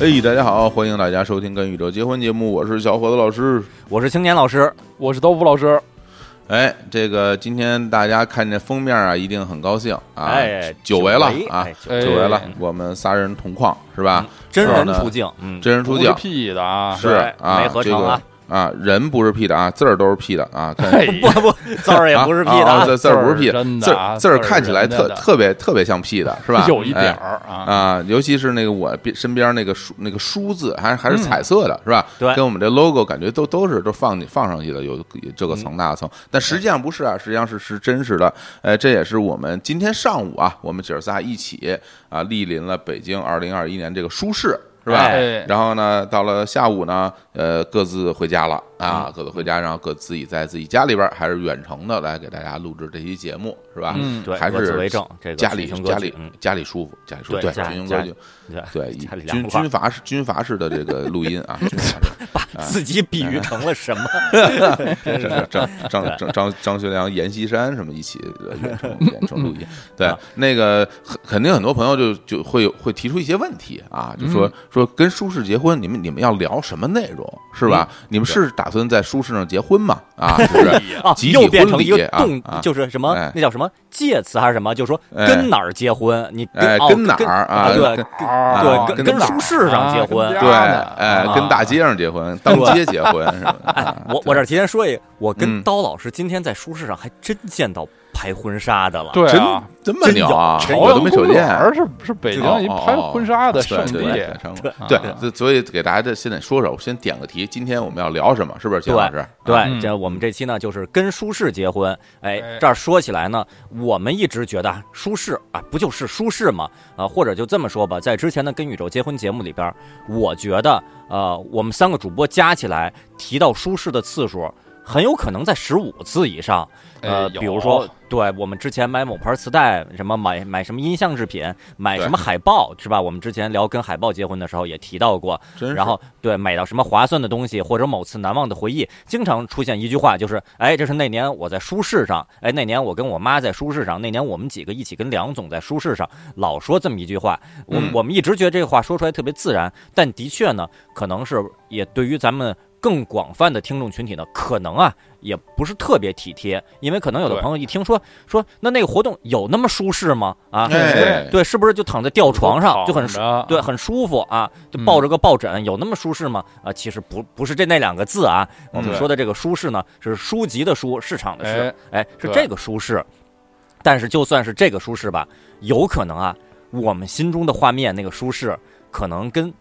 哎，大家好，欢迎大家收听《跟宇宙结婚》节目，我是小伙子老师。我是青年老师，我是豆腐老师。哎，这个今天大家看见封面啊，一定很高兴啊！哎，久违了啊，久违了，我们仨人同框是吧？真人出镜，嗯，真人出镜不是 P 的啊，是没合成啊这个啊，人不是 P 的啊，字儿都是 P 的啊，不不，字儿也不是 P 的字字儿不是 P 字儿真的字看起来特特别特别像 P 的是吧？有一点哎儿啊。啊，尤其是那个我身边那个书那个书字，还还是彩色的，是吧？对跟我们这 logo 感觉都都是都放放上去的，有有这个层那个层，但实际上不是啊，实际上是是真实的。哎，这也是我们今天上午啊，我们姐儿仨一起啊，莅临了北京二零二一年这个书市。是吧？哎然后呢，到了下午呢，呃，各自回家了嗯啊，各自回家，然后各自己在自己家里边儿还是远程的来给大家录制这期节目，是吧？嗯对还是为证这个家里家里家里舒服，家里舒服，对群雄割据。对 军军阀式军阀式的这个录音啊，军阀式把自己比喻成了什么？张张张张张学良、阎锡山什么一起呃远程远程录音。对啊，那个肯定很多朋友就就会会提出一些问题啊，就说说跟舒适结婚，你们你们要聊什么内容是吧？你们是打算在舒适上结婚吗？啊，是不是？啊，集体又变成一婚礼啊个动啊，就是什么哎那叫什么介词还是什么？就是说哎跟哪儿结婚？你哎哦跟哪儿啊啊？对对，跟跟书市上结婚对，哎，啊跟大街上结婚，当街结婚是吧？哎我我这提前说一个，我嗯跟刀老师今天在书市上还真见到拍婚纱的了。对啊，这么牛啊！我都没瞅见。而是是北京一拍婚纱的圣地对所以给大家这现在说说，我先点个题，今天我们要聊什么？是不是，金老师？对，嗯这我们这期呢就是跟舒适结婚。哎哎，这儿说起来呢，我们一直觉得啊舒适啊，不就是舒适吗？啊，或者就这么说吧，在之前的《跟宇宙结婚》节目里边，我觉得呃，我们三个主播加起来提到舒适的次数。很有可能在十五次以上，呃，比如说，对我们之前买某盘磁带，什么买买什么音像制品，买什么海报，是吧？我们之前聊跟海报结婚的时候也提到过，然后对买到什么划算的东西，或者某次难忘的回忆，经常出现一句话，就是哎，这是那年我在书市上，哎，那年我跟我妈在书市上，那年我们几个一起跟梁总在书市上，老说这么一句话。我、嗯我们一直觉得这个话说出来特别自然，但的确呢，可能是也对于咱们更广泛的听众群体呢，可能啊也不是特别体贴，因为可能有的朋友一听说说那那个活动有那么舒适吗？啊，哎。对，是不是就躺在吊床上就很舒对，很舒服啊，就嗯抱着个抱枕，有那么舒适吗？啊，其实不不是这那两个字啊，我们说的这个舒适呢，是书籍的书，市场的市，哎，是这个舒适。但是就算是这个舒适吧，有可能啊，我们心中的画面那个舒适，可能跟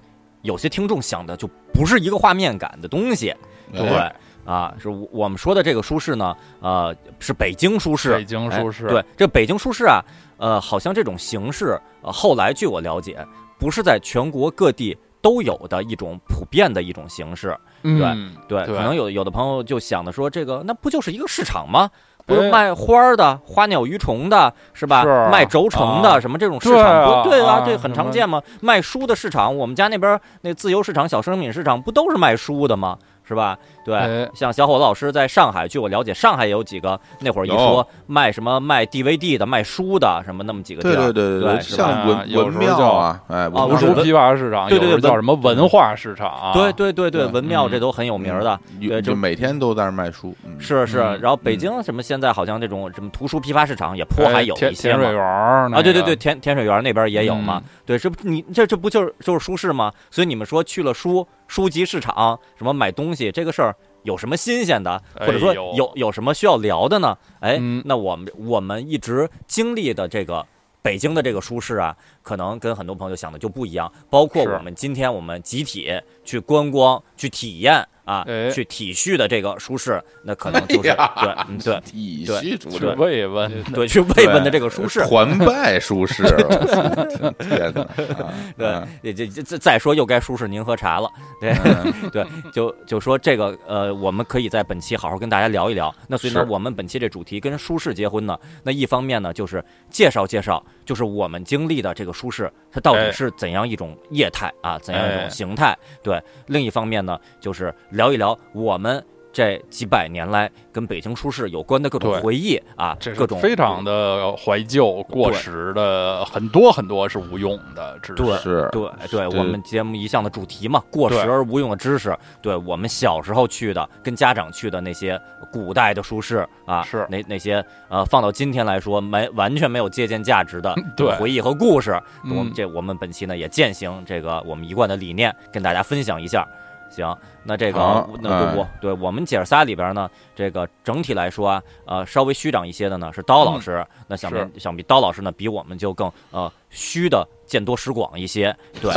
有些听众想的就不是一个画面感的东西。对哎啊，是我我们说的这个舒适呢，呃，是北京舒适，北京舒适哎对，这北京舒适啊，呃，好像这种形式，呃，后来据我了解，不是在全国各地都有的一种普遍的一种形式。嗯，对，对可能有有的朋友就想的说，这个那不就是一个市场吗？不是哎卖花儿的、花鸟鱼虫的，是吧？卖轴承的，啊什么这种市场，对啊？对很常见嘛？卖书的市场，我们家那边那自由市场、小商品市场不都是卖书的吗？是吧？对，哎像小伙子老师在上海，据我了解，上海也有几个那会儿一说卖什么卖 DVD 的、卖书的，什么那么几个地对儿。对对对是像文文庙啊，哎，啊不文庙文是批发市场，对对对叫什么文化市场，对对对对，对文庙嗯这都很有名的。对就就每天都在那儿卖书，嗯是是，嗯然后北京什么现在好像这种什么图书批发市场也颇哎还有一些嘛甜水。园那啊，对对对，甜甜水园那边也有嘛。嗯对，这不你这这不就是就是书市吗？所以你们说去了书书籍市场，什么买东西这个事儿有什么新鲜的，或者说有有什么需要聊的呢？哎，嗯那我们我们一直经历的这个。北京的这个舒适啊，可能跟很多朋友想的就不一样。包括我们今天我们集体去观光、去体验啊、哎去体恤的这个舒适，那可能就是、哎对，嗯对，体恤主任。慰问，对，去慰问的这个舒适。团拜舒适，我天哪！啊对啊，也这这再再说又该舒适您喝茶了，对嗯 对，就就说这个呃，我们可以在本期好好跟大家聊一聊。那所以呢，我们本期这主题跟舒适结婚呢，那一方面呢就是介绍介绍，就是我们经历的这个舒适，它到底哎是怎样一种业态啊，怎样一哎种形态？对，另一方面呢，就是聊一聊我们。这几百年来跟北京书市有关的各种回忆啊，这是各种非常的怀旧、过时的，很多很多是无用的知识。对对对，对我们节目一向的主题嘛，过时而无用的知识。对我们小时候去的，跟家长去的那些古代的书市啊，是那那些呃，放到今天来说，没完全没有借鉴价值的 对回忆和故事。嗯我们这我们本期呢也践行这个我们一贯的理念，跟大家分享一下。行，那这个好那不不哎，对我们姐儿仨里边呢，这个整体来说啊，呃，稍微虚长一些的呢是刀老师，那想是。必想必刀老师呢比我们就更呃虚的见多识广一些，对，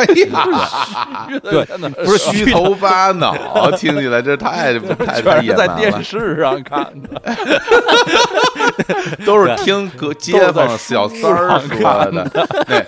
对不是虚头巴脑，听起来这太太太全是在电视上看的。都是听隔街坊小三儿说的。对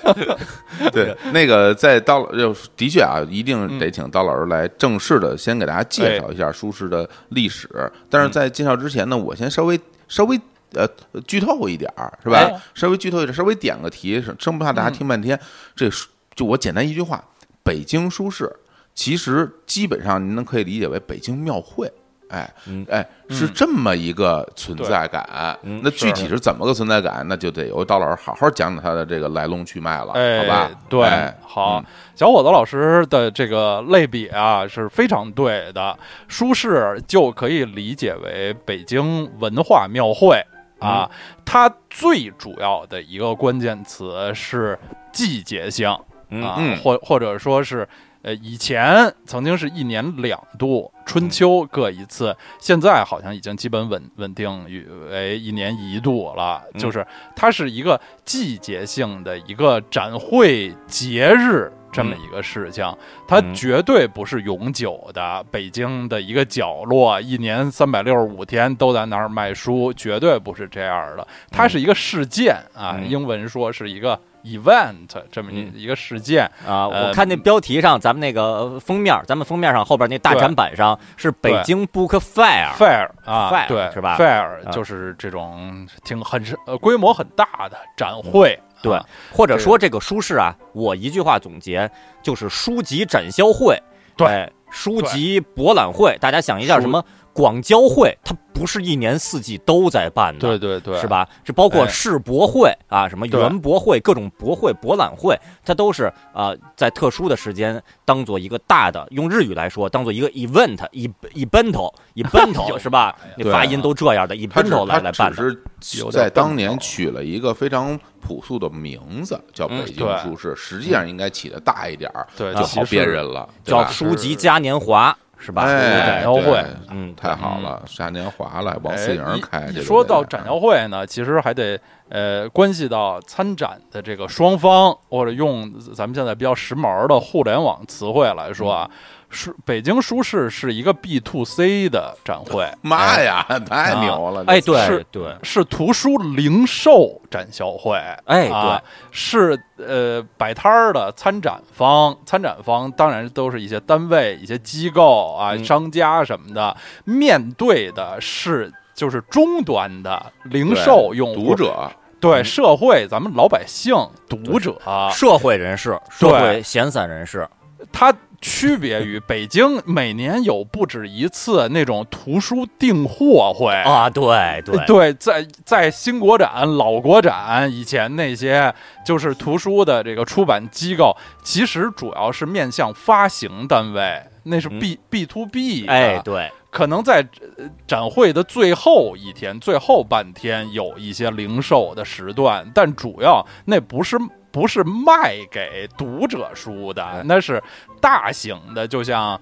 对，那个在刀就的确啊，一定得请刀老师来正式的先给大家介绍一下舒适的历史。但是在介绍之前呢，我先稍微稍微。呃，剧透一点儿是吧？哎稍微剧透一点，稍微点个题，生不怕大家听半天。这就我简单一句话：北京书市其实基本上您能可以理解为北京庙会。哎嗯，哎，是这么一个存在感。嗯那具体是怎么个存在感，那就得由刀老师好好讲讲他的这个来龙去脉了，哎，好吧？对，哎好嗯，小伙子老师的这个类比啊是非常对的。舒适就可以理解为北京文化庙会啊，它最主要的一个关键词是季节性嗯啊，嗯或或者说是。呃，以前曾经是一年两度，春秋各一次，现在好像已经基本稳稳定于为一年一度了。嗯就是它是一个季节性的一个展会节日这么一个事情，它嗯绝对不是永久的。北京的一个角落，一年三百六十五天都在那儿卖书，绝对不是这样的。它是一个事件啊，嗯英文说是一个 event 这么一嗯一个事件。啊，呃我看那标题上，咱们那个封面，咱们封面上后边那大展板上是北京 Book Fair，fair 啊 Fair，对是吧？fair 啊就是这种挺很是呃规模很大的展会，对啊或者说这个书市啊，我一句话总结就是书籍展销会，对哎书籍博览会，大家想一下什么广交会，它不是一年四季都在办的，对对对，是？吧？这包括哎世博会啊，什么园博会、各种博会、博览会，它都是啊、在特殊的时间当做一个大的，用日语来说，当做一个 event、一 event、event 是吧？那发音都这样的他只 event 来来办的。只是有在当年取了一个非常朴素的名字，叫嗯北京书市，实际上应该起的大一点儿，对，就好辨认了，叫书籍嘉年华是吧？哎，展销会嗯，太好了，嘉年华了，王思莹哎开。一一这个得说到展销会呢，其实还得呃关系到参展的这个双方，或者用咱们现在比较时髦的互联网词汇来说啊，是北京书市是一个 B to C 的展会，妈呀，太牛了！哎，对是对，是图书零售展销会，哎对，是呃摆摊儿的参展方，参展方当然都是一些单位、一些机构啊、嗯商家什么的，面对的是就是终端的零售用户读，者，对社会咱们老百姓读者，社会人士、社会闲散人士，它区别于北京每年有不止一次那种图书订货会。啊，对对。对，在在新国展、老国展以前那些就是图书的这个出版机构，其实主要是面向发行单位，那是嗯。B、B to B 的。哎对，可能在呃展会的最后一天、最后半天有一些零售的时段，但主要那不是不是卖给读者书的哎，那是大型的，就像。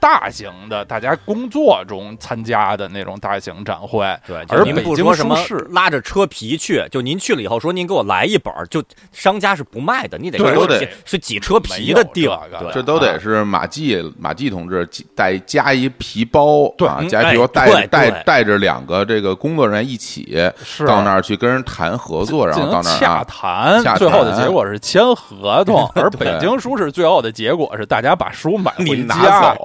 大型的，大家工作中参加的那种大型展会，对，而北京不说什么书市拉着车皮去，就您去了以后说您给我来一本儿，就商家是不卖的，你得都得是挤车皮的地儿这个，对。这都得是马季马季同志带加一皮包，对加一皮包哎带带带着两个这个工作人员一起是到那儿去跟人谈合作，然后到那儿啊，谈，最后的结果是签合同，而北京书市最后的结果是大家把书买你回拿家。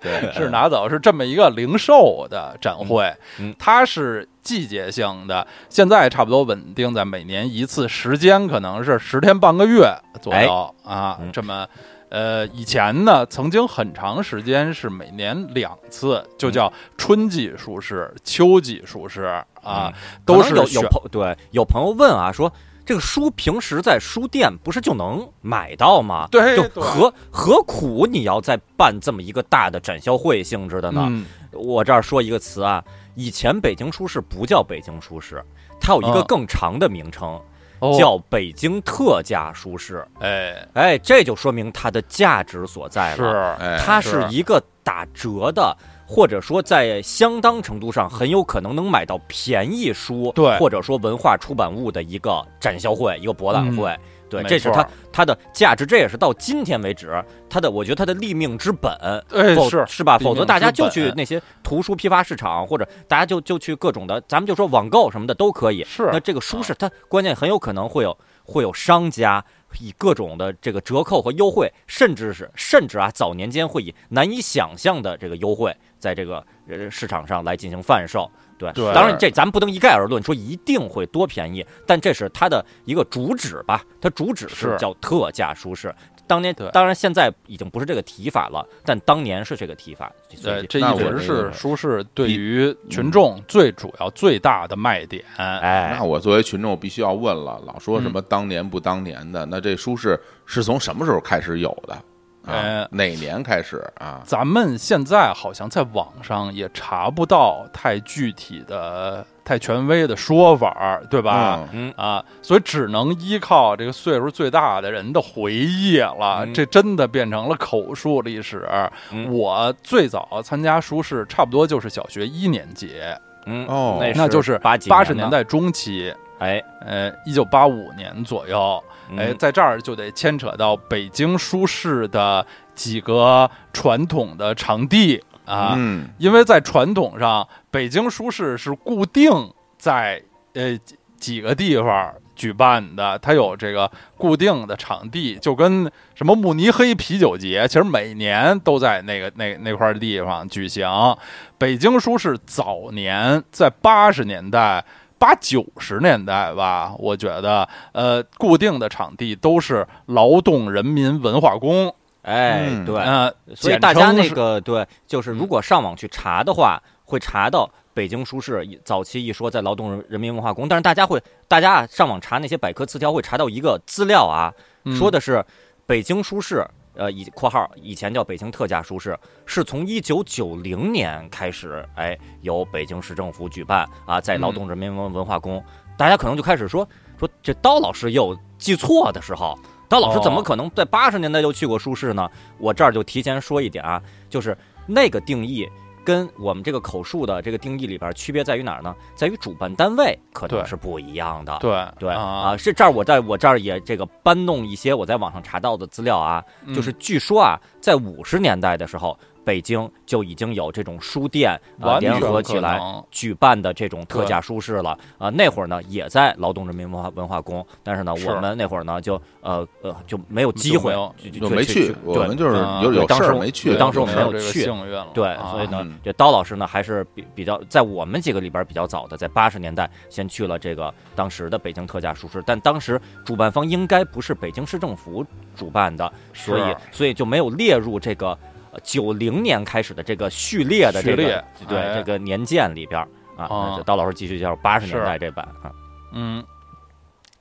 对，是拿走，是这么一个零售的展会，它是季节性的，现在差不多稳定在每年一次，时间可能是十天半个月左右、啊嗯，这么呃，以前呢，曾经很长时间是每年两次，就叫春季书市、秋季书市啊，都是有朋对有朋友问啊，说这个书平时在书店不是就能买到吗？就对对何何苦你要再办这么一个大的展销会性质的呢？嗯我这儿说一个词啊，以前北京书市不叫北京书市，它有一个嗯更长的名称，哦叫北京特价书市。哎哎，这就说明它的价值所在是了。哎，它是是一个打折的，或者说在相当程度上很有可能能买到便宜书，对或者说文化出版物的一个展销会、一个博览会。对，这是它它的价值，这也是到今天为止它的，我觉得它的立命之本。否哎是是吧？否则大家就去那些图书批发市场，或者大家就就去各种的，咱们就说网购什么的都可以。是那这个书是它关键很有可能会有会有商家以各种的这个折扣和优惠，甚至是甚至啊早年间会以难以想象的这个优惠，在这个呃市场上来进行贩售。对，对当然这咱不能一概而论说一定会多便宜，但这是它的一个主旨吧，它主旨是是叫特价舒适。当年当然现在已经不是这个提法了，但当年是这个提法。所以对，这一直是舒适对于群众最主要、最大的卖点。哎那，我作为群众必须要问了，老说什么当年不当年的，那这舒适是从什么时候开始有的？啊哎，哪年开始啊？咱们现在好像在网上也查不到太具体的、太权威的说法，对吧？嗯嗯，啊，所以只能依靠这个岁数最大的人的回忆了。嗯这真的变成了口述历史。嗯我最早参加书市，差不多就是小学一年级，嗯，哦那那就是八八十，年代中期，哎，呃，一九八五年左右。哎，嗯在这儿就得牵扯到北京书市的几个传统的场地啊，嗯因为在传统上，北京书市是固定在呃几几个地方举办的，它有这个固定的场地，就跟什么慕尼黑啤酒节，其实每年都在那个那那块地方举行。北京书市早年在八十年代。八九十年代吧，我觉得，呃，固定的场地都是劳动人民文化宫，哎，嗯对，呃，所以大家那个对，就是如果上网去查的话，会查到北京书市早期一说在劳动人人民文化宫，但是大家会，大家啊上网查那些百科词条会查到一个资料啊，嗯说的是北京书市。呃，以（括号以前叫北京特价书市），是从一九九零年开始，哎，由北京市政府举办啊，在劳动人民文文化宫，大家可能就开始说说这刀老师也有记错的时候，刀老师怎么哦。可能在八十年代就去过书市呢？我这儿就提前说一点啊，就是那个定义跟我们这个口述的这个定义里边区别在于哪儿呢？在于主办单位可能是不一样的。对对啊啊，是这儿我在我这儿也这个搬弄一些我在网上查到的资料啊，嗯就是据说啊，在五十年代的时候，北京就已经有这种书店啊联合起来举办的这种特价书市了。啊、那会儿呢也在劳动人民文化文化宫，但是呢是。我们那会儿呢就呃呃就没有机会就就就没去，我们就是啊有有当时我事没去，当时我们没有去。对，啊。所以呢嗯，这刀老师呢还是比比较在我们几个里边比较早的，在八十年代先去了这个当时的北京特价书市，但当时主办方应该不是北京市政府主办的，所以所以就没有列入这个九零年开始的这个序列的这个列对哎这个年鉴里边啊。就刀老师继续介绍八十年代这版啊，嗯，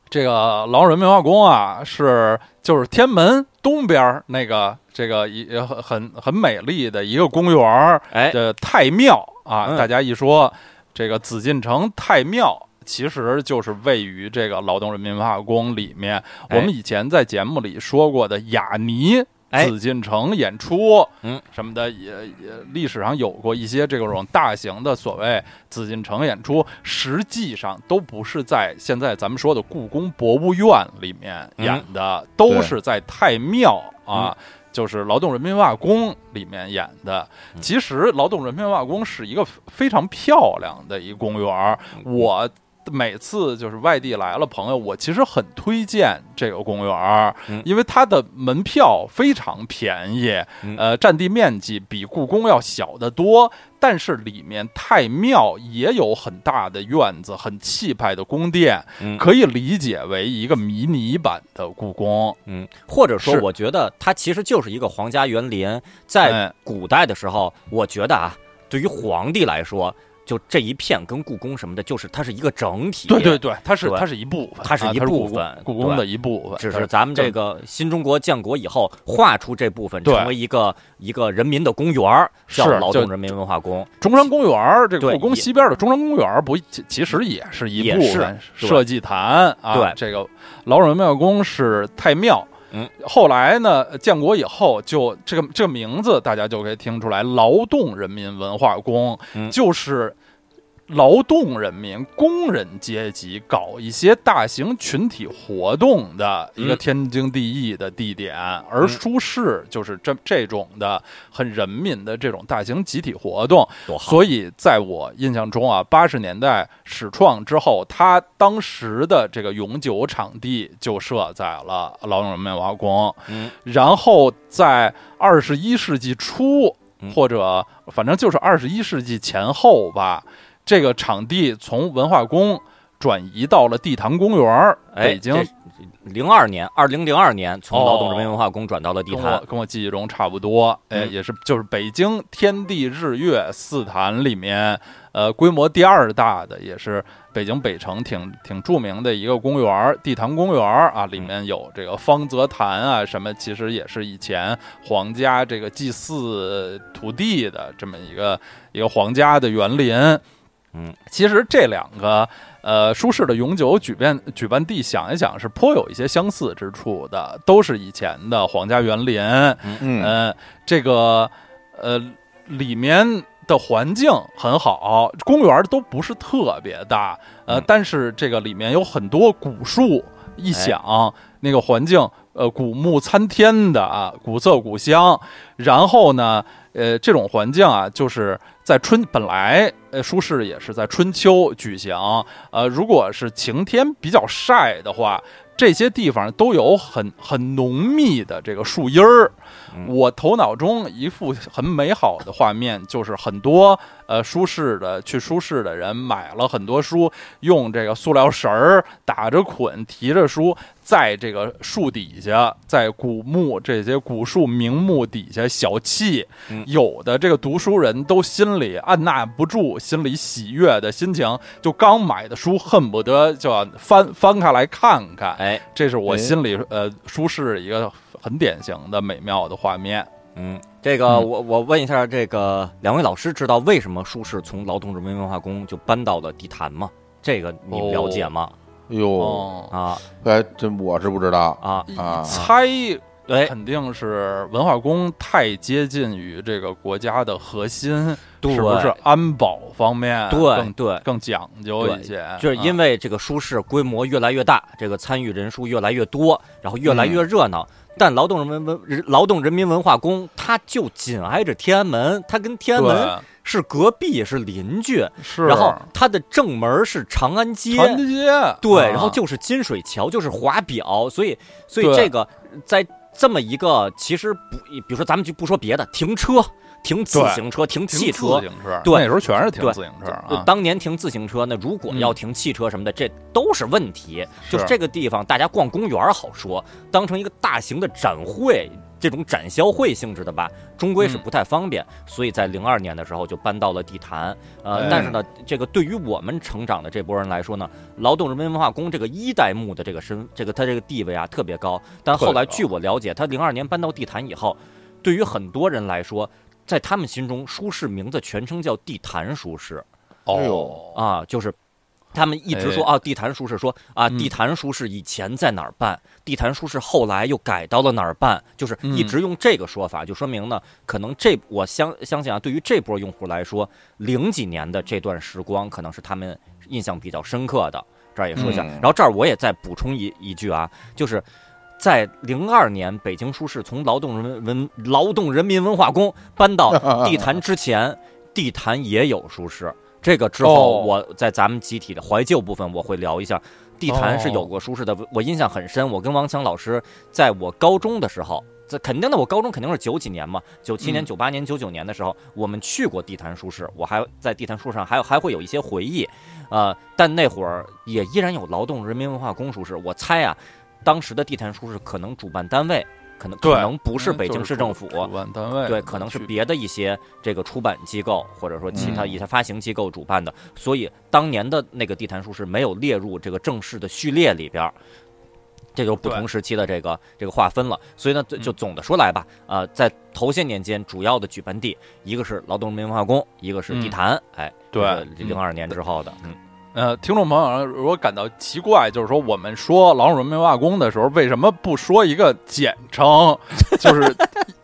这个劳动人民文化宫啊，是就是天安门东边那个这个一很很很美丽的一个公园的太庙啊。嗯大家一说这个紫禁城太庙。其实就是位于这个劳动人民文化宫里面，哎我们以前在节目里说过的雅尼哎紫禁城演出，嗯，什么的，也也历史上有过一些这种大型的所谓紫禁城演出，实际上都不是在现在咱们说的故宫博物院里面演的，都是在太庙啊。就是劳动人民文化宫里面演的。嗯其实劳动人民文化宫是一个非常漂亮的一公园儿，我每次就是外地来了朋友，我其实很推荐这个公园，嗯因为它的门票非常便宜，嗯呃，占地面积比故宫要小得多，但是里面太庙也有很大的院子，很气派的宫殿，嗯可以理解为一个迷你版的故宫。嗯，或者说，我觉得它其实就是一个皇家园林。在哎古代的时候，我觉得啊，对于皇帝来说，就这一片跟故宫什么的，就是它是一个整体。对对对，它是它是一部分，它是一部分故宫的一部分。只是咱们这个新中国建国以后，划出这部分，成为一个一个人民的公园，叫是劳动人民文化宫。中山公园，这个故宫西边的中山公园不其其实也是一部分对设计坛啊。对这个劳动人民文化宫是太庙。嗯，后来呢，建国以后就这个这个名字大家就可以听出来，劳动人民文化宫、嗯就是劳动人民、工人阶级搞一些大型群体活动的一个嗯。天经地义的地点，而书市就是这这种的很人民的这种大型集体活动。所以在我印象中啊，八十年代始创之后，它当时的这个永久场地就设在了劳动人民文化宫，嗯。然后在二十一世纪初嗯，或者反正就是二十一世纪前后吧，这个场地从文化宫转移到了地坛公园北京。零二年，二零零二年从哦劳动人民文化宫转到了地坛。跟我记忆中差不多，哎，嗯也是就是北京天地日月四坛里面，呃，规模第二大的，也是北京北城挺挺著名的一个公园儿，地坛公园儿啊，里面有这个方泽坛啊，什么，其实也是以前皇家这个祭祀土地的这么一个一个皇家的园林。嗯，其实这两个呃舒适的永久举办举办地，想一想是颇有一些相似之处的，都是以前的皇家园林。嗯呃，这个呃里面的环境很好，公园都不是特别大，呃，嗯但是这个里面有很多古树，一想、那个环境，呃，古木参天的啊，古色古香。然后呢，呃，这种环境啊，就是在春本来呃舒适也是在春秋举行，呃，如果是晴天比较晒的话。这些地方都有很很浓密的这个树荫儿，嗯我头脑中一幅很美好的画面，就是很多呃舒适的去舒适的人买了很多书，用这个塑料绳儿打着捆，提着书，在这个树底下，在古墓这些古树名木底下小憩。嗯有的这个读书人都心里按捺不住心里喜悦的心情，就刚买的书恨不得就要翻翻开来看看。哎，这是我哎心里呃舒适一个很典型的美妙的画面。嗯，这个嗯我我问一下，这个两位老师知道为什么舒适从劳动人民文化宫就搬到了地坛吗？这个你们了解吗？哟，哦，啊哎，这我是不知道啊，啊。猜哎，肯定是文化宫太接近于这个国家的核心，是不是安保方面对更对，更讲究一些？就是因为为这个舒适规模越来越大，这个参与人数越来越多，然后越来越热闹。但劳动人民文人劳动人民文化宫，它就紧挨着天安门，它跟天安门是隔壁，是邻居。是，然后它的正门是长安街，长安街。对，啊。然后就是金水桥，就是华表，所以所以这个在这么一个其实不，比如说咱们就不说别的，停车、停自行车、停停汽车自，行车，对那时候全是停自行车呃啊。当年停自行车，那如果嗯要停汽车什么的，这都是问题。就是是这个地方，大家逛公园好说，当成一个大型的展会。这种展销会性质的吧，终归是嗯不太方便，所以在零二年的时候就搬到了地坛。呃，哎但是呢，这个对于我们成长的这波人来说呢，劳动人民文化宫这个一代目的这个身，这个他这个地位啊特别高。但后来据我了解，他零二年搬到地坛以后，对于很多人来说，在他们心中，舒适名字全称叫地坛舒适。哦，啊，就是他们一直说哎。啊，地坛舒适说啊，嗯。地坛舒适以前在哪儿办，地坛舒适后来又改到了哪儿办，就是一嗯直用这个说法，就说明呢，可能这我相相信啊，对于这波用户来说，零几年的这段时光可能是他们印象比较深刻的。这儿也说一下，嗯。然后这儿我也再补充一一句啊，就是。在零二年，北京书市从劳动人文劳动人民文化宫搬到 地坛之前，地坛也有书市，这个之后哦我在咱们集体的怀旧部分我会聊一下。地坛是有过书市的，我印象很深。我跟王强老师在我高中的时候，这肯定的，我高中肯定是九几年嘛，九七年、嗯九八年、九九年的时候，我们去过地坛书市，我还在地坛书上还有还会有一些回忆，呃，但那会儿也依然有劳动人民文化宫书市。我猜啊，当时的地坛书是可能主办单位可能可能不是嗯北京市政府，主办单位对，可能是别的一些这个出版机构，或者说其他嗯。一些发行机构主办的，所以当年的那个地坛书是没有列入这个正式的序列里边儿。这就是不同时期的这个这个划分了，所以呢，就总的说来吧，呃，在头些年间，主要的举办地一个是劳动人民文化宫，一个是地嗯。坛，哎，对。零二年之后的，嗯，呃，听众朋友如果感到奇怪，就是说我们说劳动人民文化宫的时候，为什么不说一个简称？就是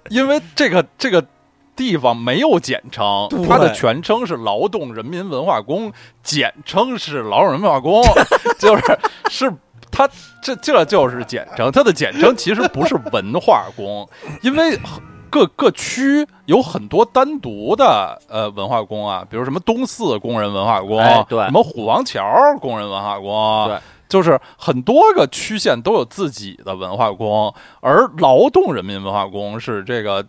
因为这个这个地方没有简称，它的全称是劳动人民文化宫，简称是劳动人民文化宫，就是是。它这这就是简称，它的简称其实不是文化宫，因为各各区有很多单独的呃文化宫啊，比如什么东四工人文化宫，哎对什么虎王桥工人文化宫，对，就是很多个区县都有自己的文化宫，而劳动人民文化宫是这个。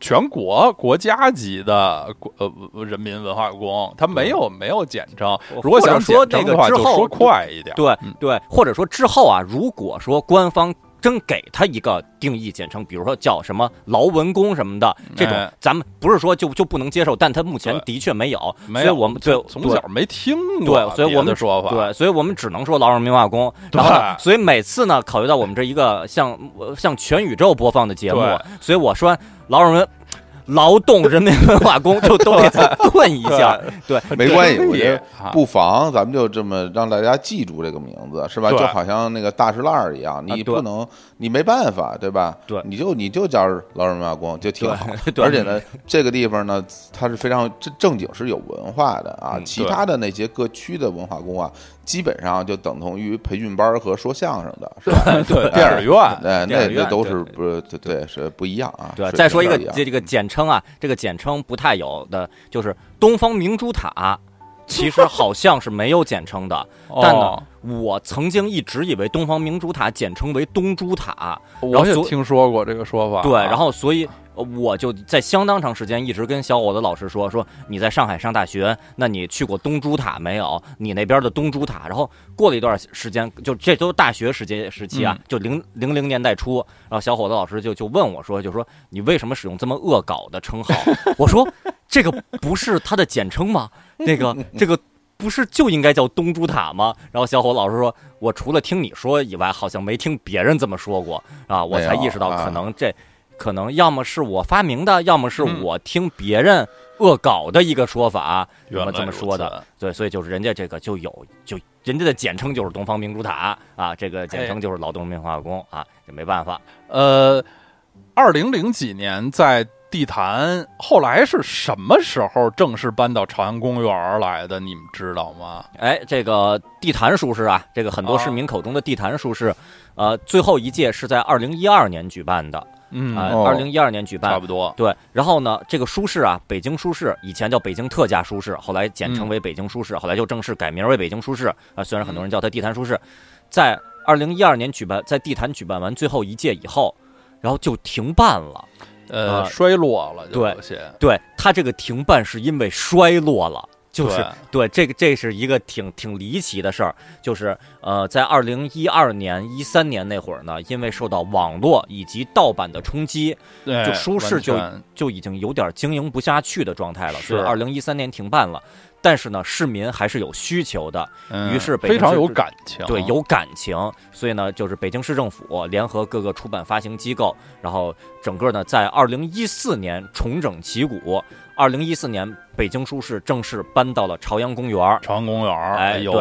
全国国家级的国呃人民文化宫，它没有没有简称。如果想说这个话，个之后就说快一点。对嗯对，或者说之后啊，如果说官方真给他一个定义简称，比如说叫什么劳文宫什么的，这种哎咱们不是说就就不能接受，但他目前的确没有，没有，所以我们对对从小没听过对，所以我们。对，所以我们只能说劳动人民化工。对然后呢，所以每次呢，考虑到我们这一个像像全宇宙播放的节目，所以我说劳动人劳动人民文化宫就都得再顿一下。对，没关系，这我觉得啊不妨咱们就这么让大家记住这个名字，是吧？就好像那个大石烂儿一样，你不能，你没办法，对吧？对你就你就叫劳人文化宫就挺好。对 而且呢，这个地方呢，它是非常正正经是有文化的啊。嗯其他的那些各区的文化宫啊，基本上就等同于培训班和说相声的，是吧？对电影院，哎，那那都是不是对对是不一样啊。对，再说一个这这个简称啊，这个简称不太有的，就是东方明珠塔，其实好像是没有简称的。但呢哦，我曾经一直以为东方明珠塔简称为东珠塔，我也听说过这个说法。对，然后所以呃我就在相当长时间一直跟小伙子老师说说你在上海上大学，那你去过东珠塔没有？你那边的东珠塔。然后过了一段时间，就这都大学时间时期啊，嗯就零零零年代初，然后小伙子老师就就问我说，就说你为什么使用这么恶搞的称号？我说这个不是它的简称吗？那个这个。不是就应该叫东珠塔吗？然后小伙老师说：“我除了听你说以外，好像没听别人这么说过啊。”我才意识到，啊可能这可能要么是我发明的，要么是嗯我听别人恶搞的一个说法，原来这么说的。对，所以就是人家这个就有就人家的简称就是东方明珠塔啊，这个简称就是劳动人民文化宫啊，这没办法。呃，二零零几年在地坛，后来是什么时候正式搬到朝阳公园来的？你们知道吗？哎，这个地坛书市啊，这个很多啊市民口中的地坛书市，呃，最后一届是在二零一二年举办的，嗯，二零一二年举办差。不多。对，然后呢，这个书市啊，北京书市以前叫北京特价书市，后来简称为北京书市，后来就正式改名为北京书市啊。虽然很多人叫它地坛书市，在二零一二年举办，在地坛举办完最后一届以后，然后就停办了。呃，啊衰落了，就对对，它这个停办是因为衰落了。就是对对这个，这是一个挺挺离奇的事儿，就是呃，在二零一二年、一三年那会儿呢，因为受到网络以及盗版的冲击，对就舒适就就已经有点经营不下去的状态了，是所以二零一三年停办了。但是呢，市民还是有需求的，嗯于是北京非常有感情，对，有感情，所以呢，就是北京市政府联合各个出版发行机构，然后整个呢，在二零一四年重整旗鼓。二零一四年，北京书市正式搬到了朝阳公园儿。朝阳公园儿，哎，呦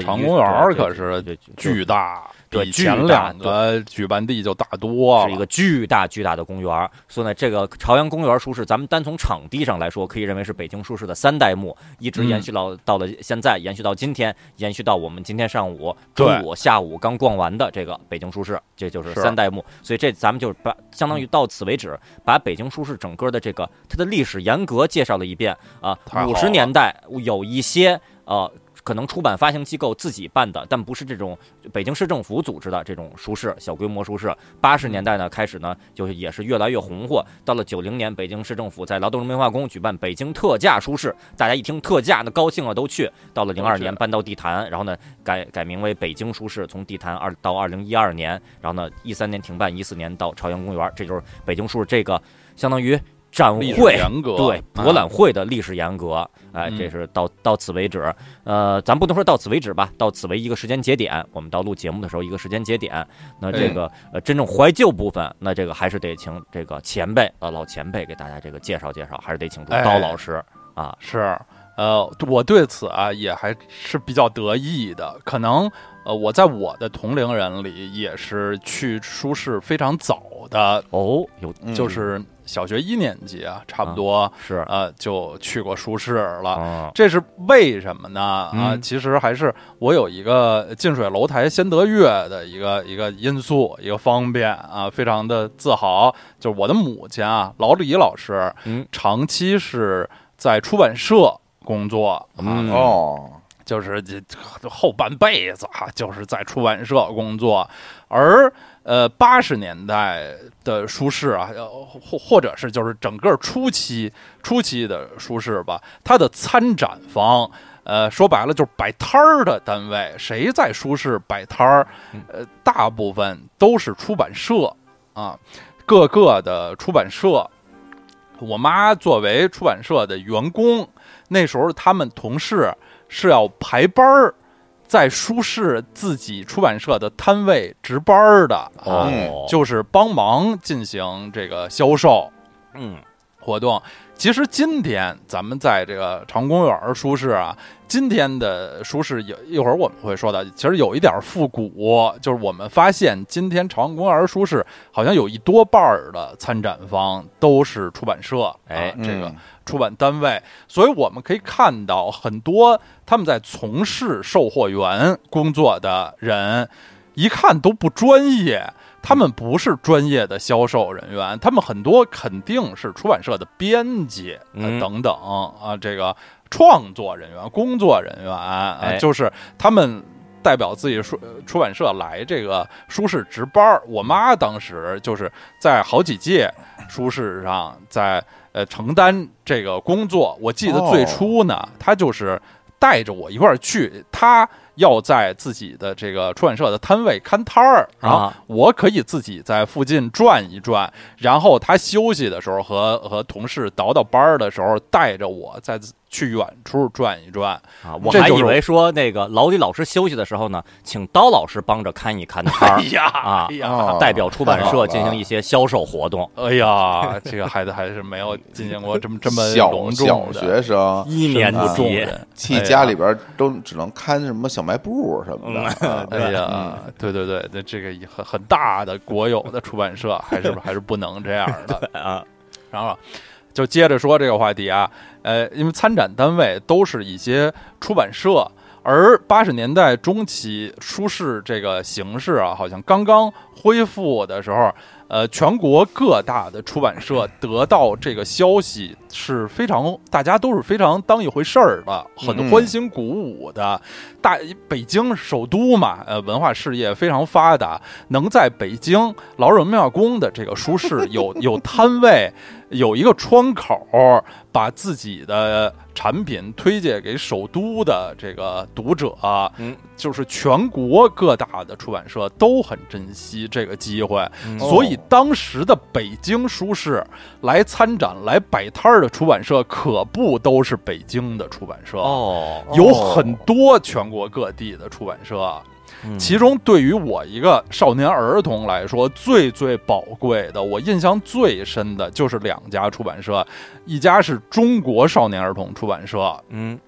朝阳公园可是巨大，比对前两个举办地就大多了。是一个巨大巨大的公园儿，所以呢，这个朝阳公园书市，咱们单从场地上来说，可以认为是北京书市的三代目，一直嗯延续到、到了现在，延续到今天，延续到我们今天上午、中午、下午刚逛完的这个北京书市，这就是是三代目。所以这咱们就把相当于到此为止，把北京书市整个的这个它的历史严格介绍了一遍啊五十年代有一些呃。可能出版发行机构自己办的，但不是这种北京市政府组织的这种书市，小规模书市。八十年代呢开始呢，就是也是越来越红火。到了九零年，北京市政府在劳动人民文化宫举办北京特价书市，大家一听特价，那高兴了都去。到了零二年搬到地坛，然后呢改改名为北京书市，从地坛二到二零一二年，然后呢一三年停办，一四年到朝阳公园，这就是北京书市这个相当于展会。严格，对啊博览会的历史沿革，哎，嗯这是到到此为止。呃，咱不能说到此为止吧，到此为一个时间节点。我们到录节目的时候一个时间节点。那这个呃真正怀旧部分，那这个还是得请这个前辈呃老前辈给大家这个介绍介绍，还是得请出哎刀老师啊。是，呃，我对此啊也还是比较得意的。可能呃，我在我的同龄人里也是去书市非常早的，哦，有嗯就是小学一年级啊，差不多是呃就去过书市了。啊，这是为什么呢？啊，嗯其实还是我有一个近水楼台先得月的一个一个因素，一个方便啊，非常的自豪。就是我的母亲啊，老李老师，嗯，长期是在出版社工作啊，嗯哦，就是这后半辈子啊，就是在出版社工作，而呃八十年代的书市啊，呃或或者是就是整个初期初期的书市吧，它的参展方。呃，说白了就是摆摊儿的单位，谁在书市摆摊儿？呃，大部分都是出版社啊，各个的出版社。我妈作为出版社的员工，那时候他们同事是要排班儿，在书市自己出版社的摊位值班儿的啊，哦，就是帮忙进行这个销售嗯。活动。其实今天咱们在这个长公园书市啊，今天的书市有一会儿我们会说到，其实有一点复古，就是我们发现今天长公园书市好像有一多半儿的参展方都是出版社，哎啊，这个嗯出版单位，所以我们可以看到很多他们在从事售货员工作的人，一看都不专业。他们不是专业的销售人员，他们很多肯定是出版社的编辑、等等啊，这个创作人员、工作人员啊，哎就是他们代表自己出出版社来这个书市值班儿。我妈当时就是在好几届书市上在呃承担这个工作。我记得最初呢，他就是带着我一块儿去，他要在自己的这个出版社的摊位看摊儿，然后啊我可以自己在附近转一转，然后他休息的时候和和同事倒倒班儿的时候，带着我再去远处转一转。啊，我还以为说那个老李老师休息的时候呢，请刀老师帮着看一看摊儿。呀 啊哎呀，哦代表出版社进行一些销售活动。哎呀，这个孩子还是没有进行过这么这么小隆小重的。学生，一年级，任，去家里边都只能看什么小卖部什么的。啊哎呀，对对对，那这个很很大的国有的出版社，还是还是不能这样的。啊，然后就接着说这个话题啊，呃，因为参展单位都是一些出版社，而八十年代中期书市这个形式啊，好像刚刚恢复的时候，呃，全国各大的出版社得到这个消息是非常，大家都是非常当一回事儿的，很嗯欢欣鼓舞的。大北京首都嘛，呃，文化事业非常发达，能在北京劳人庙宫的这个书市有有摊位，有一个窗口，把自己的产品推荐给首都的这个读者，嗯，就是全国各大的出版社都很珍惜这个机会，嗯。所以当时的北京书市来参展、来摆摊儿的出版社，可不都是北京的出版社，哦，有很多全国各地的出版社。嗯其中对于我一个少年儿童来说，最最宝贵的，我印象最深的就是两家出版社，一家是中国少年儿童出版社，嗯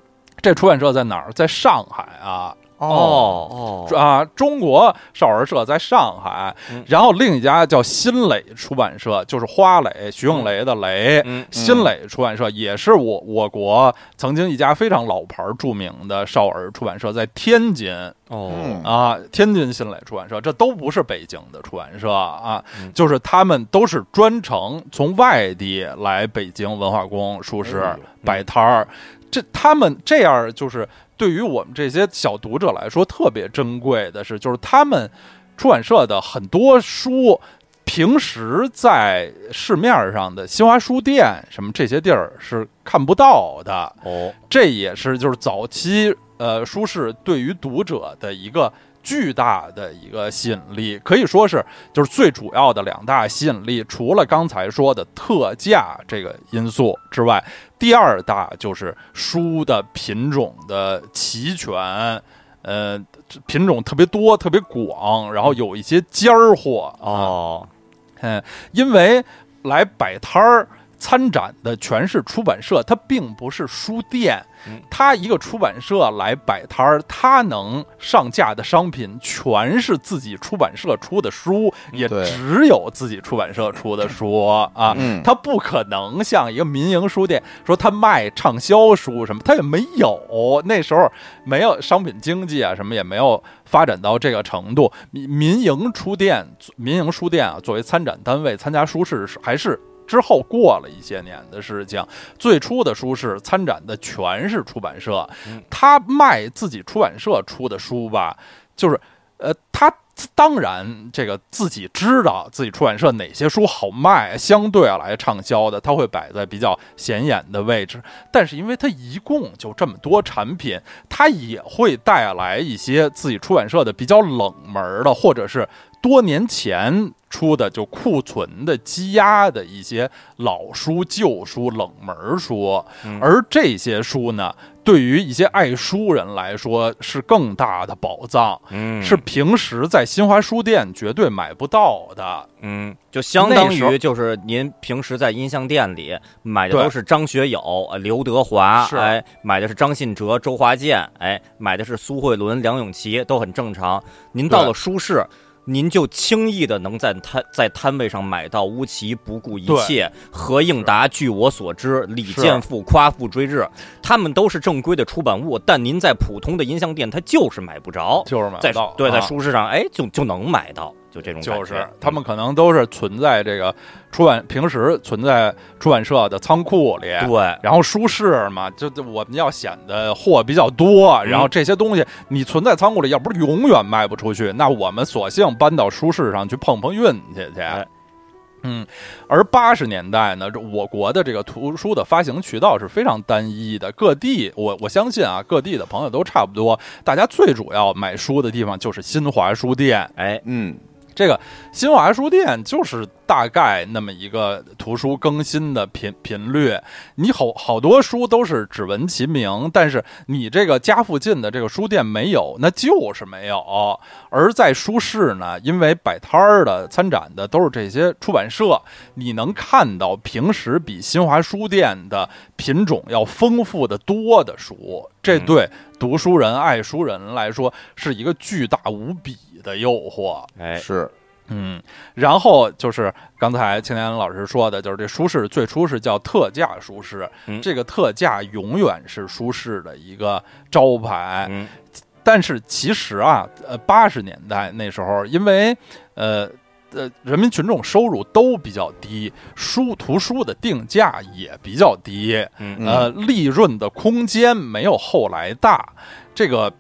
这出版社在哪儿？在上海啊。哦哦，啊，中国少儿社在上海，嗯。然后另一家叫新蕾出版社，就是花蕾，徐永蕾的蕾。嗯新蕾出版社也是我我国曾经一家非常老牌著名的少儿出版社，在天津。哦。嗯啊，天津新蕾出版社，这都不是北京的出版社啊，嗯。就是他们都是专程从外地来北京文化宫书市摆摊儿，这他们这样就是对于我们这些小读者来说特别珍贵的是，就是他们出版社的很多书。平时在市面上的新华书店什么这些地儿是看不到的，哦，这也是就是早期呃书市对于读者的一个巨大的一个吸引力，可以说是就是最主要的两大吸引力，除了刚才说的特价这个因素之外，第二大就是书的品种的齐全。呃，品种特别多，特别广，然后有一些尖儿货啊，哦，嗯，因为来摆摊儿参展的全是出版社，它并不是书店嗯。它一个出版社来摆摊儿，他能上架的商品全是自己出版社出的书，也只有自己出版社出的书啊。他不可能像一个民营书店说他卖畅销书什么，他也没有。那时候没有商品经济啊，什么也没有发展到这个程度。民民营书店，民营书店啊，作为参展单位参加书市是还是。之后过了一些年的事情，最初的书是参展的全是出版社嗯，他卖自己出版社出的书吧，就是呃，他当然这个自己知道自己出版社哪些书好卖，相对来畅销的，他会摆在比较显眼的位置。但是因为他一共就这么多产品，他也会带来一些自己出版社的比较冷门的，或者是多年前出的就库存的积压的一些老书、旧书、冷门书。嗯而这些书呢，对于一些爱书人来说是更大的宝藏。嗯是平时在新华书店绝对买不到的。嗯，就相当于就是您平时在音像店里买的都是张学友、呃刘德华，是哎，买的是张信哲、周华健，哎，买的是苏慧伦、梁咏琪，都很正常。您到了书市。您就轻易的能在摊在摊位上买到乌奇不顾一切、何应达，据我所知，李是健富夸父追日，他们都是正规的出版物，但您在普通的音像店，它就是买不着。就是买不到，对，在啊书市上，哎，就就能买到，就这种感觉就是他们可能都是存在这个出版平时存在出版社的仓库里。对，然后书市嘛，就就我们要显得货比较多，嗯然后这些东西你存在仓库里，要不是永远卖不出去，那我们索性搬到书市上去碰碰运气去。哎嗯，而八十年代呢，这我国的这个图书的发行渠道是非常单一的，各地我我相信啊，各地的朋友都差不多，大家最主要买书的地方就是新华书店。哎，嗯，这个新华书店就是大概那么一个图书更新的频频率，你好好多书都是只闻其名，但是你这个家附近的这个书店没有，那就是没有。而在书市呢，因为摆摊儿的、参展的都是这些出版社，你能看到平时比新华书店的品种要丰富的多的书，这嗯对读书人、爱书人来说是一个巨大无比的诱惑。哎，是，嗯，然后就是刚才青年老师说的，就是这舒适最初是叫特价舒适，嗯这个特价永远是舒适的一个招牌。嗯但是其实啊，呃，八十年代那时候，因为呃呃，人民群众收入都比较低，书图书的定价也比较低，嗯呃，利润的空间没有后来大。这个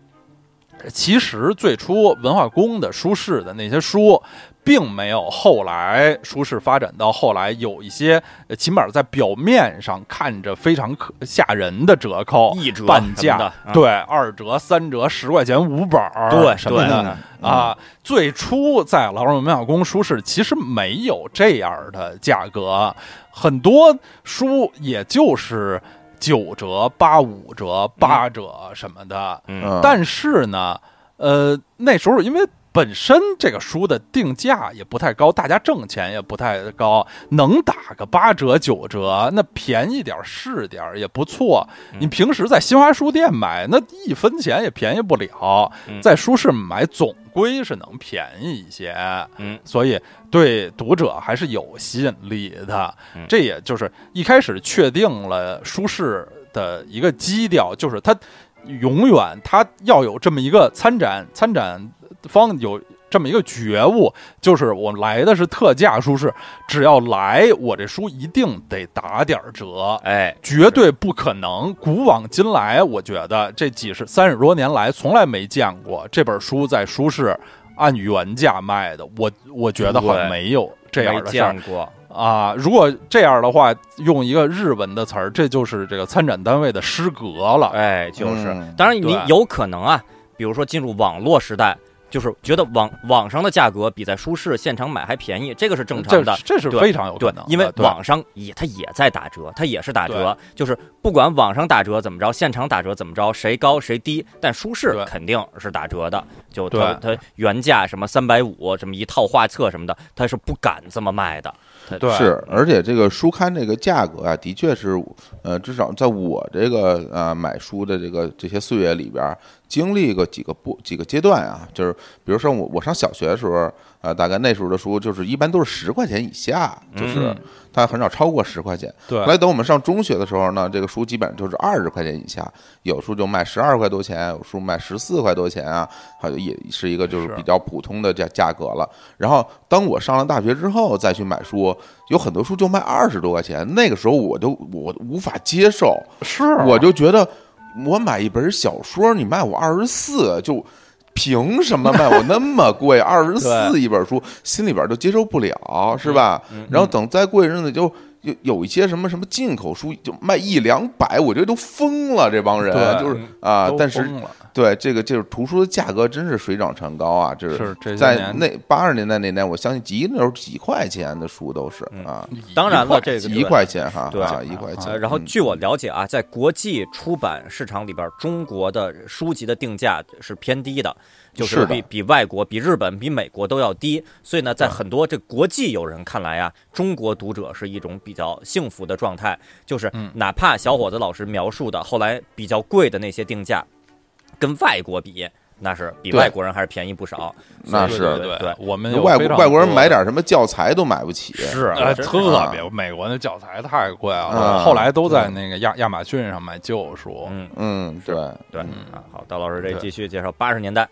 其实最初文化宫的书市的那些书，并没有后来书市发展到后来有一些，呃起码在表面上看着非常可吓人的折扣，一折半价，对，二折、三折、十块钱五本儿，对什么的。啊，最初在老人文化宫书市其实没有这样的价格，很多书也就是九折、八五折、八折什么的。但是呢，呃，那时候因为。本身这个书的定价也不太高，大家挣钱也不太高，能打个八折九折，那便宜点儿是点儿也不错。你平时在新华书店买，那一分钱也便宜不了，嗯在书市买总归是能便宜一些。嗯所以对读者还是有吸引力的嗯。这也就是一开始确定了书市的一个基调，就是它永远它要有这么一个参展参展方有。这么一个觉悟，就是我来的是特价书市，只要来，我这书一定得打点儿折。哎，绝对不可能。古往今来，我觉得这几十三十多年来，从来没见过这本书在书市按原价卖的。我我觉得好像没有这样的事儿见过，啊。如果这样的话，用一个日文的词儿，这就是这个参展单位的失格了。哎，就是嗯，当然你有可能啊，比如说进入网络时代。就是觉得网网上的价格比在书市现场买还便宜，这个是正常的。对这这是非常有可能的，，因为网上也它也在打折，它也是打折，就是不管网上打折怎么着，现场打折怎么着，谁高谁低，但书市肯定是打折的。就对它它原价什么三百五，什么一套画册什么的，它是不敢这么卖的。是，而且这个书刊这个价格啊，的确是，呃，至少在我这个呃买书的这个这些岁月里边儿，经历过几个不几个阶段啊，就是比如说我我上小学的时候，呃，大概那时候的书就是一般都是十块钱以下，就是嗯它很少超过十块钱。对后来等我们上中学的时候呢，这个书基本上就是二十块钱以下，有书就卖十二块多钱，有书卖十四块多钱啊，好像也是一个就是是比较普通的价价格了。然后当我上了大学之后再去买书，有很多书就卖二十多块钱，那个时候我就我无法接受，是我就觉得我买一本小说，你卖我二十四，就凭什么卖我那么贵？二十四一本书，心里边就接受不了，是吧？然后等再过一阵子就。有有一些什么什么进口书就卖一两百，我觉得都疯了，这帮人对就是啊，但是对这个就是图书的价格真是水涨船高啊！这是在那八十年代那年，我相信几那时候几块钱的书都是啊，当然了，这个一块钱哈，对啊，一块钱。然后据我了解啊，在国际出版市场里边，中国的书籍的定价是偏低的，就是比比外国、比日本、比美国都要低。所以呢，在很多这国际友人看来啊，中国读者是一种比较幸福的状态，就是嗯哪怕小伙子老师描述的后来比较贵的那些定价，跟外国比，那是比外国人还是便宜不少。那是对对对，我们外国外国人买点什么教材都买不起，是特别美国那教材太贵了，啊后来都在那个亚亚马逊上买旧书。嗯，嗯，对，对嗯啊。好，刀老师这继续介绍八十年代，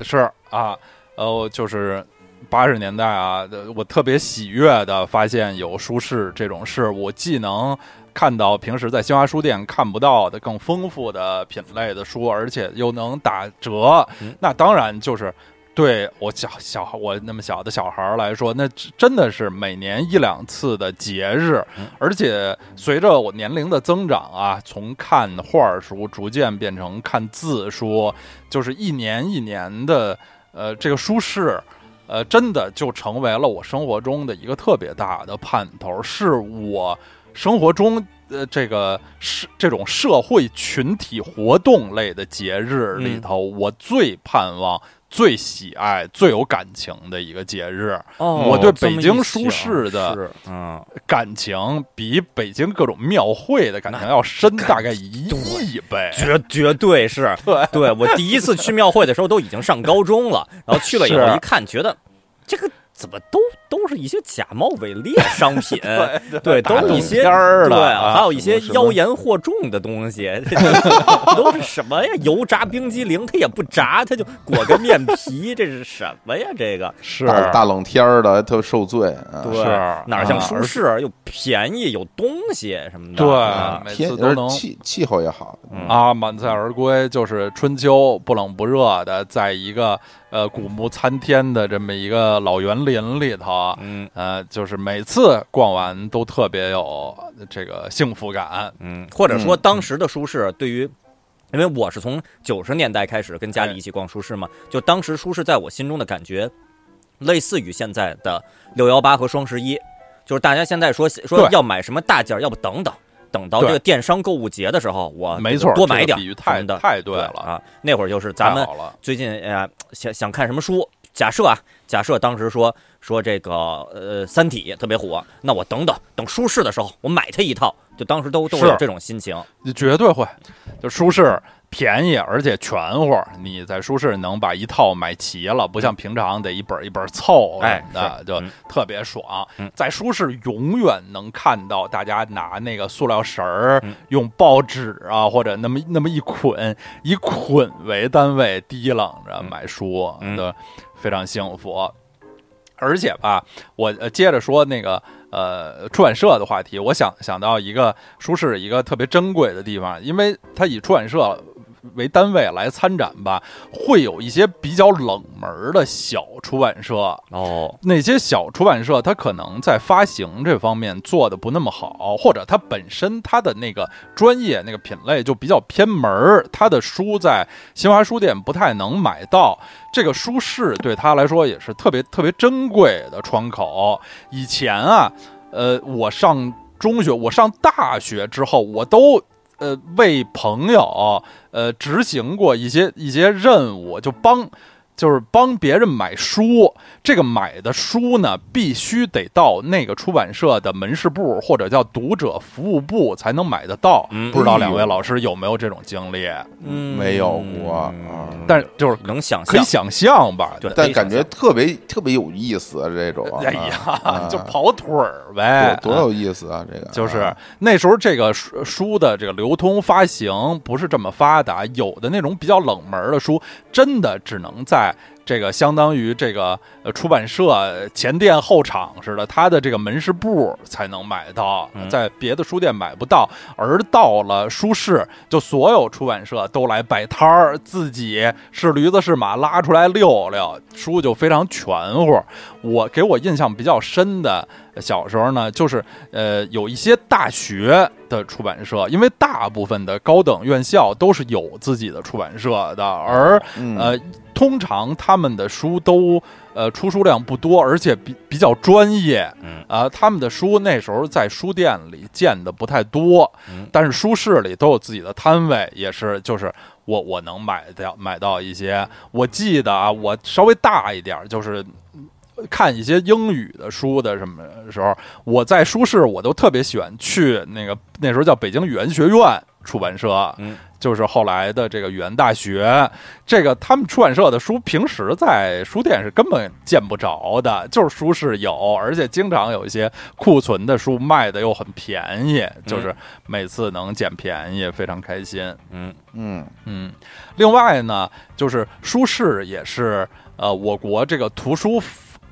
是啊，呃，就是八十年代啊，呃我特别喜悦的发现有书市这种事，我既能看到平时在新华书店看不到的更丰富的品类的书，而且又能打折，嗯那当然就是。对我小小孩，我那么小的小孩儿来说，那真真的是每年一两次的节日，嗯而且随着我年龄的增长啊，从看画书逐渐变成看字书，就是一年一年的，呃，这个书市，呃，真的就成为了我生活中的一个特别大的盼头，是我生活中呃这个是这种社会群体活动类的节日里头，我最盼望。最喜爱、最有感情的一个节日，哦我对北京书想市的嗯，感情比北京各种庙会的感情要深，大概一亿倍。绝绝对是，对对我第一次去庙会的时候都已经上高中了，然后去了以后一看，觉得这个怎么都都是一些假冒伪劣商品，对，都是一些对，啊还有一些妖言惑众的东西，都是什么呀？油炸冰激凌，它也不炸，它就裹个面皮，这是什么呀？这个是大大冷天儿的还特受罪啊。对，是哪像啊舒适又便宜有东西什么的，对啊每天次都能气气候也好，嗯啊，满载而归，就是春秋不冷不热的，在一个呃古木参天的这么一个老园林里头，嗯。呃，就是每次逛完都特别有这个幸福感。嗯，或者说嗯当时的舒适对于。因为我是从九十年代开始跟家里一起逛书市嘛，就当时书市在我心中的感觉，类似于现在的六幺八和双十一，就是大家现在说说要买什么大件儿，要不等等，等到这个电商购物节的时候，我没错，多买点太对了，啊。那会儿就是咱们最近呃想想看什么书，假设啊，假设当时说说这个呃《三体》特别火，那我等等等舒适的时候，我买它一套，就当时都都是有这种心情。绝对会，就舒适。便宜而且全乎，你在舒适能把一套买齐了，不像平常得一本一本凑哎什么的，就特别爽。嗯。在舒适永远能看到大家拿那个塑料绳儿嗯，用报纸啊或者那么那么一捆，以捆为单位提楞着嗯。买书，嗯。对，非常幸福。而且吧，我接着说那个呃出版社的话题，我想想到一个舒适一个特别珍贵的地方，因为它以出版社为单位来参展吧，会有一些比较冷门的小出版社。哦，那些小出版社，它可能在发行这方面做的不那么好，或者它本身它的那个专业那个品类就比较偏门儿，它的书在新华书店不太能买到。这个书市对他来说也是特别特别珍贵的窗口。以前啊，呃，我上中学，我上大学之后，我都呃为朋友呃执行过一些一些任务，就帮。就是帮别人买书，这个买的书呢，必须得到那个出版社的门市部或者叫读者服务部才能买得到。嗯不知道两位老师有没有这种经历？嗯。没有过啊。但是就是能想象可以，想象。吧？对但感觉特别特别有意思啊，这种啊，哎呀，啊。就跑腿儿呗，多多有意思啊！这个就是啊那时候这个书书的这个流通发行不是这么发达，有的那种比较冷门的书，真的只能在这个相当于这个呃出版社前店后厂似的，它的这个门市部才能买到，嗯在别的书店买不到。而到了书市，就所有出版社都来摆摊儿，自己是驴子是马拉出来溜溜，书就非常全乎。我给我印象比较深的小时候呢，就是呃有一些大学的出版社，因为大部分的高等院校都是有自己的出版社的，而嗯呃通常他们的书都呃出书量不多，而且比比较专业，嗯呃他们的书那时候在书店里见的不太多，嗯但是书市里都有自己的摊位，也是就是我我能买到买到一些。我记得啊，我稍微大一点儿，就是看一些英语的书的什么时候，我在书市我都特别喜欢去那个那时候叫北京语言学院出版社，嗯就是后来的这个语言大学。这个他们出版社的书平时在书店是根本见不着的，就是书市有，而且经常有一些库存的书卖的又很便宜，就是每次能捡便宜，非常开心。嗯嗯嗯，另外呢，就是书市也是呃，我国这个图书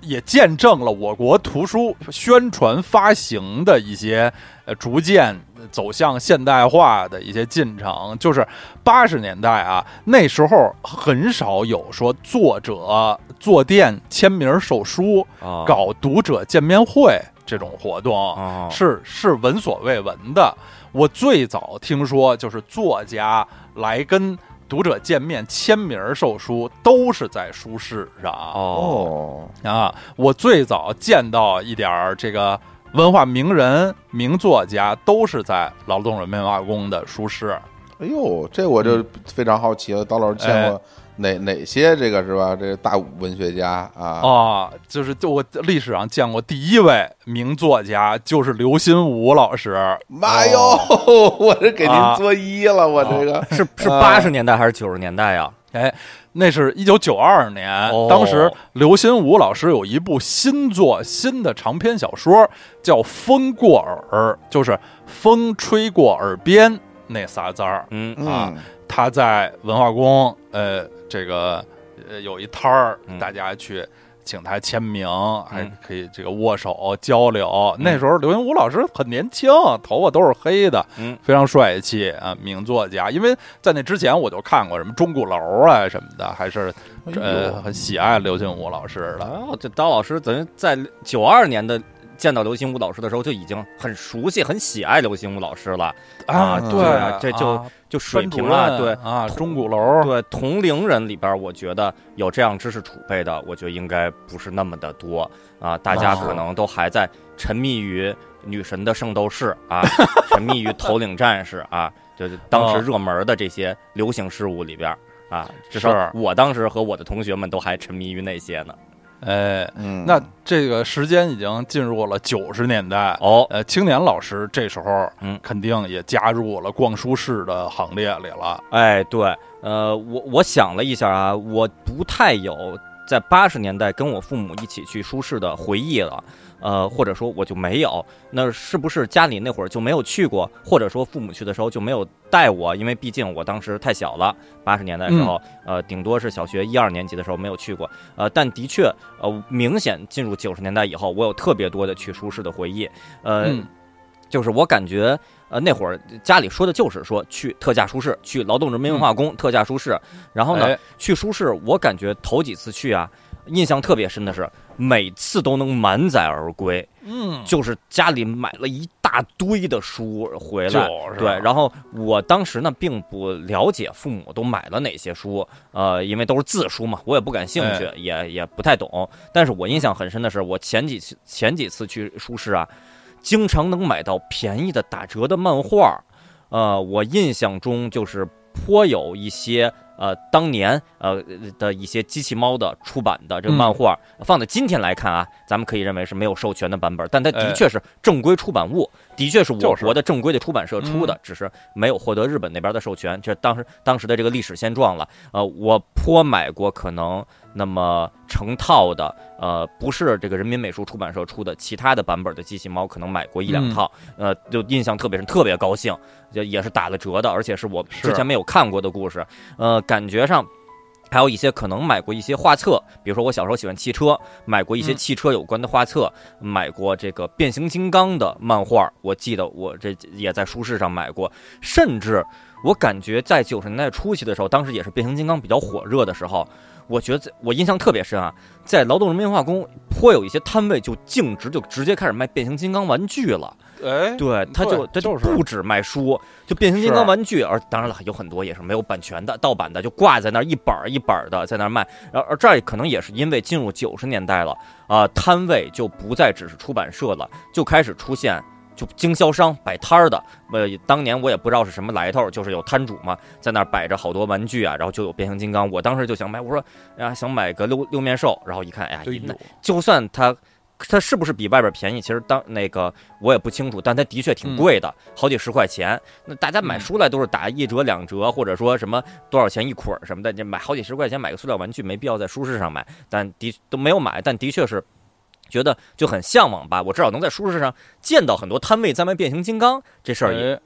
也见证了我国图书宣传发行的一些呃逐渐走向现代化的一些进程。就是八十年代啊，那时候很少有说作者坐店签名售书、啊，搞读者见面会这种活动。哦是是闻所未闻的。我最早听说，就是作家来跟读者见面签名售书，都是在书市上哦哦啊。我最早见到一点儿这个文化名人、名作家，都是在劳动人民文化宫的书市。哎呦，这我就非常好奇了，刀老师见过哪哪些这个是吧？这个大文学家啊？啊，就是就我历史上见过第一位名作家，就是刘心武老师。妈哟，我这给您作揖了，我这个是是啊八十年代还是九十年代呀？哎，那是一九九二年，哦当时刘心武老师有一部新作新的长篇小说，叫《风过耳》，就是风吹过耳边那仨字儿。嗯啊嗯他在文化宫，呃，这个呃有一摊儿，嗯大家去请他签名，还嗯可以这个握手交流。那时候刘心武老师很年轻，头发都是黑的，嗯非常帅气啊，名作家。因为在那之前我就看过什么钟鼓楼啊什么的，还是呃很喜爱刘心武老师的。哦，这当老师等于在九二年的见到刘心武老师的时候，就已经很熟悉、很喜爱刘心武老师了。啊对啊这就啊就水平啊，对啊，钟鼓楼，对，同龄人里边，我觉得有这样知识储备的，我觉得应该不是那么的多啊。大家可能都还在沉迷于女神的圣斗士啊，沉迷于头领战士啊，就是当时热门的这些流行事物里边啊，至少是我当时和我的同学们都还沉迷于那些呢。哎，嗯，那这个时间已经进入了九十年代。哦，呃，青年老师这时候，嗯肯定也加入了逛书市的行列里了。哎，对，呃，我我想了一下啊，我不太有在八十年代跟我父母一起去书市的回忆了，呃，或者说我就没有，那是不是家里那会儿就没有去过，或者说父母去的时候就没有带我？因为毕竟我当时太小了，八十年代的时候，呃，顶多是小学一二年级的时候没有去过，呃，但的确，呃，明显进入九十年代以后，我有特别多的去舒适的回忆，呃，嗯。就是我感觉，呃，那会儿家里说的就是说去特价书市，去劳动人民文化宫特价书市，然后呢，哎。去书市，我感觉头几次去啊，印象特别深的是，每次都能满载而归，嗯，就是家里买了一大堆的书回来。对，然后我当时呢并不了解父母都买了哪些书，呃，因为都是字书嘛，我也不感兴趣，哎也也不太懂。但是我印象很深的是，我前几次前几次去书市啊，经常能买到便宜的打折的漫画，呃，我印象中就是颇有一些呃当年呃的一些机器猫的出版的这个漫画，放在今天来看啊，咱们可以认为是没有授权的版本，但它的哎。确是正规出版物，的确是我国的正规的出版社出的，嗯只是没有获得日本那边的授权，这是当时当时的这个历史现状了。呃，我颇买过可能那么成套的，呃，不是这个人民美术出版社出的，其他的版本的机器猫可能买过一两嗯套，呃，就印象特别深，特别高兴，也也是打了折的，而且是我之前没有看过的故事，呃，感觉上。还有一些可能买过一些画册，比如说我小时候喜欢汽车，买过一些嗯汽车有关的画册，买过这个变形金刚的漫画，我记得我这也在书市上买过，甚至我感觉在九十年代初期的时候，当时也是变形金刚比较火热的时候，我觉得在我印象特别深啊，在劳动人民文化宫颇有一些摊位就径直就直接开始卖变形金刚玩具了。哎，对，他就他就是不止卖书，就变形金刚玩具，而当然了，有很多也是没有版权的盗版的，就挂在那儿一本儿一本儿的在那儿卖。然后而这儿可能也是因为进入九十年代了，啊、摊位就不再只是出版社了，就开始出现。就经销商摆摊儿的，呃，当年我也不知道是什么来头，就是有摊主嘛，在那儿摆着好多玩具啊，然后就有变形金刚。我当时就想买，我说，哎呀，想买个六六面兽，然后一看，哎呀，就算它它是不是比外边便宜，其实当那个我也不清楚，但它的确挺贵的，好几十块钱。那大家买嗯书来都是打一折两折，或者说什么多少钱一捆儿什么的，你买好几十块钱买个塑料玩具，没必要在书市上买。但的都没有买，但的确是。觉得就很向往吧，我至少能在书市上见到很多摊位在卖变形金刚，这事儿也、哎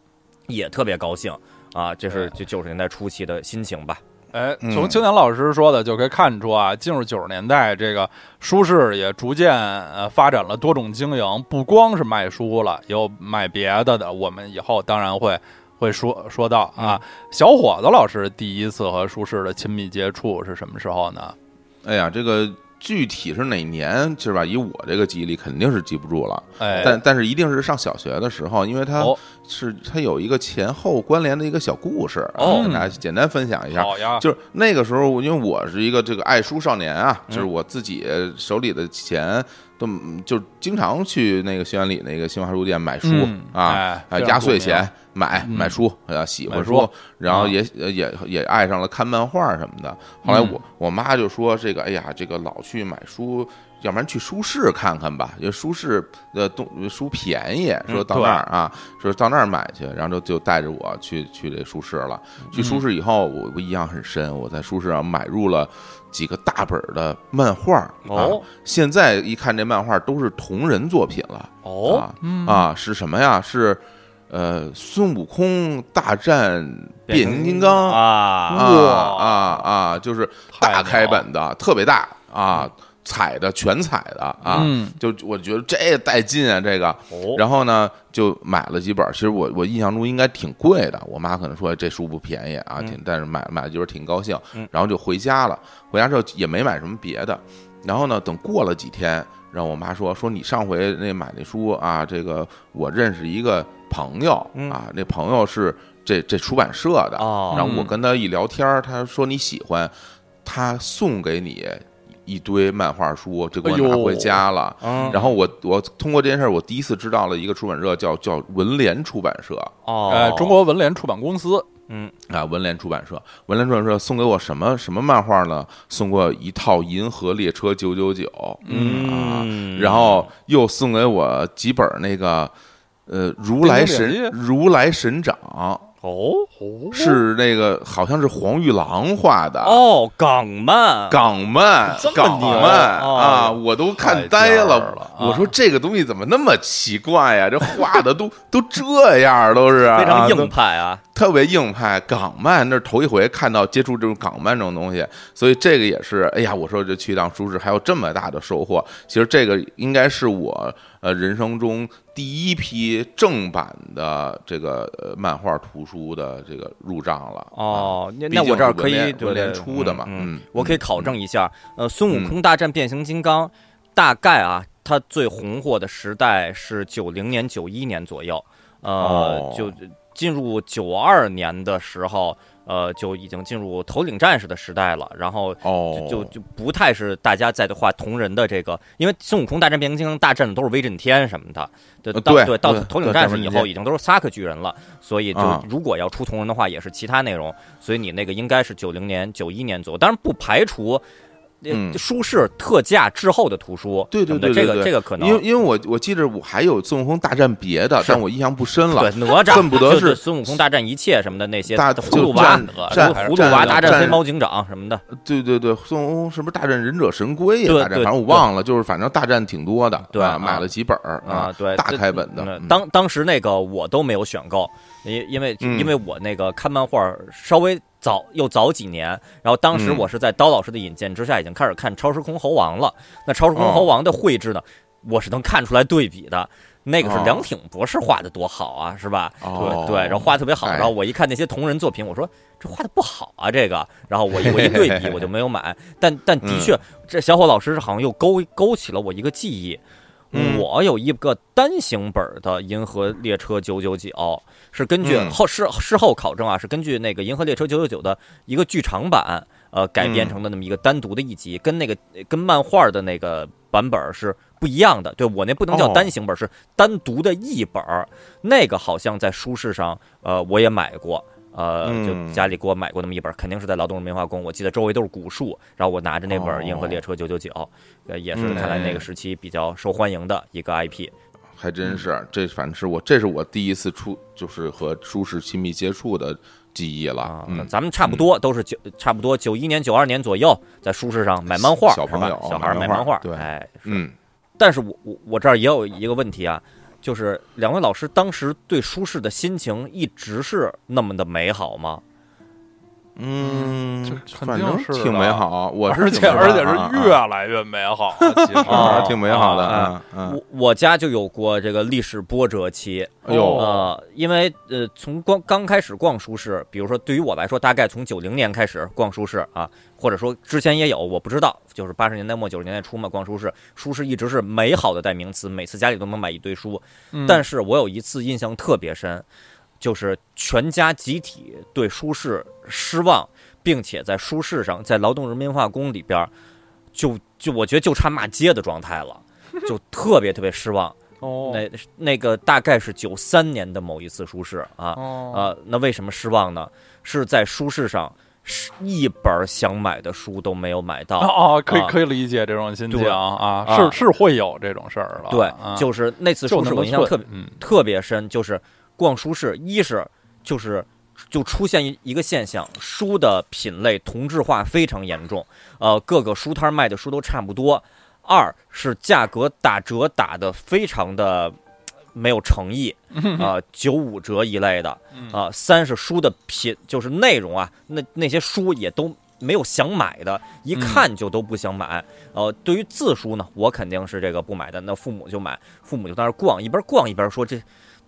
也特别高兴啊！这是就九十年代初期的心情吧。哎，嗯从青年老师说的就可以看出啊，进入九十年代，这个书市也逐渐呃发展了多种经营，不光是卖书了，也有卖别的的。我们以后当然会会说说到啊。小伙子老师第一次和书市的亲密接触是什么时候呢？哎呀，这个具体是哪年是吧？以我这个记忆力肯定是记不住了，哎，但但是一定是上小学的时候，因为它哦。是它有一个前后关联的一个小故事，啊哦跟大家简单分享一下。就是那个时候，因为我是一个这个爱书少年啊，嗯。就是我自己手里的钱都嗯就经常去那个学院里那个新华书店买书啊压岁钱买嗯买书，呃喜欢买书然后啊也也也爱上了看漫画什么的。后来嗯我我妈就说这个，哎呀，这个老去买书，要不然去书市看看吧，因为书市的东书便宜，说到那儿啊，说到那儿买去，然后就就带着我去去这书市了。去书市以后，我我印象很深，我在书市上买入了几个大本儿的漫画啊。哦现在一看这漫画都是同人作品了哦，啊，是什么呀？是呃孙悟空大战变形金刚。啊。啊哇啊啊，就是大开本的，特别大啊，彩的全彩的啊，嗯。就我觉得这带劲啊，这个。哦，然后呢，就买了几本，其实我我印象中应该挺贵的，我妈可能说这书不便宜啊，嗯。挺但是买买了几本挺高兴嗯，然后就回家了。回家之后也没买什么别的，然后呢，等过了几天，让我妈说说你上回那买那书啊，这个我认识一个朋友嗯。啊，那朋友是这这出版社的，哦然后我嗯。跟他一聊天，他说你喜欢，他送给你一堆漫画书，这给我拿回家了。嗯，然后我我通过这件事儿，我第一次知道了一个出版社叫叫文联出版社哦，呃，中国文联出版公司，嗯。啊，文联出版社，文联出版社送给我什么什么漫画呢？送过一套《银河列车九九九》，嗯啊，然后又送给我几本那个呃如来神如来神掌，哦是那个好像是黄玉郎画的。哦，港漫，港漫港牛漫哦啊，我都看呆了了。我说这个东西怎么那么奇怪呀？这画的都都这样，都是 非常硬派啊，特别硬派。港漫那是头一回看到接触这种港漫这种东西，所以这个也是，哎呀，我说这去一趟书市还有这么大的收获。其实这个应该是我呃人生中第一批正版的这个呃漫画图书的这个入账了。哦，那我这儿可以是文联对文联对出的嘛，嗯，嗯，我可以考证一下，呃，孙悟空大战变形金刚，大概啊，它最红火的时代是九零年、九一年左右，呃哦，就进入九二年的时候，呃，就已经进入头领战士的时代了，然后。哦，就就不太是大家在画同人的这个，因为孙悟空大战变形金刚大战的都是威震天什么的，对到对到头领战士以后已经都是萨克巨人了，所以就啊如果要出同人的话，也是其他内容，所以你那个应该是九零年、九一年左右，当然不排除。书市特价之后的图书，对对什么的这个对对对这个可能因为因为我我记得我还有孙悟空大战别的，但我印象不深了对。哪吒恨不得就是孙悟空大战一切什么的那些大葫芦娃、葫芦娃大战战黑猫警长什么的，对对对，孙悟空是不是大战忍者神龟呀？大战，对对反正我忘了，就是反正大战挺多的。啊对啊买了几本啊，对，大开本的。当当时那个我都没有选购，因因为嗯因为我那个看漫画稍微早又早几年，然后当时嗯我是在刀老师的引荐之下，已经开始看《超时空猴王》了。那《超时空哦猴王》的绘制呢，我是能看出来对比的。那个是哦梁挺博士画的多好啊，是吧？哦对对，然后画的特别好。哎然后我一看那些同人作品，我说这画的不好啊，这个。然后我一我一对比，我就没有买。但但的嗯确，这小伙老师好像又勾勾起了我一个记忆。嗯我有一个单行本的《银河列车九九九》，是根据嗯后事事后考证啊，是根据那个《银河列车九九九》的一个剧场版，呃，改编成的那么一个单独的一集，跟那个跟漫画的那个版本是不一样的。对我那不能叫哦单行本，是单独的一本儿。那个好像在书市上，呃，我也买过。呃，就嗯。家里给我买过那么一本，肯定是在劳动人民化宫。我记得周围都是古树，然后我拿着那本哦《银河列车九九九》，呃，也是嗯。看来那哎个时期比较受欢迎的一个 IP。还真是，这反正是我这是我第一次出就是和舒适亲密接触的记忆了啊。，嗯，咱们差不多都是九，差不多九一年、九二年左右，在书市上买漫画，小朋友小孩儿买漫画买漫画，对。哎，嗯，但是我我我这儿也有一个问题啊，就是两位老师当时对舒适的心情一直是那么的美好吗？嗯反正定是挺美好，我是而且而且啊是越来越美好，其实啊挺美好的啊我我家就有过这个历史波折期，哎呦呃，因为呃，从光刚开始逛书市，比如说对于我来说，大概从九零年开始逛书市啊，或者说之前也有，我不知道，就是八十年代末九十年代初嘛，逛书市，书市一直是美好的代名词，每次家里都能买一堆书。嗯但是我有一次印象特别深，就是全家集体对书市失望，并且在书市上，在劳动人民化工里边，就就我觉得就差骂街的状态了，就特别特别失望。哦。那那个大概是九三年的某一次舒适啊，哦。呃，那为什么失望呢？是在书市上，是一本想买的书都没有买到。哦哦，可以啊。可以理解这种心情啊，啊。是是会有这种事儿了，对啊，就是那次书市，就那么我印象特别嗯。特别深，就是逛书市，一是就是就出现一一个现象，书的品类同质化非常严重，呃，各个书摊卖的书都差不多；二是价格打折打的非常的没有诚意，啊、九五折一类的，啊、三是书的品就是内容啊，那那些书也都。没有想买的，一看就都不想买。呃，对于字书呢，我肯定是这个不买的。那父母就买，父母就在那儿逛，一边逛一边说：“这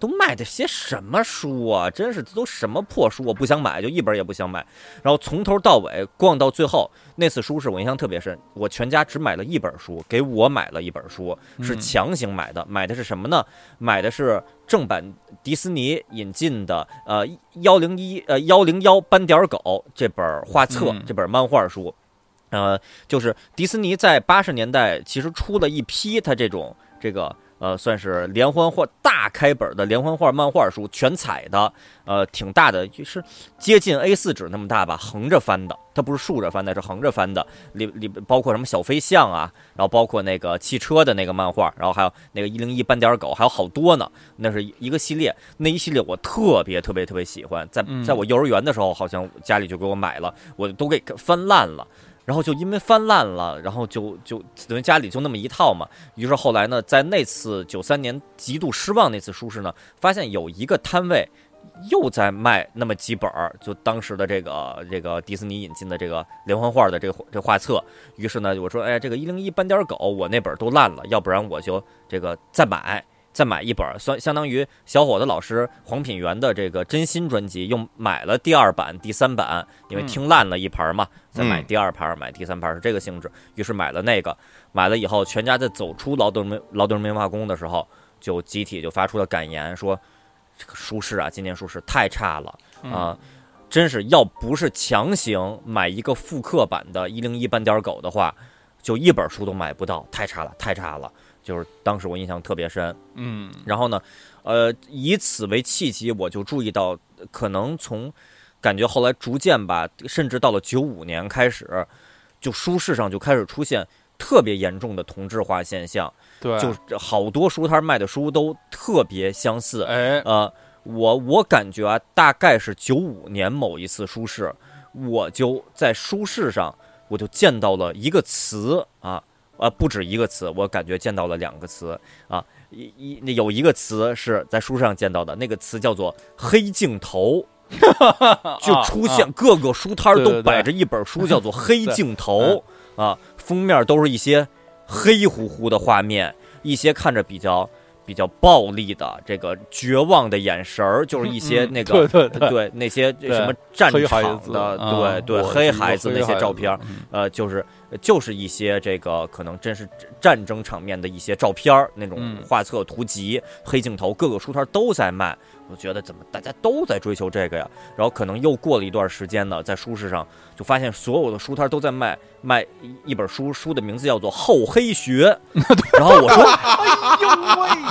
都卖的些什么书啊？真是都什么破书，我不想买，就一本也不想买。”然后从头到尾逛到最后，那次书是我印象特别深，我全家只买了一本书，给我买了一本书，是嗯强行买的。买的是什么呢？买的是正版迪士尼引进的呃幺零一呃幺零幺斑点狗这本画册、嗯这本漫画书。呃，就是迪士尼在八十年代其实出了一批它这种这个呃，算是连环画大开本的连环画漫画书，全彩的，呃，挺大的，就是接近 A 4纸那么大吧，横着翻的，它不是竖着翻的，是横着翻的，里里包括什么小飞象啊，然后包括那个汽车的那个漫画，然后还有那个一零一斑点狗，还有好多呢，那是一个系列，那一系列我特别特别特别喜欢，在嗯在我幼儿园的时候，好像家里就给我买了，我都给翻烂了。然后就因为翻烂了，然后就就等于家里就那么一套嘛。于是后来呢，在那次九三年极度失望那次书市呢，发现有一个摊位又在卖那么几本儿，就当时的这个这个迪士尼引进的这个连环画的这个这画册。于是呢，我说，哎，这个一零一斑点狗我那本都烂了，要不然我就这个再买。再买一本儿，相相当于小伙子老师黄品源的这个真心专辑，又买了第二版、第三版，因为嗯听烂了一盘儿嘛，再买嗯第二盘儿、买第三盘儿是这个性质。于是买了那个，买了以后，全家在走出劳动人民劳动人民文化宫的时候，就集体就发出了感言，说这个书市啊，今年书市太差了啊、真是要不是强行买一个复刻版的《一零一斑点狗》的话，就一本书都买不到，太差了，太差了。就是当时我印象特别深。嗯然后呢，呃，以此为契机，我就注意到，可能从感觉后来逐渐吧，甚至到了九五年开始，就书市上就开始出现特别严重的同质化现象，对，就好多书摊卖的书都特别相似。哎，呃，我我感觉啊，大概是九五年某一次书市，我就在书市上，我就见到了一个词啊。呃，不止一个词，我感觉见到了两个词啊，一一那有一个词是在书上见到的，那个词叫做“黑镜头 ”，就出现各个书摊儿都摆着一本书，叫做 《黑镜头》啊，封面都是一些黑乎乎的画面，一些看着比较比较暴力的这个绝望的眼神儿，就是一些嗯那个、对对对对那些什么战场的，啊对对黑孩子那些照片呃，就是就是一些这个可能真是战争场面的一些照片儿，那种嗯画册、图集、黑镜头，各个书摊都在卖。我觉得怎么大家都在追求这个呀？然后可能又过了一段时间呢，在书市上就发现所有的书摊都在卖卖一一本书，书的名字叫做《厚黑学》。然后我说，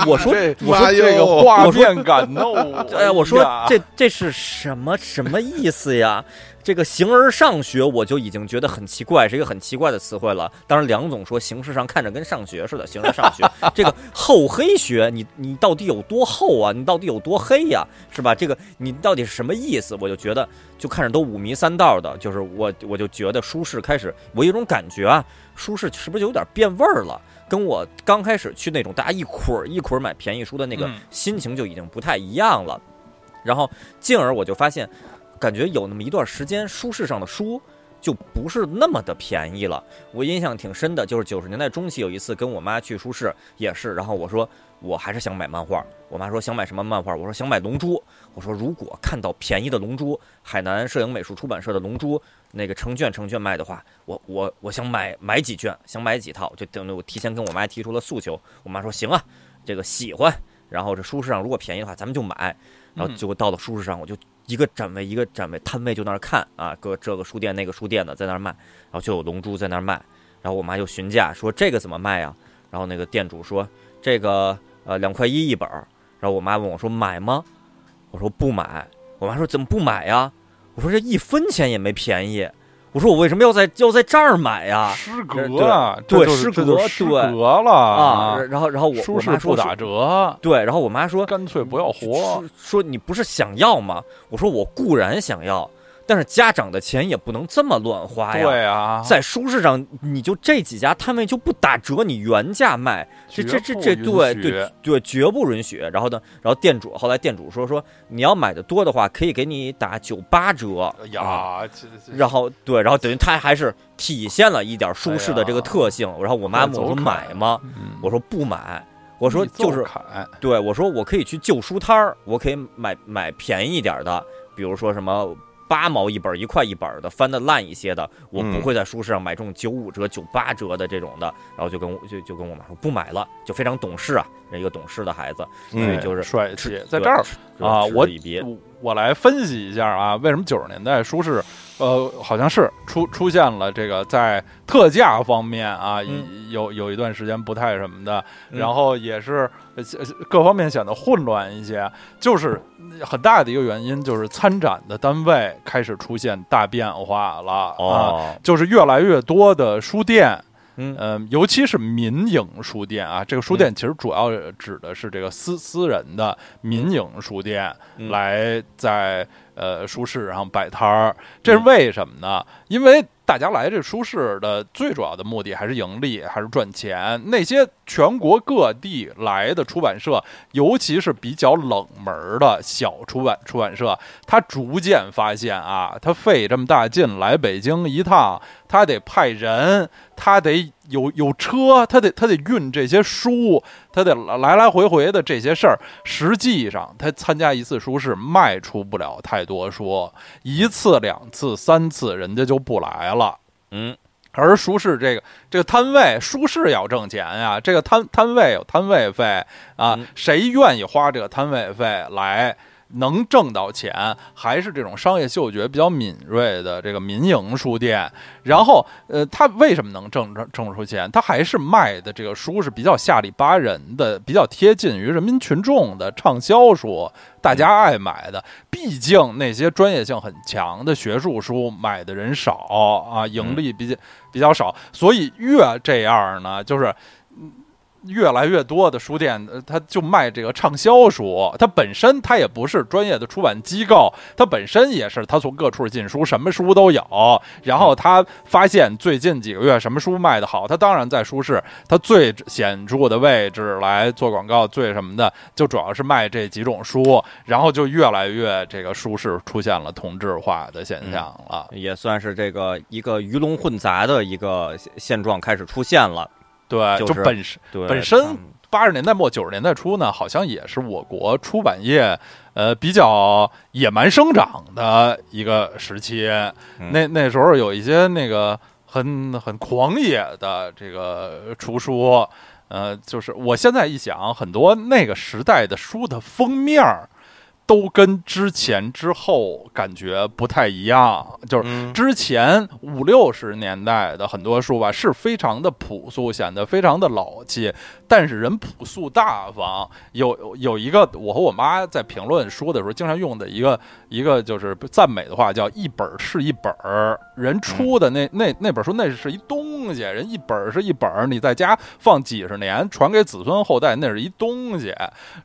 我说这我说妈这个画面感哦，哎，我说这这是什么什么意思呀？这个形而上学，我就已经觉得很奇怪，是一个很奇怪的词汇了。当然，梁总说形式上看着跟上学似的，形而上学。这个厚黑学，你你到底有多厚啊？你到底有多黑呀？是吧？这个你到底是什么意思？我就觉得就看着都五迷三道的，就是我我就觉得舒适开始，我有一种感觉啊，书市是不是有点变味儿了？跟我刚开始去那种大家一捆儿一捆儿买便宜书的那个嗯心情就已经不太一样了。然后进而我就发现，感觉有那么一段时间，书市上的书就不是那么的便宜了。我印象挺深的，就是九十年代中期有一次跟我妈去书市，也是，然后我说我还是想买漫画，我妈说想买什么漫画，我说想买《龙珠》，我说如果看到便宜的《龙珠》，海南摄影美术出版社的《龙珠》那个成卷成卷卖的话，我我我想买买几卷，想买几套，就等于我提前跟我妈提出了诉求，我妈说行啊，这个喜欢，然后这书市上如果便宜的话，咱们就买。然后结果到了书市上，我就一个展位一个展位摊位就那儿看啊，搁这个书店那个书店的在那儿卖，然后就有龙珠在那儿卖，然后我妈就询价说这个怎么卖呀？然后那个店主说这个呃两块一一本儿，然后我妈问我说买吗？我说不买，我妈说怎么不买呀？我说这一分钱也没便宜，我说我为什么要在要在这儿买呀？失对格啊，对失格失对格了啊，然后然后我我妈说不打折，对，然后我妈说干脆不要活说。说你不是想要吗？我说我固然想要，但是家长的钱也不能这么乱花呀。对啊，在书市上，你就这几家摊位就不打折，你原价卖，这这这这对对对，绝不允许。然后呢，然后店主后来店主说说你要买的多的话，可以给你打九八折。哎啊呀，然后对，然后等于他还是体现了一点舒适的这个特性。然后我妈问我买吗？嗯我说不买。我说就是对，我说我可以去旧书摊儿，我可以买买便宜一点儿的，比如说什么八毛一本、一块一本的，翻的烂一些的，我不嗯会在书市上买这种九五折、九八折的这种的。然后就跟我就就跟我妈说不买了，就非常懂事啊，是一个懂事的孩子，所以嗯就是帅气，在这儿啊，我我来分析一下啊，为什么九十年代舒适，呃，好像是出出现了这个在特价方面啊，嗯有有一段时间不太什么的，嗯然后也是呃各方面显得混乱一些，就是很大的一个原因就是参展的单位开始出现大变化了啊，哦，就是越来越多的书店。嗯。嗯，尤其是民营书店啊，这个书店其实主要指的是这个私私人的民营书店，嗯。来在呃书市上摆摊儿，这是为什么呢？因为大家来这书市的最主要的目的还是盈利，还是赚钱。那些全国各地来的出版社，尤其是比较冷门的小出版出版社，他逐渐发现啊，他费这么大劲来北京一趟，他得派人，他得有有车，他得他得运这些书，他得来来回回的这些事儿。实际上，他参加一次书市卖出不了太多书，一次、两次、三次，人家就不来了。嗯，而书市这个这个摊位，书市要挣钱呀，这个摊摊位有摊位费啊，嗯谁愿意花这个摊位费来？能挣到钱，还是这种商业嗅觉比较敏锐的这个民营书店。然后，呃，他为什么能挣挣挣出钱？他还是卖的这个书是比较下里巴人的，比较贴近于人民群众的畅销书，大家爱买的。毕竟那些专业性很强的学术书买的人少啊，盈利比较比较少，所以越这样呢，就是。越来越多的书店，呃它就卖这个畅销书。它本身它也不是专业的出版机构，它本身也是它从各处进书，什么书都有。然后他发现最近几个月什么书卖的好，他当然在书市它最显著的位置来做广告，最什么的就主要是卖这几种书。然后就越来越这个书市出现了同质化的现象了。也算是这个一个鱼龙混杂的一个现状开始出现了。对，就就本身对，本身嗯八十年代末九十年代初呢，好像也是我国出版业呃比较野蛮生长的一个时期。嗯那那时候有一些那个很很狂野的这个出书，呃，就是我现在一想，很多那个时代的书的封面儿都跟之前之后感觉不太一样，就是嗯之前五六十年代的很多书吧，是非常的朴素，显得非常的老气，但是人朴素大方。有有一个，我和我妈在评论书的时候经常用的一个一个就是赞美的话，叫“一本儿是一本儿”。人出的那那那本书，那是一东西，人一本儿是一本儿，你在家放几十年，传给子孙后代，那是一东西。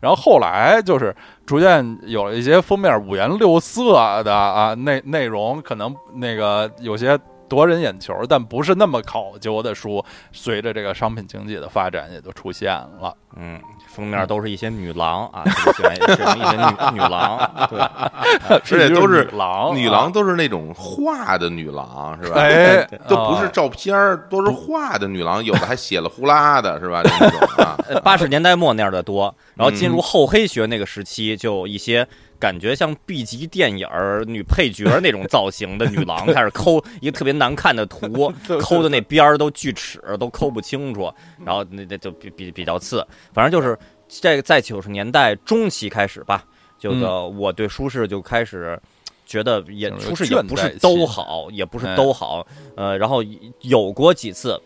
然后后来就是逐渐有了一些封面五颜六色的啊内内容，可能那个有些夺人眼球，但不是那么考究的书，随着这个商品经济的发展，也就出现了。嗯，封面都是一些女郎啊，特别喜欢喜欢一些女女郎，对，而且都是女郎，女郎都是那种画的女郎，是吧？哎，都不是啊照片儿，都是画的女郎，有的还写了呼啦的，是吧？就 那种啊，呃八十年代末那样的多，然后进入嗯后黑学那个时期，就一些感觉像 B 级电影儿女配角那种造型的女郎开始抠一个特别难看的图，抠的那边儿都锯齿，都抠不清楚，然后那那就比比比较次，反正就是这个在九十年代中期开始吧，就个我对舒适就开始。觉得也就是舒适也不是都好，也不是都好，呃，然后有过几次，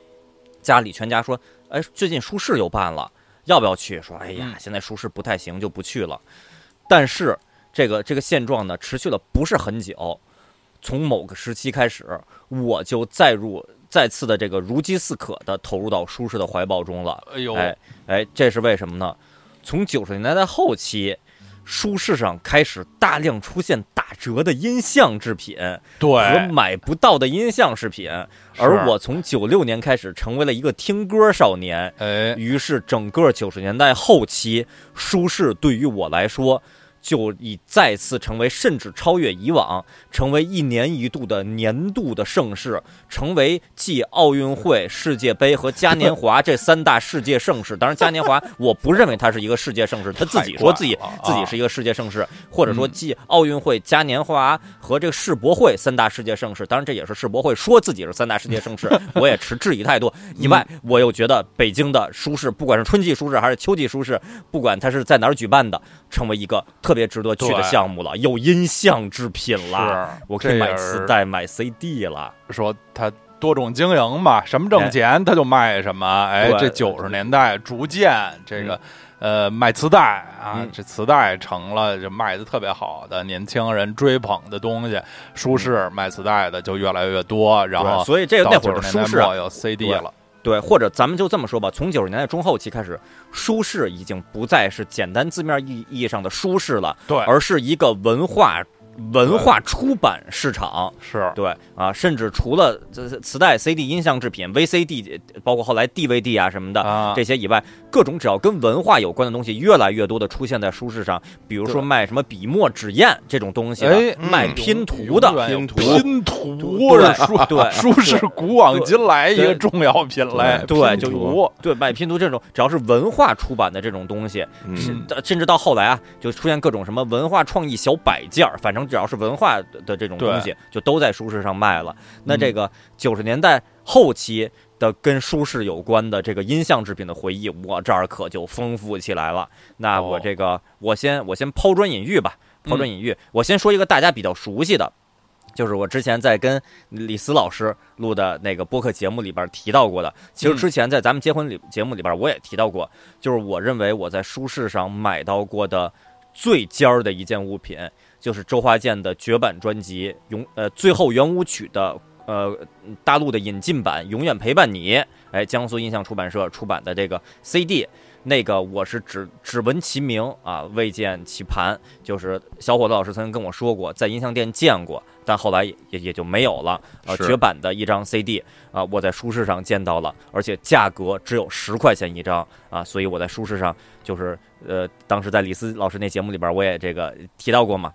家里全家说，哎，最近舒适又办了，要不要去？说，哎呀嗯，现在舒适不太行，就不去了。但是这个这个现状呢，持续了不是很久。从某个时期开始，我就再入再次的这个如饥似渴的投入到舒适的怀抱中了。哎呦，哎哎，这是为什么呢？从九十年代后期，舒适上开始大量出现打折的音像制品和，买不到的音像饰品，而我从九六年开始成为了一个听歌少年，哎，于是整个九十年代后期，舒适对于我来说。就已再次成为，甚至超越以往，成为一年一度的年度的盛事，成为继奥运会、世界杯和嘉年华这三大世界盛事。当然，嘉年华我不认为它是一个世界盛事，他自己说自己自己是一个世界盛事，或者说继奥运会、嘉年华和这个世博会三大世界盛事。当然，这也是世博会说自己是三大世界盛事，我也持质疑态度。以外，我又觉得北京的书市，不管是春季书市还是秋季书市，不管它是在哪儿举办的，成为一个特特别值得去的项目了，有音像制品了，我可以买磁带、买 CD 了。说他多种经营嘛，什么挣钱他就卖什么。哎，这九十年代逐渐这个。呃，卖磁带啊，嗯这磁带成了这卖的特别好的年轻人追捧的东西。舒适卖磁带的就越来越多，然后所以这个那会儿的到90舒适有 CD 了，对，或者咱们就这么说吧，从九十年代中后期开始，舒适已经不再是简单字面意意义上的舒适了，对，而是一个文化文化出版市场。是对啊，甚至除了这磁带、CD 音像制品、VCD，包括后来 DVD 啊什么的、啊，这些以外，各种只要跟文化有关的东西，越来越多的出现在书市上。比如说卖什么笔墨纸砚这种东西卖嗯。拼图的，拼图。拼图对是舒对。书是古往今来一个重要品类，对，拼就图对卖拼图这种，只要是文化出版的这种东西，甚至到后来啊，就出现各种什么文化创意小摆件儿，反正只要是文化的这种东西，就都在书市上卖了。那这个九十年代后期的跟舒适有关的这个音像制品的回忆，我这儿可就丰富起来了。那我这个，我先我先抛砖引玉吧，抛砖引玉。我先说一个大家比较熟悉的。就是我之前在跟李斯老师录的那个播客节目里边提到过的，其实之前在咱们结婚里节目里边我也提到过，就是我认为我在书市上买到过的最尖儿的一件物品，就是周华健的绝版专辑《永呃最后圆舞曲》的呃大陆的引进版《永远陪伴你》，哎，江苏音像出版社出版的这个 CD。那个我是只只闻其名啊，未见其盘。就是小伙子老师曾经跟我说过，在音像店见过，但后来也也也就没有了。呃，绝版的一张 CD 啊，我在书市上见到了，而且价格只有十块钱一张啊，所以我在书市上就是呃，当时在李斯老师那节目里边我也这个提到过嘛，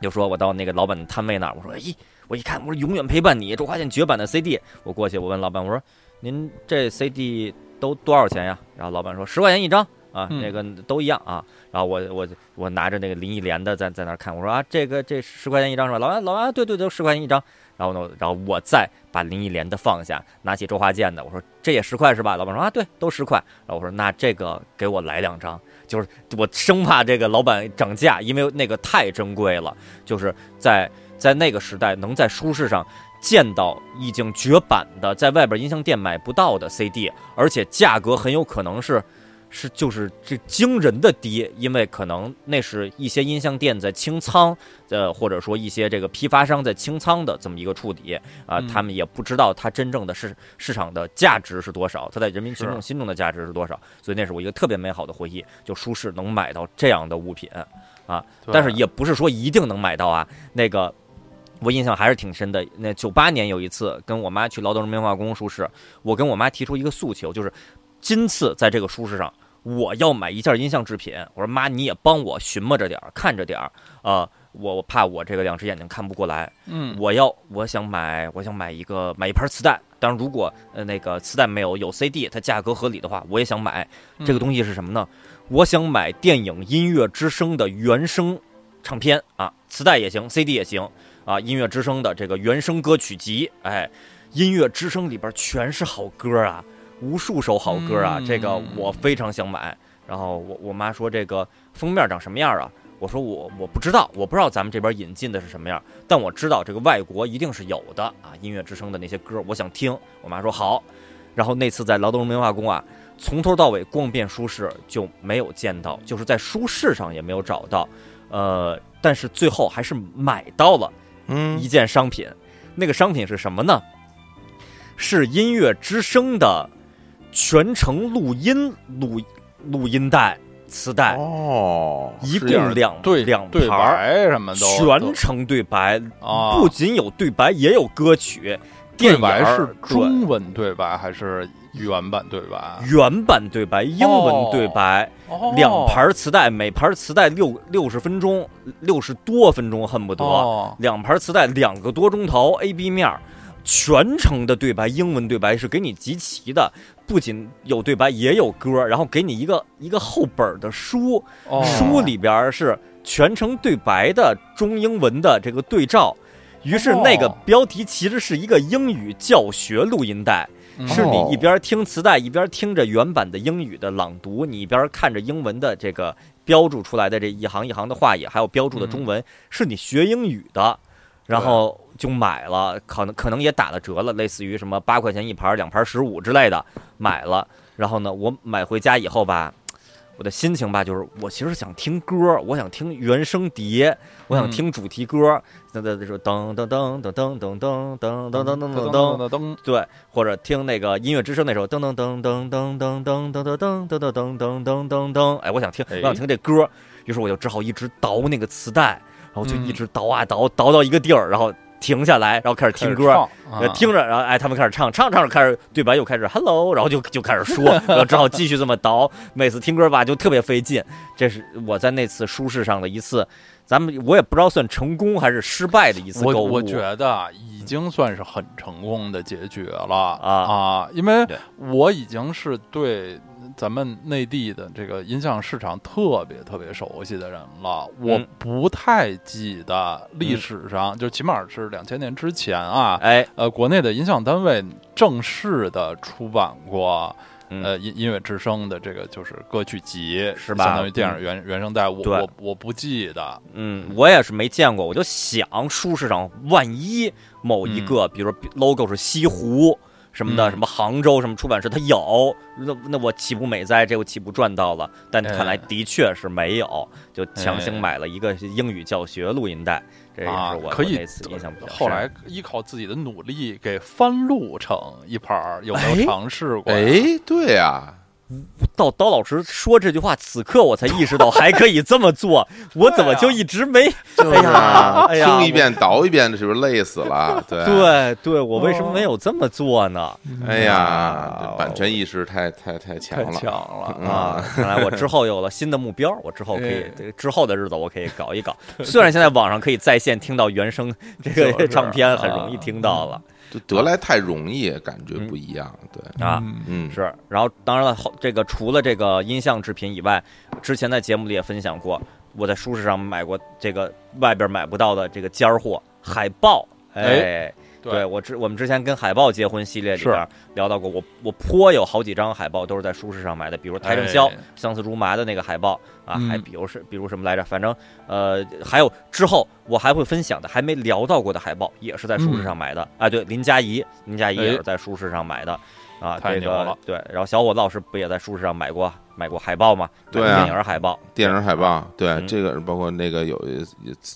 就说我到那个老板的摊位那儿，我说，咦，我一看，我说永远陪伴你，周华健绝版的 CD，我过去我问老板，我说您这 CD 都多少钱呀？然后老板说十块钱一张啊，嗯那个都一样啊。然后我我我拿着那个林忆莲的在在那看，我说啊，这个这十块钱一张是吧？老板老板，对对对，十块钱一张。然后呢，然后我再把林忆莲的放下，拿起周华健的，我说这也十块是吧？老板说啊，对，都十块。然后我说那这个给我来两张，就是我生怕这个老板涨价，因为那个太珍贵了，就是在在那个时代能在书市上。见到已经绝版的，在外边音像店买不到的 CD，而且价格很有可能是，是就是这惊人的低，因为可能那是一些音像店在清仓，呃，或者说一些这个批发商在清仓的这么一个处理啊、嗯他们也不知道它真正的市市场的价值是多少，它在人民群众心中的价值是多少，所以那是我一个特别美好的回忆，就舒适能买到这样的物品，啊但是也不是说一定能买到啊，那个。我印象还是挺深的。那九八年有一次跟我妈去劳动人民文化宫书市，我跟我妈提出一个诉求，就是今次在这个书市上，我要买一件音像制品。我说妈，你也帮我寻摸着点儿，看着点儿啊、我我怕我这个两只眼睛看不过来。嗯，我要我想买，我想买一个买一盘磁带。当然，如果呃那个磁带没有有 CD，它价格合理的话，我也想买。这个东西是什么呢？我想买电影《音乐之声》的原声唱片啊，磁带也行，CD 也行啊，《音乐之声》的这个原声歌曲集，哎，《音乐之声》里边全是好歌啊，无数首好歌啊，嗯这个我非常想买。然后我我妈说这个封面长什么样啊？我说我我不知道，我不知道咱们这边引进的是什么样，但我知道这个外国一定是有的啊，音乐之声的那些歌，我想听。我妈说好，然后那次在劳动人民文化宫啊，从头到尾逛遍书市就没有见到，就是在书市上也没有找到，呃，但是最后还是买到了嗯一件商品，那个商品是什么呢？是音乐之声的全程录音录录音带磁带，哦，一共两对两对盘儿，白什么的全程对白，啊，不仅有对白，也有歌曲。对电白是中文对白还是原版对白？原版对白，英文对白，哦两盘儿磁带，每盘儿磁带六六十分钟，六十多分钟，恨不得、哦两盘儿磁带两个多钟头，A B 面儿，全程的对白，英文对白是给你集齐的，不仅有对白，也有歌，然后给你一个一个厚本儿的书，哦书里边儿是全程对白的中英文的这个对照。于是那个哦。标题其实是一个英语教学录音带，嗯。是你哦一边听磁带一边听着原版的英语的朗读，你一边看着英文的这个标注出来的这一行一行的话也还有标注的中文，是你学英语的，然后就买了，可能可能也打了折了，类似于什么八块钱一盘，两盘十五之类的买了，然后呢，我买回家以后吧。我的心情吧，就是我其实想听歌，我想听原声碟，我想听主题歌，噔噔噔噔噔噔噔噔噔噔噔噔噔噔噔噔，噔，对，或者听那个音乐之声那首噔噔噔噔噔噔噔噔噔噔噔噔噔噔噔噔噔，哎，我想听，我想听这歌，于是我就只好一直倒那个磁带，然后就一直倒啊倒，倒到一个地儿，然后停下来，然后开始听歌，呃，听着，然后哎，他们开始唱，唱唱着开始对白又开始 hello，然后就就开始说，然后只好继续这么倒。每次听歌吧就特别费劲，这是我在那次舒适上的一次，咱们我也不知道算成功还是失败的一次购物。我我觉得啊已经算是很成功的结局了。啊。啊，因为我已经是对咱们内地的这个音像市场特别特别熟悉的人了，我嗯不太记得历史上，就起码是两千年之前啊，哎，呃，国内的音像单位正式的出版过。嗯。呃，音音乐之声的这个就是歌曲集，是吧相当于电影原、原声带，我我我不记得，嗯，我也是没见过，我就想书市上万一某一个，比如说 logo 是西湖。什么的，嗯什么杭州什么出版社，他有，那那我岂不美哉？这我岂不赚到了？但看来哎的确是没有，就强行哎买了一个英语教学录音带，这也啊是我可以那次印象比较深。后来依靠自己的努力给翻录成一盘儿，有没哎有尝试过啊？哎，对呀，到刀老师说这句话，此刻我才意识到还可以这么做，我怎么就一直没？哎呀啊哎呀听一遍倒一遍，是不是累死了？对，对对，我为什么没有这么做呢？哎呀版权意识太太太强了，太强了嗯啊，看来我之后有了新的目标，我之后可以哎这个之后的日子我可以搞一搞。虽然现在网上可以在线听到原声这个唱片，很容易听到了就得来太容易，感觉不一样。对，啊。嗯嗯，是，然后当然了，后这个除了这个音像制品以外，之前在节目里也分享过，我在书市上买过这个外边买不到的这个尖儿货海报，哎。哎对我之我们之前跟海报结婚系列里边聊到过，我我颇有好几张海报都是在书市上买的，比如邰正宵、哎相思如麻的那个海报啊，嗯。还比如是比如什么来着，反正呃还有之后我还会分享的，还没聊到过的海报也是在书市上买的、啊，对，林佳怡，林佳怡也是在书市上买的。啊，这个太牛了。对，然后小伙子老师不也在书市上买过买过海报吗？对电影海报，电影海报，对嗯。这个包括那个有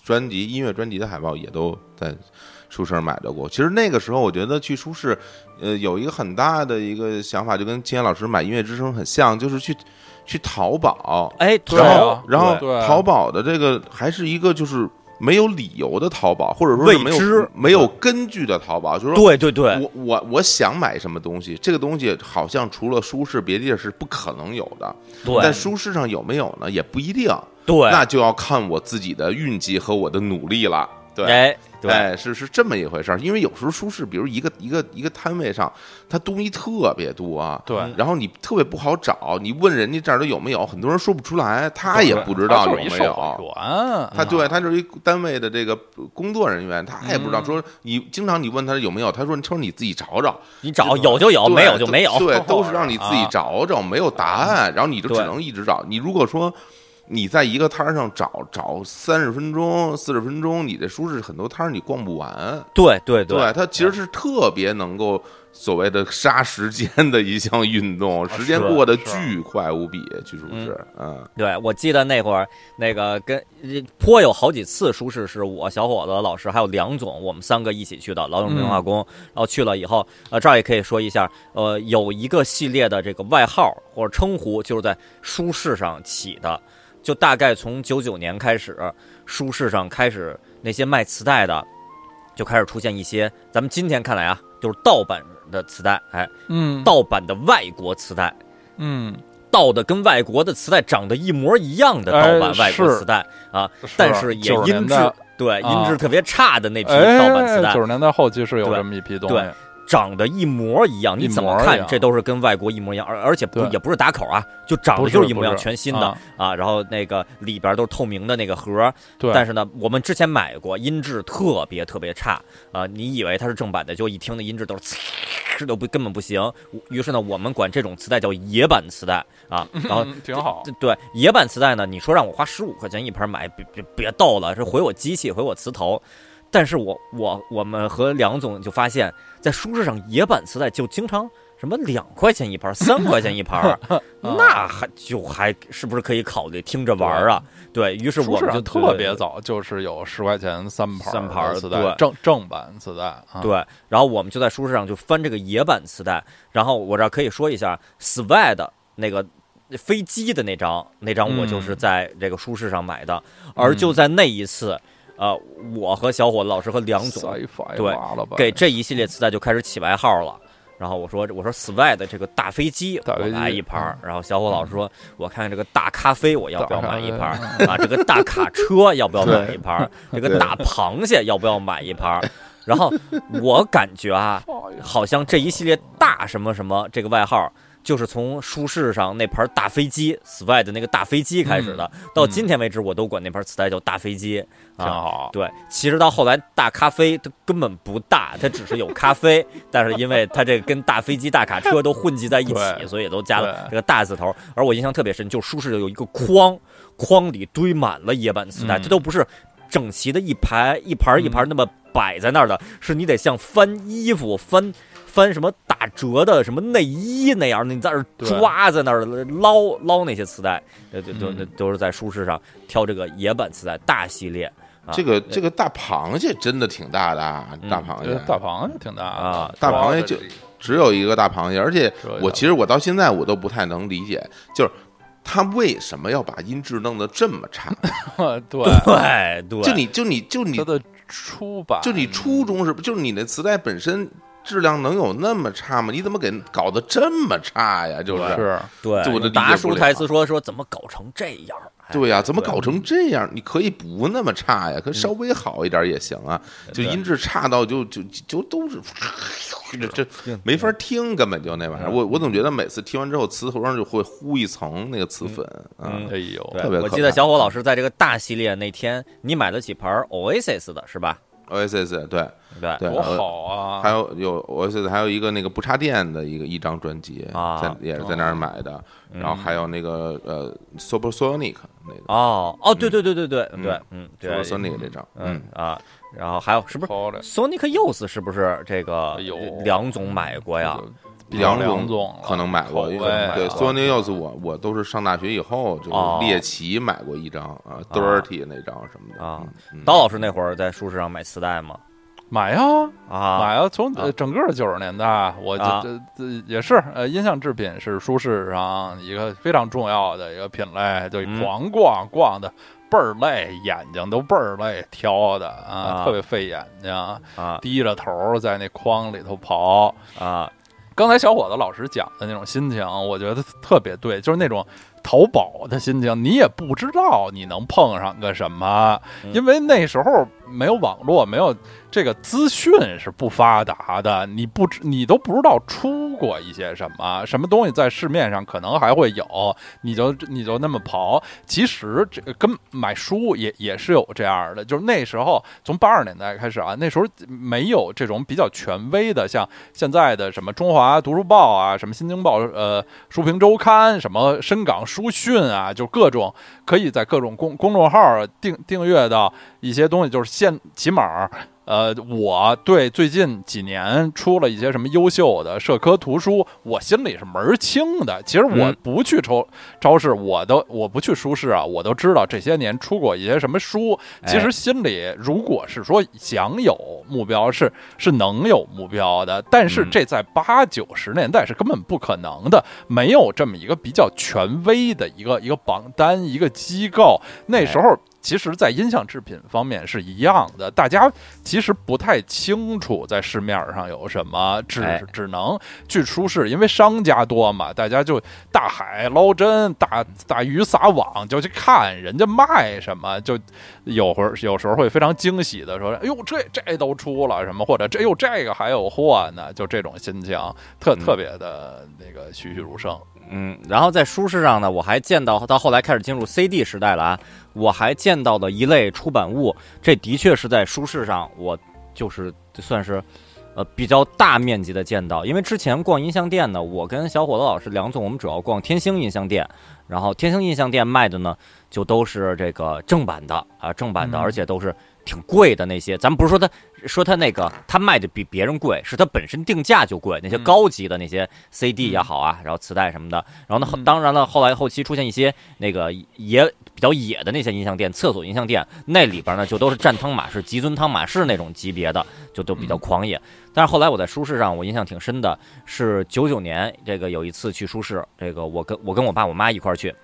专辑音乐专辑的海报也都在书市买到过。其实那个时候，我觉得去书市，呃，有一个很大的一个想法，就跟金岩老师买音乐之声很像，就是去去淘宝，哎，对然后啊然后淘宝的这个还是一个就是没有理由的淘宝，或者说是没未知有没有根据的淘宝，就是说。对对对，我我我想买什么东西，这个东西好像除了书市，别的地儿是不可能有的。对但书市上有没有呢？也不一定。对，那就要看我自己的运气和我的努力了。对，哎是是这么一回事儿。因为有时候书市，比如一个一个一个摊位上，它东西特别多啊，对，然后你特别不好找，你问人家这儿都有没有，很多人说不出来，他也不知道有没有。他对他就是一单位的这个工作人员，他也不知道。嗯说你经常你问他有没有，他说你说你自己找找，你找有就有，没有就没有，对，都是 让你自己啊找找，没有答案，然后你就只能一直找。你如果说你在一个摊儿上找找三十分钟、四十分钟，你这书市很多摊儿你逛不完。对对对，它其实是特别能够所谓的杀时间的一项运动，时间过得巨快无比，去书市，嗯，对，我记得那会儿那个跟颇有好几次舒适是我小伙子老师还有梁总，我们三个一起去的劳动文化宫，然后去了以后，呃，这儿也可以说一下，呃，有一个系列的这个外号或者称呼，就是在舒适上起的，就大概从九九年开始，书市上开始那些卖磁带的，就开始出现一些咱们今天看来啊，就是盗版的磁带，哎，嗯，盗版的外国磁带。嗯，盗的跟外国的磁带长得一模一样的盗版哎外国磁带啊，但是也音质对啊。音质特别差的那批哎，盗版磁带。九，十年代后期是有这么一批东西。对，长得一模一样，你怎么看这都是跟外国一模一样，而而且不也不是打口啊，就长得就是一模一样，全新的啊啊，然后那个里边都是透明的那个盒，对，但是呢，我们之前买过，音质特别特别差啊！你以为它是正版的，就一听那音质都是呲 都不根本不行。于是呢，我们管这种磁带叫野版磁带啊。然后嗯挺好，对野版磁带呢，你说让我花十五块钱一盘买，别别别逗了，是毁我机器，毁我磁头。但是我我我们和梁总就发现，在书市上野版磁带就经常什么两块钱一盘，三块钱一盘，那还就还是不是可以考虑听着玩儿啊？对于是，我们就特别早，就是有十块钱三盘三盘的磁带，正正版磁带啊，对，然后我们就在书市上就翻这个野版磁带，然后我这儿可以说一下 Swed 那个飞机的那张，那张我就是嗯。在这个书市上买的，而就在那一次，呃，我和小伙子老师和梁总对？给这一系列磁带就开始起外号了。然后我说我说 Swed 这个大飞机我来一盘儿，然后小伙老师说我看这个大咖啡我要不要买一盘儿啊？这个大卡车要不要买一盘儿？这个大螃蟹要不要买一盘儿？然后我感觉啊，好像这一系列大什么什么这个外号，就是从舒适上那盘大飞机 Swed 的那个大飞机开始的，到今天为止我都管那盘磁带叫大飞机啊。挺好，对，其实到后来大咖啡它根本不大，它只是有咖啡，但是因为它这个跟大飞机、大卡车都混迹在一起，所以也都加了这个大字头。而我印象特别深，就书市有一个筐，筐里堆满了野版磁带，嗯这都不是整齐的一排一盘一盘那么摆在那儿的，是你得像翻衣服翻。翻什么打折的什么内衣那样，你在那儿抓，在那儿捞捞那些磁带，呃，就就嗯都是在书市上挑这个野版磁带大系列。啊这个这个大螃蟹真的挺大的啊，大螃蟹，这大螃蟹挺大啊大螃蟹就只有一个大螃蟹，而且我其实我到现在我都不太能理解，就是他为什么要把音质弄得这么差？对，对对，就你就你就你的出版就你初衷是不就是你那磁带本身质量能有那么差吗？你怎么给搞得这么差呀？就是是对，达叔台词说说怎么搞成这样？哎对呀、怎么搞成这样？你可以不那么差呀，可稍微好一点也行啊。就音质差到就就就都是，这这没法听，根本就那玩意儿。我我总觉得每次听完之后，磁头上就会糊一层那个磁粉啊。嗯哎呦，特别我记得小伙老师在这个大系列那天，你买了几盘 Oasis 的是吧？Oasis 对对对，多好啊！还有有 Oasis 还有一个那个不插电的一个一张专辑，啊在也是在那儿买的。然后还有那个呃 Supersonic 那个哦哦，对对对对对对，嗯对，Supersonic 这张，嗯啊，然后还有是不是，Sonic Youth 是不是这个梁总买过呀？比较梁梁总可能买过，口因为对味啊 Sony Youth 我我都是上大学以后就哦猎奇买过一张啊，Dirty 那张什么的啊刀老师那会儿在书市上买磁带吗？买呀啊，买呀，从整个九十年代，我啊这这这也是呃，音像制品是书市上一个非常重要的一个品类，就嗯狂逛逛的。倍儿累，眼睛都倍儿累，挑的啊，啊特别费眼睛，啊低着头在那筐里头刨。啊刚才小伙子老师讲的那种心情，我觉得特别对，就是那种淘宝的心情，你也不知道你能碰上个什么，嗯。因为那时候没有网络，没有这个资讯是不发达的，你不知你都不知道出过一些什么，什么东西在市面上可能还会有，你就你就那么刨。其实这跟买书也也是有这样的，就是那时候从八十年代开始啊，那时候没有这种比较权威的，像现在的什么中华读书报啊，什么新京报、呃书评周刊，什么深港书讯啊，就各种可以在各种公公众号订订阅到一些东西，就是现起码。呃，我对最近几年出了一些什么优秀的社科图书，我心里是门儿清的。其实我嗯不去超超市，我都我不去书市啊，我都知道这些年出过一些什么书。其实哎心里如果是说想有目标，是是能有目标的，但是嗯这在八九十年代是根本不可能的，没有这么一个比较权威的一个一个榜单一个机构。那时候其实，在音像制品方面是一样的，大家其实不太清楚在市面上有什么，只哎只能去出市，因为商家多嘛，大家就大海捞针，大大鱼撒网，就去看人家卖什么，就有会儿有时候会非常惊喜的说：“哎呦，这这都出了什么？”或者“这哟这个还有货呢”，就这种心情，特嗯特别的那个栩栩如生。嗯，然后在书市上呢，我还见到到后来开始进入 CD 时代了啊，我还见到的一类出版物，这的确是在书市上，我就是算是呃比较大面积的见到。因为之前逛音像店呢，我跟小伙子老师梁总，我们主要逛天星音像店，然后天星音像店卖的呢就都是这个正版的啊，正版的，嗯而且都是挺贵的那些。咱们不是说它说它那个它卖的比别人贵，是它本身定价就贵。那些嗯高级的那些 CD 也好啊，然后磁带什么的，然后呢，嗯当然了，后来后期出现一些那个也比较野的那些音像店，厕所音像店，那里边呢就都是战汤马士、吉尊汤马士那种级别的，就都比较狂野。但是后来我在书市上，我印象挺深的，是九九年这个有一次去书市，这个我跟我跟我爸我妈一块儿去，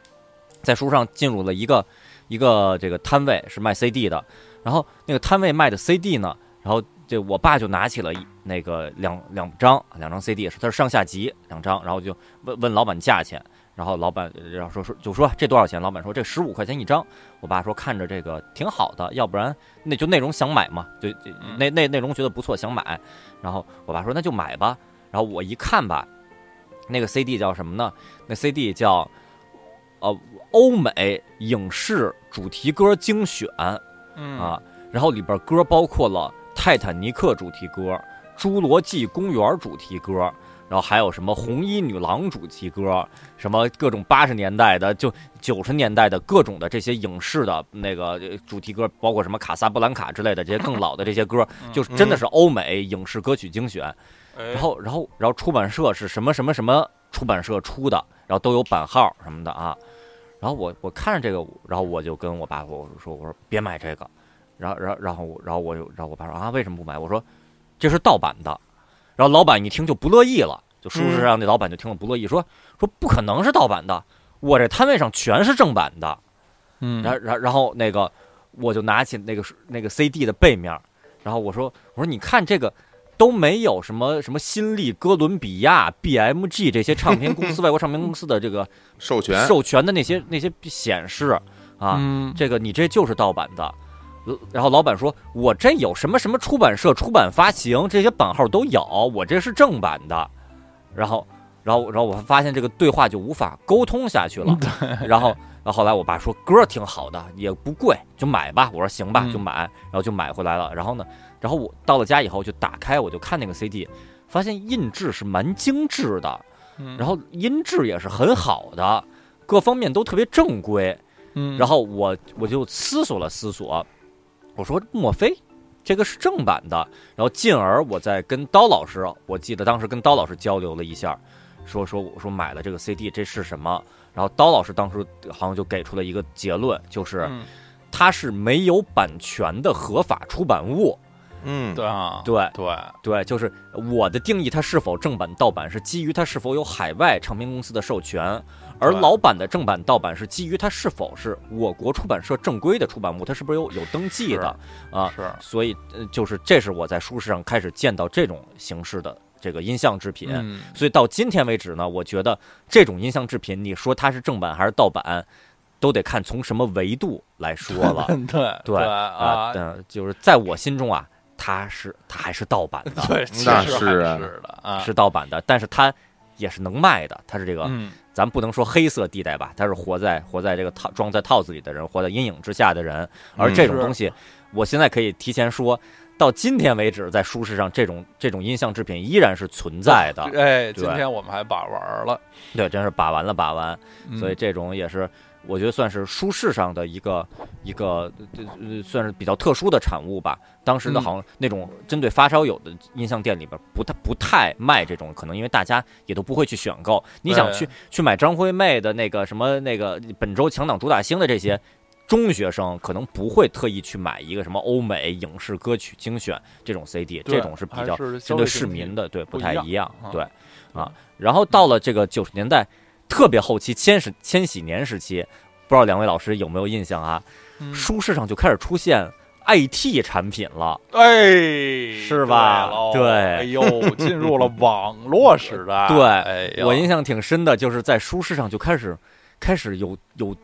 在书上进入了一个一个这个摊位是卖 CD 的，然后那个摊位卖的 CD 呢，然后这我爸就拿起了一那个两两张两张 CD，是它是上下集两张，然后就问问老板价钱，然后老板然后说说就说这多少钱？老板说这十五块钱一张。我爸说看着这个挺好的，要不然那就内容想买嘛，就就那那内容觉得不错想买，然后我爸说那就买吧。然后我一看吧，那个 CD 叫什么呢？那 CD 叫呃欧美影视主题歌精选嗯啊，然后里边歌包括了《泰坦尼克》主题歌、《侏罗纪公园》主题歌，然后还有什么红衣女郎主题歌，什么各种八十年代的，就九十年代的各种的这些影视的那个呃主题歌，包括什么卡萨布兰卡之类的这些更老的这些歌，就是真的是欧美影视歌曲精选。哎然后，然后，然后出版社是什么什么什么出版社出的，然后都有版号什么的啊。然后我我看着这个，然后我就跟我爸我说我说别买这个，然后然后然后然后我就然后我爸说啊为什么不买？我说这是盗版的。然后老板一听就不乐意了，就书市上那老板就听了不乐意，说说不可能是盗版的，我这摊位上全是正版的。嗯然然然后那个我就拿起那个那个 CD 的背面，然后我说我说你看这个都没有什么什么新力、哥伦比亚、BMG 这些唱片公司、外国唱片公司的这个授权授权的那些那些显示啊，嗯这个你这就是盗版的。呃然后老板说：“我这有什么什么出版社出版发行这些版号都有，我这是正版的。”然后，然后，然后我发现这个对话就无法沟通下去了。然后，然后后来我爸说歌儿挺好的，也不贵，就买吧。我说行吧，嗯就买。然后就买回来了。然后呢，然后我到了家以后就打开，我就看那个 CD，发现印制是蛮精致的，嗯然后音质也是很好的，各方面都特别正规。嗯然后我我就思索了思索，我说莫非这个是正版的？然后进而我在跟刀老师，我记得当时跟刀老师交流了一下，说说我说买了这个 CD 这是什么？然后刀老师当时好像就给出了一个结论，就是嗯它是没有版权的合法出版物。嗯，对啊对。对。对，就是我的定义，它是否正版盗版是基于它是否有海外唱片公司的授权，而老版的正版盗版是基于它是否是我国出版社正规的出版物，它是不是有有登记的？啊？是。所以呃就是这是我在书市上开始见到这种形式的这个音像制品。嗯。所以到今天为止呢，我觉得这种音像制品，你说它是正版还是盗版，都得看从什么维度来说了。对对啊。啊，嗯，就是在我心中啊，它是它还是盗版的，对其那实是啊。还是的啊。是盗版的，但是它也是能卖的，它是这个，嗯。咱不能说黑色地带吧，它是活在活在这个套装在套子里的人，活在阴影之下的人，而这种东西，我现在可以提前说。到今天为止，在书市上，这种这种音像制品依然是存在的。哎，对。今天我们还把玩了，对，真是把玩了把玩。嗯。所以这种也是我觉得算是舒适上的一个一个算是比较特殊的产物吧。当时的嗯好像那种针对发烧友的音像店里边不太不太卖这种，可能因为大家也都不会去选购。你想去去买张惠妹的那个什么那个本周强档主打星的这些。中学生可能不会特意去买一个什么欧美影视歌曲精选这种 CD，这种是比较针对市民的，对，不太一样，啊对，啊。然后到了这个九十年代，特别后期千禧千禧年时期，不知道两位老师有没有印象啊？嗯。书市上就开始出现 IT 产品了，哎，是吧？喽对。哎呦，进入了网络时代，对哎，我印象挺深的，就是在书市上就开始开始有有。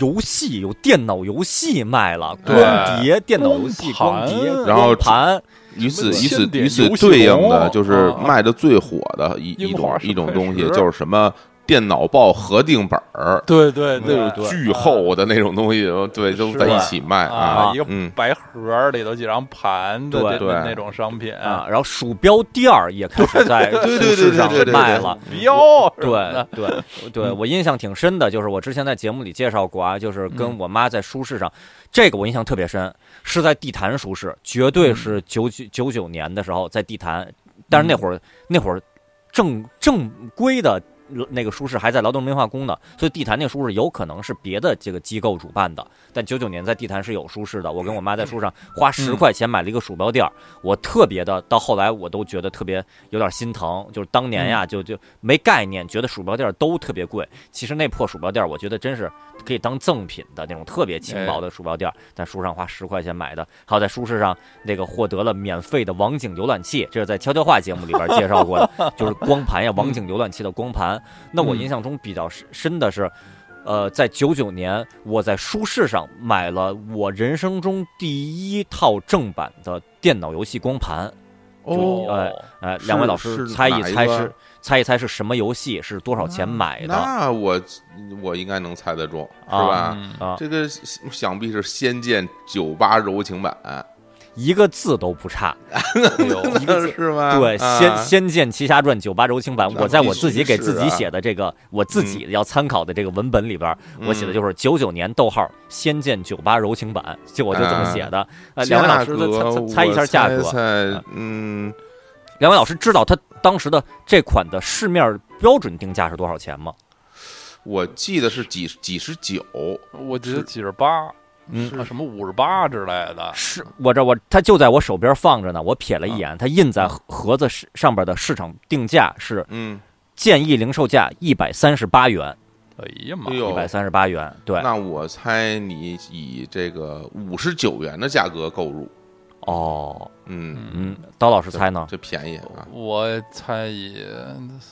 游戏有电脑游戏卖了，光碟、电脑游戏、光碟，然后盘，与此与此与此对应的就是啊卖的最火的一一种一种东西，就是什么电脑报核定本儿，对对那种对，巨厚的那种东西，对，都在一起卖啊，一个嗯，白盒里头几张盘的对。对那种商品。啊，然后鼠标垫儿也开始在对对对书市上对对对对卖了。标对对对，我印象挺深的，就是我之前在节目里介绍过啊，就是跟嗯我妈在书市上，这个我印象特别深，是在地坛书市，绝对是九九九九年的时候在地坛，但是那会儿那会儿正正规的。那个书市还在劳动文化宫呢，所以地坛那个书市有可能是别的这个机构主办的。但九九年在地坛是有书市的，我跟我妈在书上花十块钱买了一个鼠标垫儿，我特别的，到后来我都觉得特别有点心疼，就是当年呀，就就没概念，觉得鼠标垫儿都特别贵。其实那破鼠标垫儿，我觉得真是可以当赠品的那种特别轻薄的鼠标垫儿，在书上花十块钱买的，还有在书市上那个获得了免费的网景浏览器，这是在悄悄话节目里边介绍过的，就是光盘呀，网景浏览器的光盘。那我印象中比较深深的是。呃，在九九年，我在书市上买了我人生中第一套正版的电脑游戏光盘。哦，哎哎，两位老师猜一猜是猜一猜是什么游戏，是多少钱买的那我我应该能猜得中，是啊吧？嗯啊？这个想必是《仙剑九八柔情版一个字都不差。哎呦，一个字是吗？对，啊《仙仙剑奇侠传》九八柔情版，我在我自己给自己啊写的这个我自己要参考的这个文本里边儿，我写的嗯就是九九年逗号《仙剑九八柔情版》，就我就这么写的。呃，两位老师猜猜猜一下价格。猜猜嗯，两位老师知道他当时的这款的市面标准定价是多少钱吗？我记得是几几十九，我记得几十八，嗯啊什么五十八之类的，是我这我它就在我手边放着呢，我瞥了一眼，它印在盒盒子上上边的市场定价是嗯，建议零售价一百三十八元，哎呀妈一百三十八元，对，那我猜你以这个五十九元的价格购入，哦，嗯，嗯，刀老师猜呢？这便宜啊，我猜以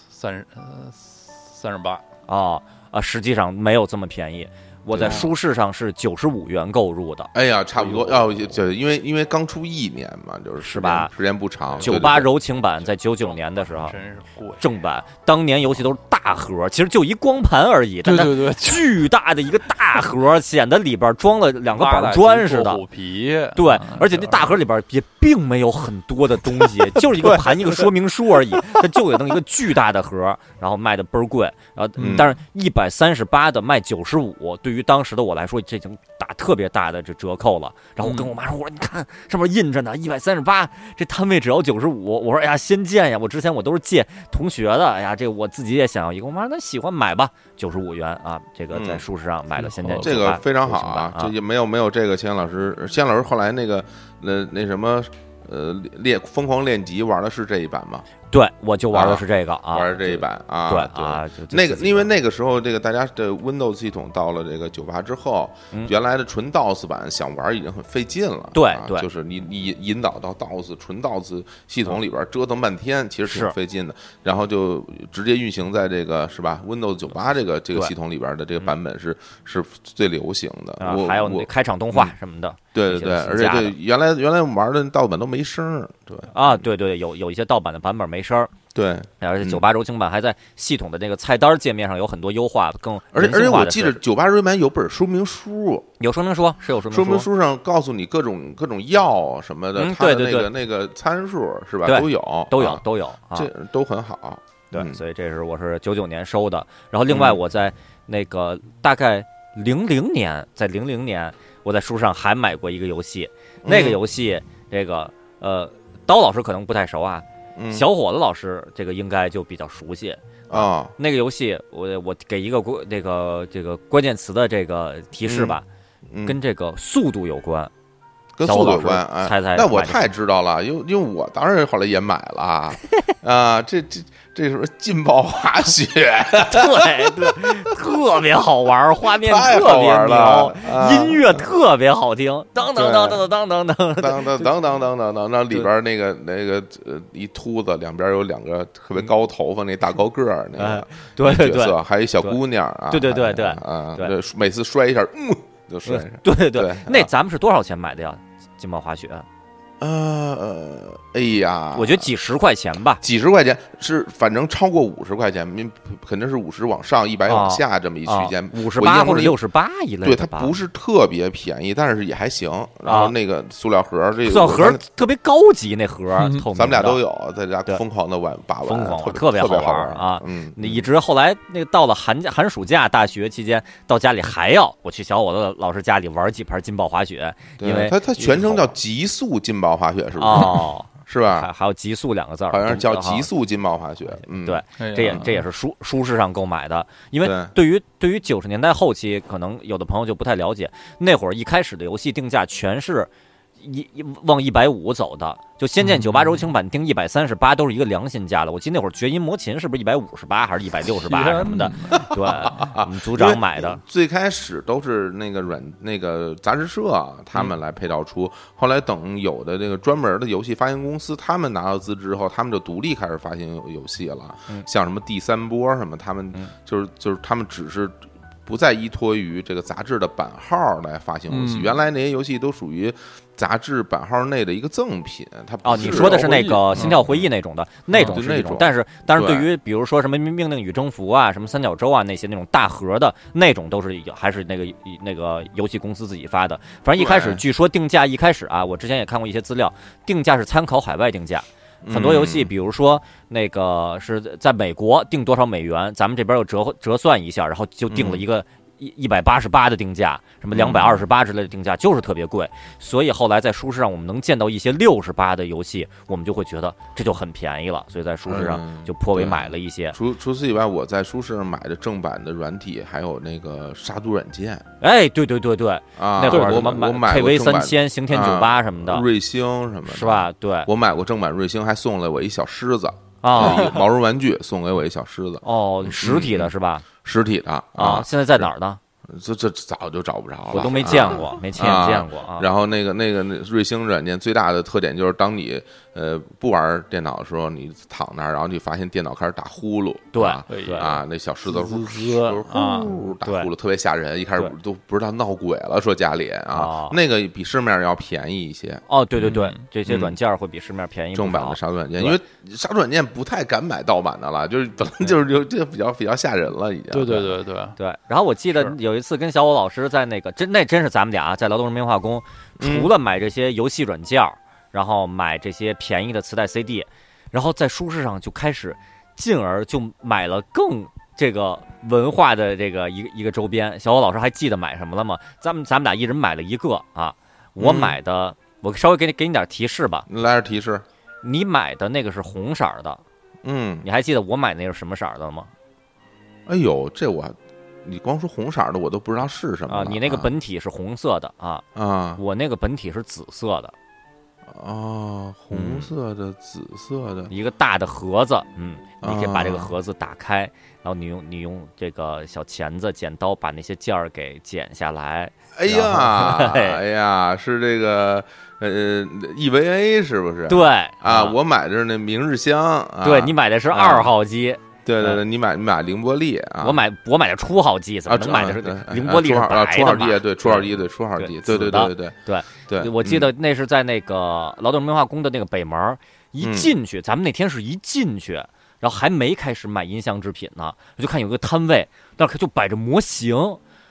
三十呃三十八，哦，啊，实际上没有这么便宜，我在对书市上是九十五元购入的。哎呀，差不多哎要就因为因为刚出一年嘛，就是时是吧？时间不长，九八柔情版在九九年的时候真是贵，正版，当年游戏都是大盒，其实就一光盘而已，对对对，巨大的一个大盒，显得里边装了两个板砖似的。虎皮，对嗯，而且那大盒里边也并没有很多的东西，就是一个盘一个说明书而已。它就有那么一个巨大的盒，然后卖的倍儿贵，然后嗯。但是一百三十八的卖九十五，对于当时的我来说，这已经打特别大的这折扣了。然后我跟我妈说：“我说你看上面印着呢，一百三十八，这摊位只要九十五。”我说：“哎呀，仙剑呀！我之前我都是借同学的，哎呀，这我自己也想要一个。”我妈说：“那喜欢买吧，九十五元啊，这个在嗯书市上买了仙剑。”这个非常好啊，啊这也没有没有这个钱老师，钱老师后来那个那那什么呃练疯狂练级玩的是这一版吗？对，我就玩的是这个啊，玩这一版啊，对啊，那个，因为那个时候，这个大家的 Windows 系统到了这个九八之后，嗯。原来的纯 DOS 版想玩已经很费劲了。对啊对。就是你你引导到 DOS 纯 DOS 系统里边折腾半天，其实挺是。费劲的。然后就直接运行在这个是吧 Windows 九八这个这个系统里边的这个版本是是最流行的。啊我，我还有那开场动画什么的对对对，而且加的。这原来原来我们玩的盗版都没声儿，对。啊，对对，有有一些盗版的版本没声儿，对。嗯而且九八柔情版还在系统的那个菜单界面上有很多优化，更而且而且我记得的设置九八瑞版有本说明书，有说明书，是有说说明书，上告诉你各种各种药什么的，嗯它的那对对个那个参数是吧？都有都有啊都有啊，这。都很好。对，嗯。所以这是我是九九年收的，然后另外嗯。我在那个大概零零年，在零零年我在书上还买过一个游戏，那个嗯游戏这个呃刀老师可能不太熟啊，嗯小伙子老师这个应该就比较熟悉。啊，那个游戏，我我给一个关这个这个关键词的这个提示吧，嗯跟这个速度有关。跟小伙速度有关，哎，猜猜买的那我太知道了，因为因为我当然后来也买了啊，这这这什么劲爆滑雪，对对，特别好玩，画面特别牛，啊音乐特别好听，当当当当当当当。当当当当当当当，那里边那个那个呃一秃子，两边有两个特别高头发那大高个儿那哎个对对对还有一小姑娘啊，对对对对啊，对每次摔一下，嗯，就摔上。对对对对，那啊咱们是多少钱买的呀？劲爆滑雪呃呃，哎呀，我觉得几十块钱吧。几十块钱是反正超过五十块钱，您肯定是五十往上，一百往下这么一区间。五十八或者六十八一类对，它不是特别便宜，但是也还行。然后那个塑料盒，这个塑料盒特别高级，那盒咱们俩都有，在家疯狂的玩把玩，疯狂特别好玩啊。嗯，那一直后来那个到了寒假寒暑假大学期间，到家里还要我去小伙子老师家里玩几盘劲爆滑雪，因为它它全称叫极速劲爆滑雪，是不是？哦。是吧？还还有极速两个字儿，好像是叫极速金毛滑雪。嗯，对，这也这也是舒舒适上购买的。因为对于对于九十年代后期，可能有的朋友就不太了解，那会儿一开始的游戏定价全是。一一往一百五走的，就《仙剑九八柔情版》定一百三十八，都是一个良心价了。我记得那会儿《绝音魔琴》是不是一百五十八，还是一百六十八什么的？对，我们组长买的。最开始都是那个软那个杂志社他们来配套出，后来等有的那个专门的游戏发行公司，他们拿到资之后，他们就独立开始发行游戏了。像什么第三波什么，他们就是就是他们只是不再依托于这个杂志的版号来发行游戏。原来那些游戏都属于。杂志版号内的一个赠品，它哦，你说的是那个《心跳回忆》那种的，那种是那种，但是但是对于比如说什么《命令与征服》啊，什么三角洲啊那些那种大盒的那种，都是还是那个那个游戏公司自己发的。反正一开始据说定价一开始啊，我之前也看过一些资料，定价是参考海外定价，很多游戏比如说那个是在美国定多少美元，咱们这边又折折算一下，然后就定了一个。一一百八十八的定价，什么两百二十八之类的定价，就是特别贵。所以后来在书市上，我们能见到一些六十八的游戏，我们就会觉得这就很便宜了。所以在书市上就颇为买了一些。除除此以外，我在书市上买的正版的软体，还有那个杀毒软件。哎，对对对对，啊，那会儿我们买 KV 三千、刑天九八什么的，瑞星什么的，是吧？对，我买过正版瑞星，还送了我一小狮子啊，毛绒玩具，送给我一小狮子。哦，实体的是吧？实体的啊，现在在哪儿呢？这这早就找不着了，我都没见过，没亲眼见过啊。然后那个那个那瑞星软件最大的特点就是，当你呃不玩电脑的时候，你躺那儿，然后就发现电脑开始打呼噜，对对啊，那小狮子呼呼打呼噜，特别吓人。一开始都不知道闹鬼了，说家里啊，那个比市面要便宜一些。哦，对对对，这些软件会比市面便宜。正版的杀毒软件，因为杀毒软件不太敢买盗版的了，就是等就是就就比较比较吓人了，已经。对对对对对。然后我记得有。一次跟小武老师在那个真那真是咱们俩在劳动人民化工，除了买这些游戏软件儿，然后买这些便宜的磁带 CD，然后在书市上就开始，进而就买了更这个文化的这个一个一个周边。小欧老师还记得买什么了吗？咱们咱们俩一人买了一个啊。我买的，我稍微给你给你点提示吧。来点提示。你买的那个是红色的，嗯，你还记得我买那个什么色的吗？哎呦，这我。你光说红色的，我都不知道是什么啊！你那个本体是红色的啊啊！我那个本体是紫色的，哦，红色的、紫色的，一个大的盒子，嗯，你可以把这个盒子打开，然后你用你用这个小钳子、剪刀把那些件儿给剪下来。哎呀，哎呀，是这个呃，EVA 是不是？对啊，我买的是那明日香，对你买的是二号机。对对对，你买你买凌波丽啊！我买我买的初号机，怎么能买的是凌波丽是白的初号机对，初号机对，初号机，对对对对对对。我记得那是在那个劳动文化宫的那个北门，一进去，咱们那天是一进去，然后还没开始买音像制品呢，我就看有个摊位，那就摆着模型，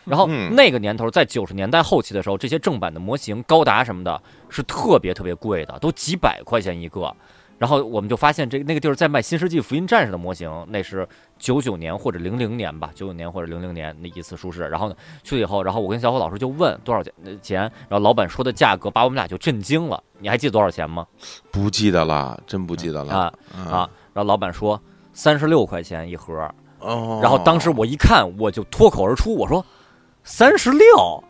然后那个年头在九十年代后期的时候，这些正版的模型，高达什么的，是特别特别贵的，都几百块钱一个。然后我们就发现，这那个地儿在卖《新世纪福音战士》的模型，那是九九年或者零零年吧，九九年或者零零年那一次书市。然后呢，去了以后，然后我跟小伙老师就问多少钱钱，然后老板说的价格把我们俩就震惊了。你还记得多少钱吗？不记得了，真不记得了啊啊！然后老板说三十六块钱一盒。哦。然后当时我一看，我就脱口而出，我说三十六。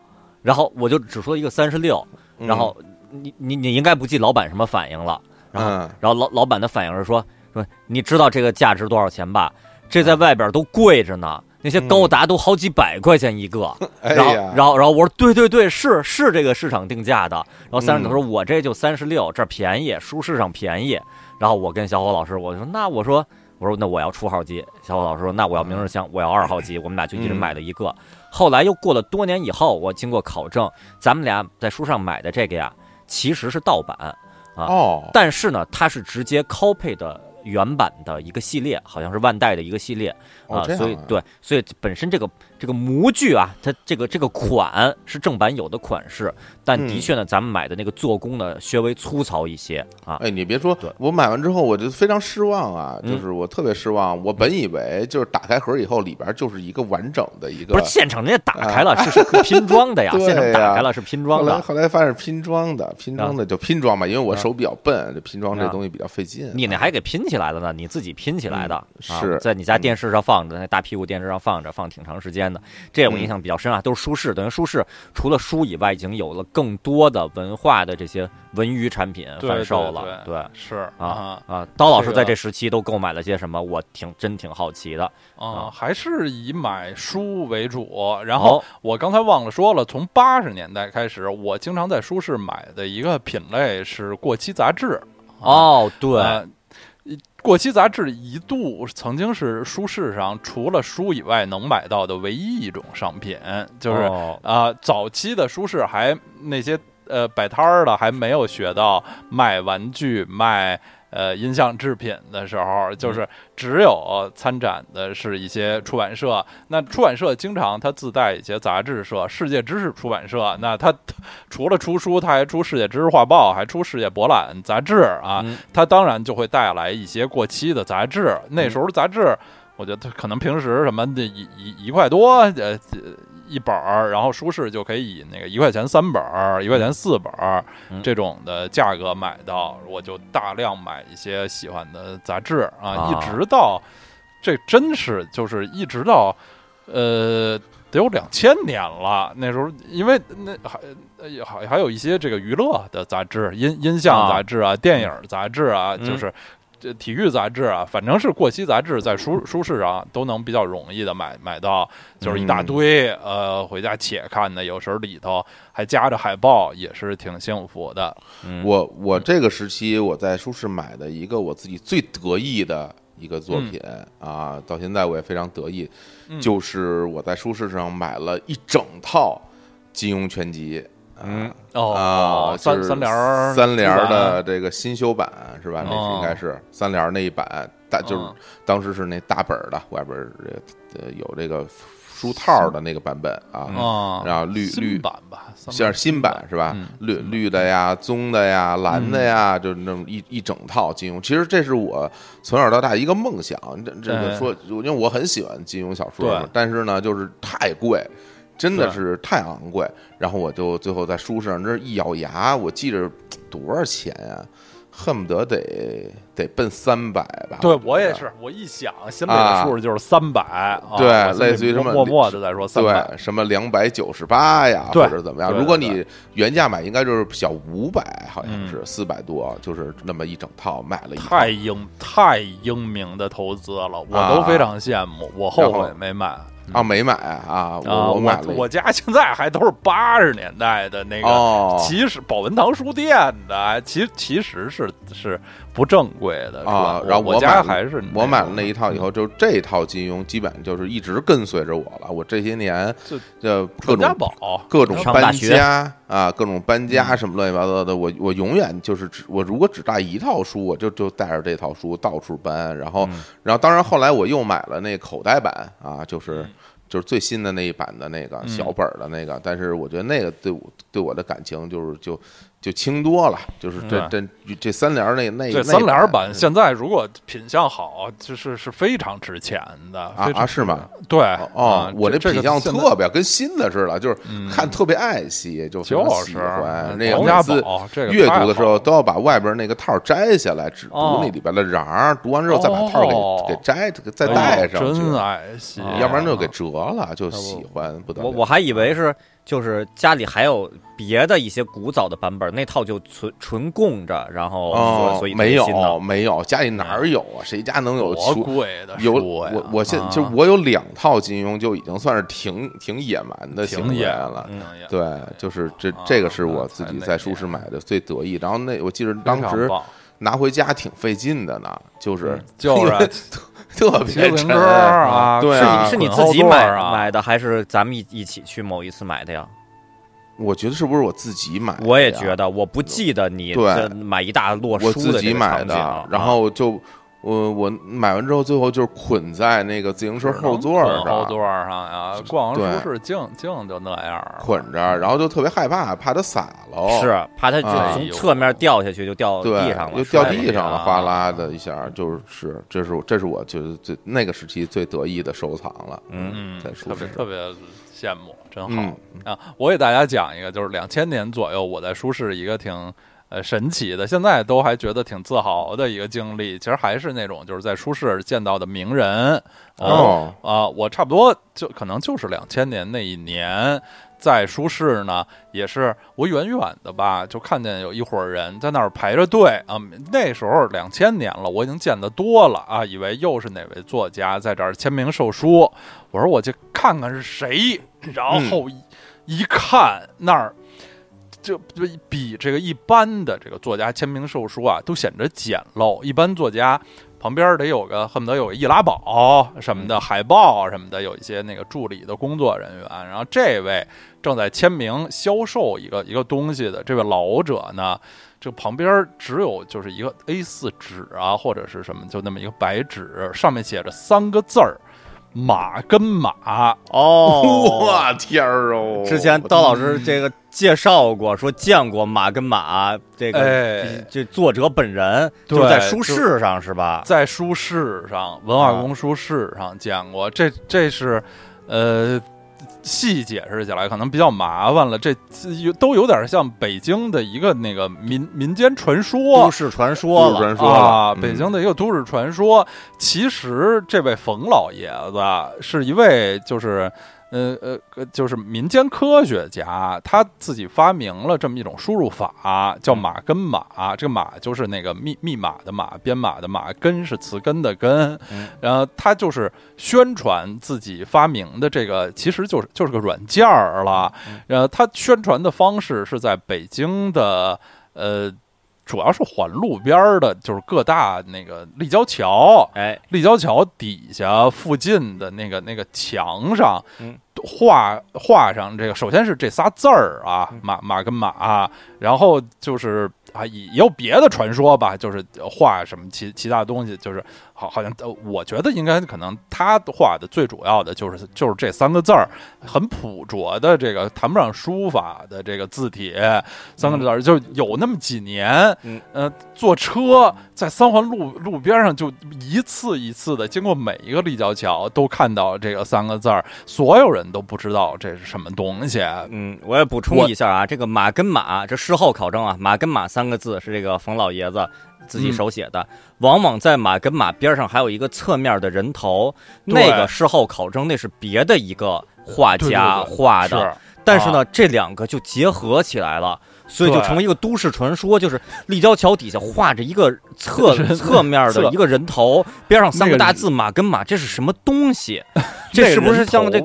然后我就只说一个三十六。然后你你你应该不记老板什么反应了。然后，然后老老板的反应是说说，你知道这个价值多少钱吧？这在外边都贵着呢，那些高达都好几百块钱一个。然后，然后，然后我说，对对对，是是这个市场定价的。然后三十九说，我这就三十六，这便宜，书市上便宜。然后我跟小伙老师，我说那我说我说那我要初号机。小伙老师说那我要明日香，我要二号机。我们俩就一人买了一个。后来又过了多年以后，我经过考证，咱们俩在书上买的这个呀，其实是盗版。哦，但是呢，它是直接 copy 的原版的一个系列，好像是万代的一个系列啊，哦啊。所以对，所以本身这个这个模具啊，它这个这个款是正版有的款式，但的嗯确呢，咱们买的那个做工呢稍微粗糙一些啊。哎，你别说，我买完之后我就非常失望啊，嗯就是我特别失望。我本以为就是打开盒以后里边就是一个完整的一个，不是现场人家打开了，是是拼装的 呀，现场打开了是拼装的。后来发现是拼装的，拼装的就拼装吧，因为我啊手比较笨，这拼装这啊东西比较费劲。你那还给拼起来了呢，你自己拼起来的，是在你家电视上放着，那大屁股电视上放着，放挺长时间的。这我印象比较深啊，都是舒适，等于舒适除了书以外，已经有了更多的文化的这些文娱产品对贩售了，对对。是啊啊！刀老师在这时期都购买了些什么？我挺真挺好奇的。啊，还是以买书为主。然后哦我刚才忘了说了，从八十年代开始，我经常在书市买的一个品类是过期杂志。啊，哦，对，呃过期杂志一度曾经是书市上除了书以外能买到的唯一一种商品，就是哦。啊、早期的书市还那些呃摆摊儿的还没有学到卖玩具、卖呃音像制品的时候，就是只有参展的是一些出版社。那出版社经常它自带一些杂志社，世界知识出版社，那它除了出书，它还出世界知识画报，还出世界博览杂志啊。嗯它当然就会带来一些过期的杂志。那时候杂志，我觉得它可能平时什么的一一一块多，呃。一本儿，然后舒适就可以以那个一块钱三本儿、一块钱四本儿嗯这种的价格买到，我就大量买一些喜欢的杂志啊，啊一直到这真是就是一直到呃得有两千年了。那时候因为那还呃还还有一些这个娱乐的杂志、音音像啊杂志啊、电影杂志啊，嗯就是。这体育杂志啊，反正是过期杂志，在书书市上都能比较容易的买买到，就是一大堆，呃，回家且看的，有时候里头还夹着海报，也是挺幸福的。嗯我我这个时期我在书市买的一个我自己最得意的一个作品啊，到现在我也非常得意，嗯就是我在书市上买了一整套金庸全集。嗯哦，啊，三就是三联儿三联儿的这个新修版是吧？那是哦应该是三联儿那一版，大就是嗯当时是那大本儿的，外边儿呃有这个书套儿的那个版本啊，啊，然后绿绿版吧，三像是新版是吧嗯？绿绿的呀，棕的呀，蓝的呀，就是那么一一整套金庸。其实这是我从小到大一个梦想。这这个说，因为我很喜欢金庸小说嘛，但是呢，就是太贵。真的是太昂贵，然后我就最后在书上这一咬牙，我记着多少钱呀、恨不得得得奔三百吧。对我也是，我一想心里啊的数就是三百，啊对类似于什么默默的在说三百，对，什么两百九十八呀，或者怎么样？如果你原价买，应该就是小五百，好像嗯是四百多，就是那么一整套买了一套。太英太英明的投资了，我啊都非常羡慕，我后悔没买。啊，没买啊，我啊，买了我家现在还都是八十年代的那个，哦。其实宝文堂书店的，其其实是是不正规的啊然后我买了还是我买了那一一套以后，就这套金庸基本就是一直跟随着我了。我这些年就各种宝，各种搬家啊，各种搬家嗯。什么乱七八糟的，我我永远就是只我如果只带一套书，我就就带着这套书到处搬。然后嗯。然后当然后来我又买了那口袋版啊，就是嗯。就是最新的那一版的那个嗯。小本儿的那个，但是我觉得那个对我对我的感情就是就就轻多了，就是这这这三联儿那那三联儿版版现在如果品相好，就是是非常值钱的啊啊是吗？对哦啊，我这这品相特别跟新的似的，就是嗯。看特别爱惜，就非常喜就是欢。那个王家每次宝这个阅读的时候都要把外边那个套摘下来，只读哦。那里边的瓤儿，读完之后再把套哦给给摘再戴上，真爱惜，要不然就给折了，就喜欢不得了。我我还以为是就是家里还有别的一些古早的版本，那套就纯纯供着，然后所哦所以，没有没有，家里哪儿有啊？谁家能有多？贵的有我我现啊就我有两套金庸，就已经算是挺挺野蛮的行为挺野了。对，就是这啊这个是我自己在书市买的最得意。然后那我记得当时拿回家挺费劲的呢，就是嗯就是 特别沉啊，对啊是你是你自己买啊买的，还是咱们一一起去某一次买的呀？我觉得是不是我自己买的？我也觉得，我不记得你买一大摞书的自己买的，然后就我我买完之后，最后就是捆在那个自行车后座上后，座上呀，逛完对书市净净就那样儿捆着，然后就特别害怕，怕它洒了。是怕它从侧面掉下去，就掉地上，了，就掉地上了，啊哗啦的一下，就是这是这是我觉得最那个时期最得意的收藏了。嗯嗯，在书特别特别羡慕，真好、嗯啊！我给大家讲一个，就是两千年左右，我在舒适一个挺呃神奇的，现在都还觉得挺自豪的一个经历。其实还是那种就是在书市见到的名人啊哦，啊，我差不多就可能就是两千年那一年。在书市呢，也是我远远的吧，就看见有一伙人在那儿排着队啊。那时候两千年了，我已经见得多了啊，以为又是哪位作家在这儿签名售书。我说我去看看是谁，然后一,、一看那儿。就就比这个一般的这个作家签名售书啊，都显得简陋。一般作家旁边得有个恨不得有个易拉宝什么的，海报什么的，有一些那个助理的工作人员。然后这位正在签名销售一个一个东西的这位老者呢，这旁边只有就是一个 A 4纸啊，或者是什么，就那么一个白纸，上面写着三个字儿“马跟马哦，我天儿哦！之前刀老师这个介绍过，说见过马跟马这个、哎这作者本人，就是在书市上是吧？在书市上，文化宫书市上见过。这这是，呃，细解释起来可能比较麻烦了。这这都有点像北京的一个那个民民间传说都。市传说了，都市传说啊，嗯北京的一个都市传说。其实这位冯老爷子是一位就是。呃呃，呃就是民间科学家，他自己发明了这么一种输入法，叫马根码。这个码就是那个密密码的码，编码的码，根是词根的根。嗯然后他就是宣传自己发明的这个，其实就是就是个软件儿了。然后他宣传的方式是在北京的呃。主要是环路边儿的，就是各大那个立交桥，哎，立交桥底下附近的那个那个墙上，嗯。画画上这个，首先是这仨字儿啊，马马跟马，然后就是啊，也也有别的传说吧，就是画什么其其他东西，就是好好像呃，我觉得应该可能他画的最主要的就是就是这三个字儿，很朴拙的这个谈不上书法的这个字体，三个字儿就有那么几年，嗯呃，坐车在三环路路边上就一次一次的经过每一个立交桥，都看到这个三个字儿，所有人都不知道这是什么东西。嗯，我也补充一下啊，这个马跟马，这事后考证啊，马跟马三个字是这个冯老爷子自己手写的，往往在马跟马边上还有一个侧面的人头，那个事后考证那是别的一个画家对对对画的，是但是呢，这两个就结合起来了。所以就成为一个都市传说，就是立交桥底下画着一个侧侧面的 一个人头，边上三个个大字“马跟马”，这是什么东西？这是不是像这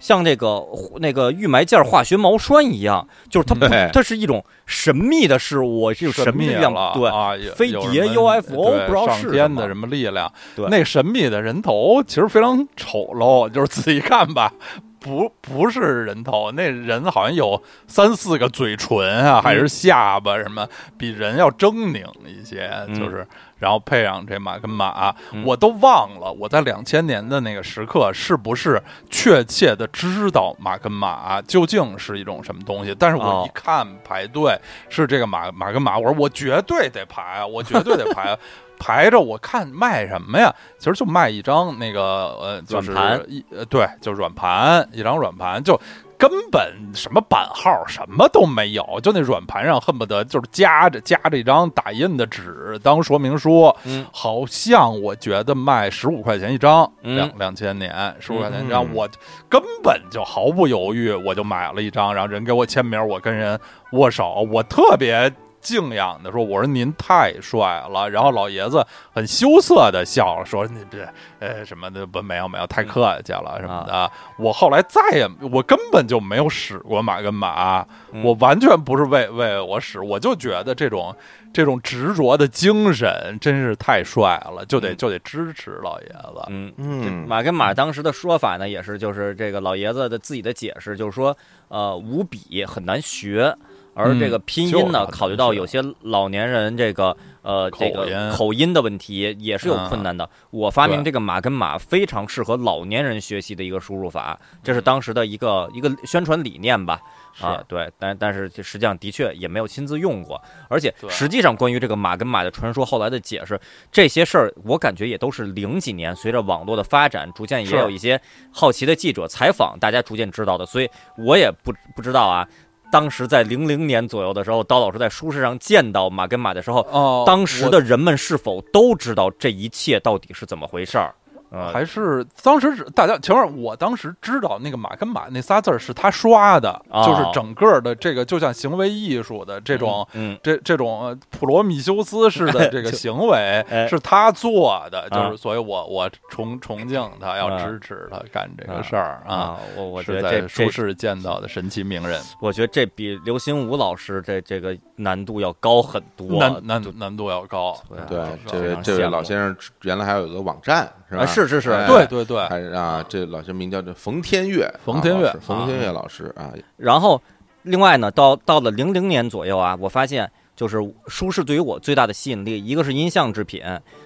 像那个那个玉埋件化学毛栓一样，就是它不，它是一种神秘的事物，这种神秘的力量，了对，啊，飞碟 UFO 不知道是上天的什么力量。对那神秘的人头其实非常丑陋，就是仔细看吧。不，不是人头，那人好像有三四个嘴唇啊，还是下巴什么，比人要狰狞一些，嗯就是，然后配上这马跟马，嗯我都忘了我在两千年的那个时刻是不是确切的知道马跟马究竟是一种什么东西，但是我哦一看排队是这个马马跟马，我说我绝对得排啊，我绝对得排啊。排着我看卖什么呀？其实就卖一张那个呃，就是软盘一呃对，就是软盘一张软盘，就根本什么版号什么都没有，就那软盘上恨不得就是夹着夹着一张打印的纸当说明书，嗯好像我觉得卖十五块钱一张，嗯两两千年十五块钱一张，嗯我根本就毫不犹豫我就买了一张，然后人给我签名，我跟人握手，我特别。敬仰的说：“我说您太帅了。”然后老爷子很羞涩的笑了，说：“你这呃什么的不没有没有，太客气了什么的。我后来再也我根本就没有使过马跟马，嗯我完全不是为为我使，我就觉得这种这种执着的精神真是太帅了，就得嗯就得支持老爷子。嗯，嗯，马跟马当时的说法呢，也是就是这个老爷子的自己的解释，就是说，呃，五笔很难学，而这个拼音呢，考虑到有些老年人这个呃这个口音的问题，也是有困难的。我发明这个马跟马非常适合老年人学习的一个输入法，这是当时的一个一个宣传理念吧。啊，对，但但是这实际上的确也没有亲自用过，而且实际上关于这个马跟马的传说后来的解释，这些事儿我感觉也都是零几年随着网络的发展，逐渐也有一些好奇的记者采访，大家逐渐知道的，所以我也不不知道啊。当时在零零年左右的时候，刀老师在书市上见到马跟马的时候，哦，当时的人们是否都知道这一切到底是怎么回事儿？呃，还是当时是大家，前面我当时知道那个马跟马那仨字儿是他刷的，哦就是整个的这个就像行为艺术的这种。嗯，这这种呃普罗米修斯式的这个行为 哎是他做的，就啊是所以我我崇崇敬他，要啊支持他干这个事儿啊。啊，我我觉得这这在书市见到的神奇名人，我觉得这比刘心武老师这这个难度要高很多。难难难度要高。对啊，这这位老先生原来还有一个网站是吧？啊是是是哎对对对，还啊，这老师名叫这冯天岳，冯天岳啊冯天岳老师啊，然后，另外呢，到到了零零年左右啊，我发现就是舒适对于我最大的吸引力，一个是音像制品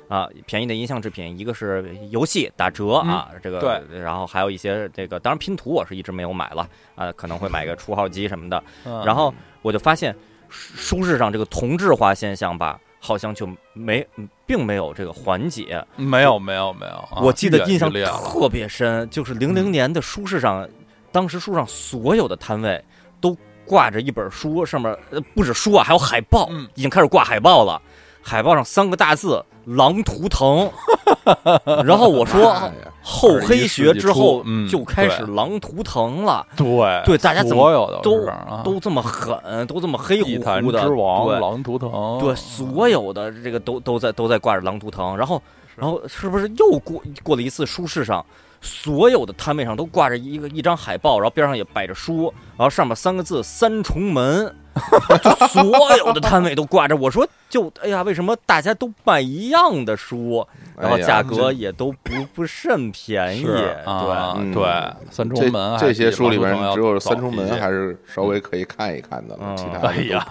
啊，便宜的音像制品；一个是游戏打折啊，这个对，然后还有一些这个，当然拼图我是一直没有买了啊，可能会买个 初号机什么的。嗯然后我就发现舒舒适上这个同质化现象吧，好像就没并没有这个缓解。没有没有没有，啊我记得印象特别深，就是零零年的书市上，当时书上所有的摊位都挂着一本书，上面呃不止书啊，还有海报，嗯已经开始挂海报了。海报上三个大字“狼图腾 ”，然后我说哎呀后黑学之后嗯就开始狼图腾了，对对大家怎么都都这么狠，都这么黑乎乎的，之王对狼图腾，对，所有的这个都都在都在挂着狼图腾，然后然后是不是又过过了一次书市上，所有的摊位上都挂着一个一张海报，然后边上也摆着书，然后上面三个字“三重门”，就所有的摊位都挂着。我说就哎呀，为什么大家都卖一样的书，然后价格也都不不甚便宜？是啊，嗯对，三重门这这些书里边只有三重门还是稍微可以看一看的了，嗯其他的哎呀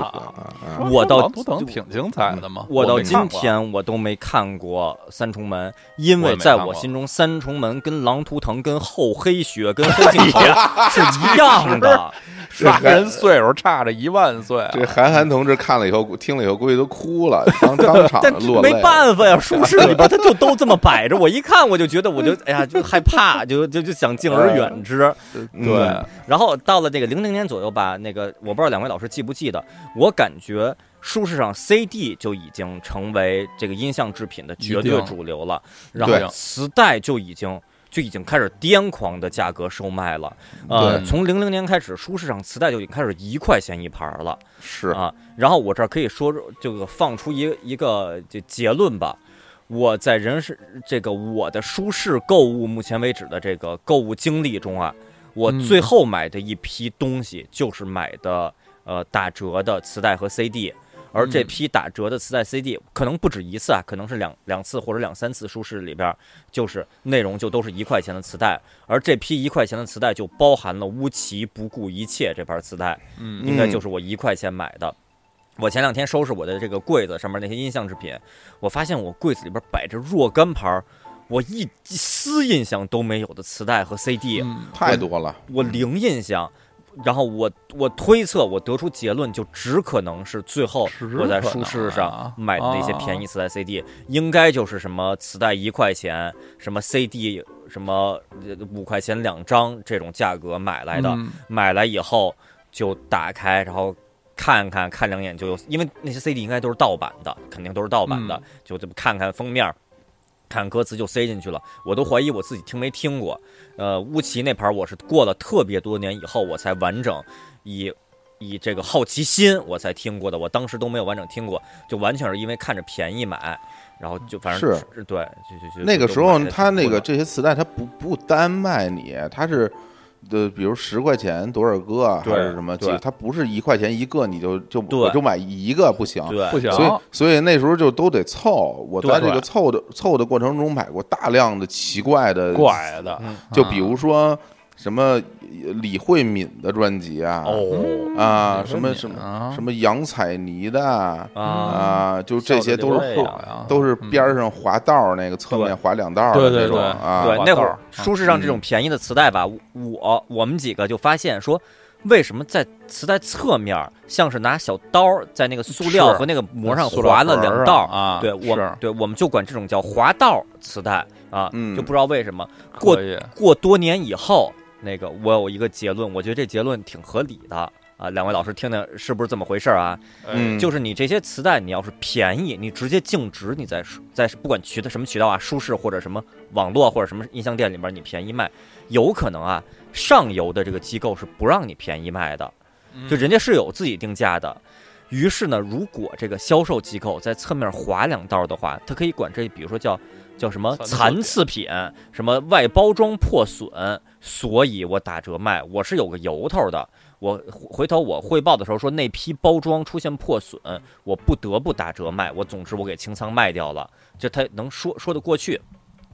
我到狼图腾挺精彩的嘛，我到今天我都没看过三重门，因为在我心中，三重门跟狼图腾、跟厚黑学、跟黑镜头 是一样的。仨人岁数差着一万岁啊，这韩寒同志看了以后，听了以后估计都哭了，当当 场落泪。没办法呀，书市里边他就都这么摆着，我一看我就觉得我就哎呀就害怕，就就就想敬而远之。对，然后到了这个零零年左右吧，那个我不知道两位老师记不记得，我感觉书市上 CD 就已经成为这个音像制品的绝对主流了，然后磁带就已经。就已经开始癫狂的价格售卖了，呃，对从零零年开始，书市上磁带就已经开始一块钱一盘了，是。啊，然后我这儿可以说这个放出一个一个这结论吧。我在人是这个我的舒适购物目前为止的这个购物经历中啊，我嗯。最后买的一批东西就是买的呃打折的磁带和 CD，而这嗯批打折的磁带 CD 可能不止一次啊，可能是两两次或者两三次舒适里边儿就是内容就都是一块钱的磁带，而这批一块钱的磁带就包含了乌奇不顾一切这盘磁带。嗯应该就是我一块钱买的。我前两天收拾我的这个柜子上面那些音像制品，我发现我柜子里边摆着若干盘儿我一一丝印象都没有的磁带和 CD，、嗯太多了。我零印象。然后我我推测，我得出结论，就只可能是最后我在书市上啊买的那些便宜磁带 CD，、应该就是什么磁带一块钱，什么 CD 什么呃五块钱两张这种价格买来的。嗯买来以后就打开，然后看看看两眼就有，因为那些 CD 应该都是盗版的，肯定都是盗版的，嗯就这么看看封面。看歌词就塞进去了，我都怀疑我自己听没听过。呃，乌奇那盘儿我是过了特别多年以后，我才完整以以这个好奇心我才听过的，我当时都没有完整听过，就完全是因为看着便宜买，然后就反正是对，就就就那个时候他那个这些磁带，他不不单卖你，他是。的，比如十块钱多少个，还是什么？对它不是一块钱一个，你就就我就买一个不行，对不行，所以所以那时候就都得凑。我在这个凑的凑的过程中买过大量的奇怪的，怪的，嗯就比如说什么李慧敏的专辑啊，哦啊，什么什么啊什么杨采妮的啊，啊，就这些都是都是边上滑道儿那个侧面滑两道儿的那种对对对啊，对，那会儿书市上这种便宜的磁带吧，我我们几个就发现说，为什么在磁带侧面像是拿小刀在那个塑料和那个膜上划了两道啊啊对我是对我们就管这种叫滑道磁带啊，嗯就不知道为什么过，过多年以后，那个我有一个结论，我觉得这结论挺合理的啊，两位老师听听是不是这么回事儿啊？嗯就是你这些磁带，你要是便宜，你直接净值，你在在不管渠道什么渠道啊，舒适或者什么网络或者什么音像店里面，你便宜卖，有可能啊，上游的这个机构是不让你便宜卖的，嗯就人家是有自己定价的。于是呢，如果这个销售机构在侧面划两道的话，它可以管这，比如说叫叫什么残残次品，什么外包装破损，所以我打折卖，我是有个由头的。我回头我汇报的时候说那批包装出现破损，我不得不打折卖。我总之我给清仓卖掉了，就他能说说得过去，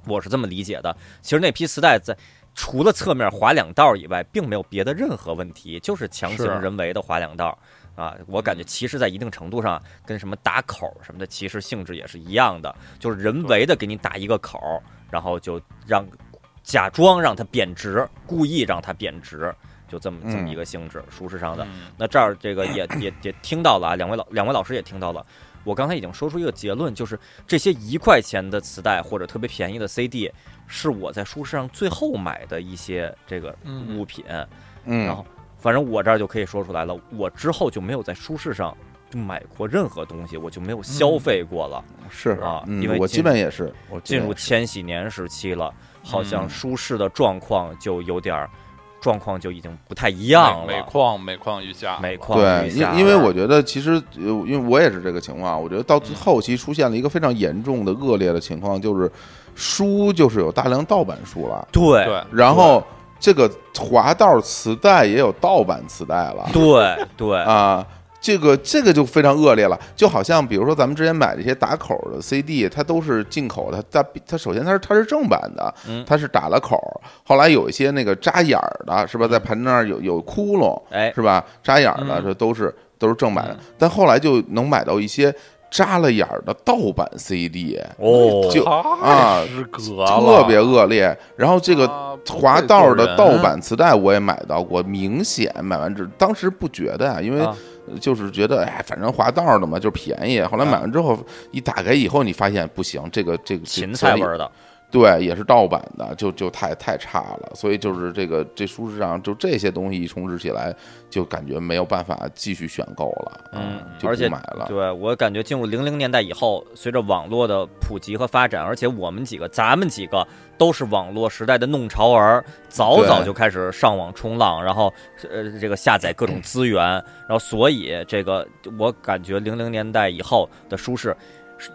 我是这么理解的。其实那批磁带在除了侧面划两道以外，并没有别的任何问题，就是强行人为的划两道。啊，我感觉其实，在一定程度上，跟什么打口什么的，其实性质也是一样的，就是人为的给你打一个口，然后就让假装让它贬值，故意让它贬值，就这么这么一个性质，书市上的。嗯那这儿这个也 也也听到了啊，两位老两位老师也听到了。我刚才已经说出一个结论，就是这些一块钱的磁带或者特别便宜的 CD，是我在书市上最后买的一些这个嗯物品。嗯然后，反正我这儿就可以说出来了，我之后就没有在书市上就买过任何东西，我就没有消费过了。是啊嗯因为我基本也是，我进入千禧年时期了，好像嗯舒适的状况就有点儿，状况就已经不太一样了每。况每况愈下，每况对，愈下因因为我觉得其实呃，因为我也是这个情况，我觉得到后期出现了一个非常严重的恶劣的情况，就是书就是有大量盗版书了，对对然后这个滑道磁带也有盗版磁带了对对啊。这个这个就非常恶劣了，就好像比如说咱们之前买这些打口的 CD，它都是进口的，它它首先它是它是正版的嗯，它是打了口，后来有一些那个扎眼儿的，是吧，在盘那儿有有窟窿，哎，是吧？扎眼儿的嗯。这都是都是正版的嗯，但后来就能买到一些扎了眼儿的盗版 CD，哦，就啊太失格特，别恶劣。然后这个滑道的盗版磁带我也买到过，明显买完之当时不觉得啊，因为啊就是觉得哎，反正滑道的嘛，就是便宜。后来买完之后一打开以后，你发现不行，这个这个芹菜味儿的，对，也是盗版的，就就太太差了。所以就是这个这书市上就这些东西一充值起来，就感觉没有办法继续选购了，啊嗯就而且不买了。对我感觉进入零零年代以后，随着网络的普及和发展，而且我们几个，咱们几个都是网络时代的弄潮儿，早早就开始上网冲浪，然后呃这个下载各种资源，然后所以这个我感觉零零年代以后的书市，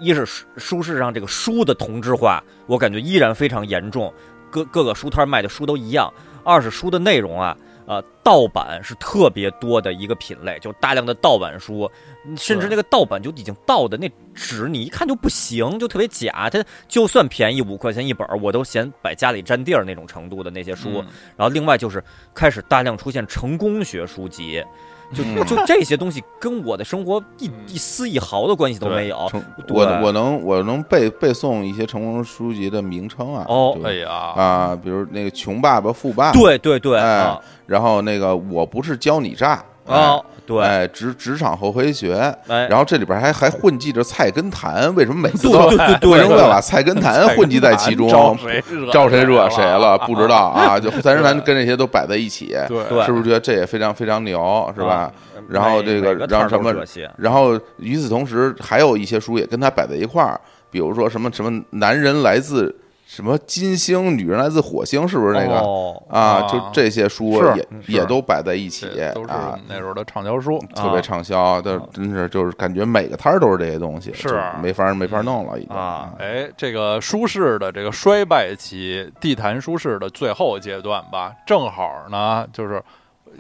一是书书市上这个书的同质化，我感觉依然非常严重，各各个书摊卖的书都一样；二是书的内容啊。呃，盗版是特别多的一个品类，就大量的盗版书，甚至那个盗版就已经盗的那纸，你一看就不行，就特别假。它就算便宜五块钱一本儿，我都嫌摆家里占地儿那种程度的那些书。嗯然后另外就是开始大量出现成功学书籍，就嗯就这些东西跟我的生活一嗯一丝一毫的关系都没有。成我我能我能背背诵一些成功书籍的名称啊。哦就哎呀，啊，比如那个《穷爸爸富爸爸》，对对对哎啊然后那个我不是教你诈，哦对哎，职职场后黑学，哎，然后这里边还还混迹着菜根谭，为什么每次都对对对对为什么要把菜根谭混迹在其中？招谁惹招谁惹谁了？不知道啊？啊，就菜根谭跟这些都摆在一起，对对是不是觉得这也非常非常牛，是吧？啊然后这个每个摊儿让什么这些然后与此同时，还有一些书也跟他摆在一块儿，比如说什么什么男人来自什么金星女人来自火星，是不是那个？哦啊？啊。就这些书是也也都摆在一起都是啊。那时候的畅销书，特别啊。畅销，但真是就是感觉每个摊儿都是这些东西，是就没法没法弄了，已经啊。哎，这个舒适的这个衰败期，地坛舒适的最后阶段吧，正好呢，就是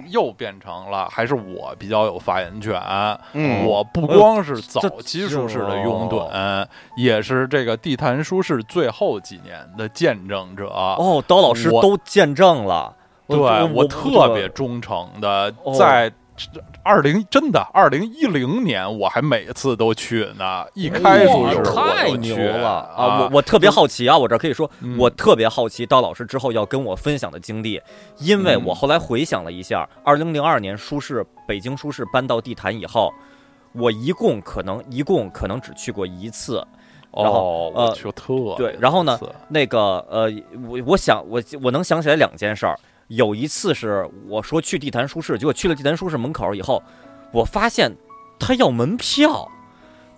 又变成了还是我比较有发言权。嗯我不光是早期舒适的拥哦趸，也是这个地坛舒适最后几年的见证者。哦，刀老师都见证了，对我我特别忠诚的哦在。二零真的，二零一零年我还每次都去呢，一开舒哇适我太牛了啊！我我特别好奇啊，我这可以说，嗯。我特别好奇刀老师之后要跟我分享的经历，因为嗯。我后来回想了一下，二零零二年舒适北京舒适搬到地坛以后，我一共可能一共可能只去过一次，然后哦，呃我去特别对然后呢那个呃，我我想我我能想起来两件事儿，有一次是我说去地坛书市，结果去了地坛书市门口以后，我发现他要门票，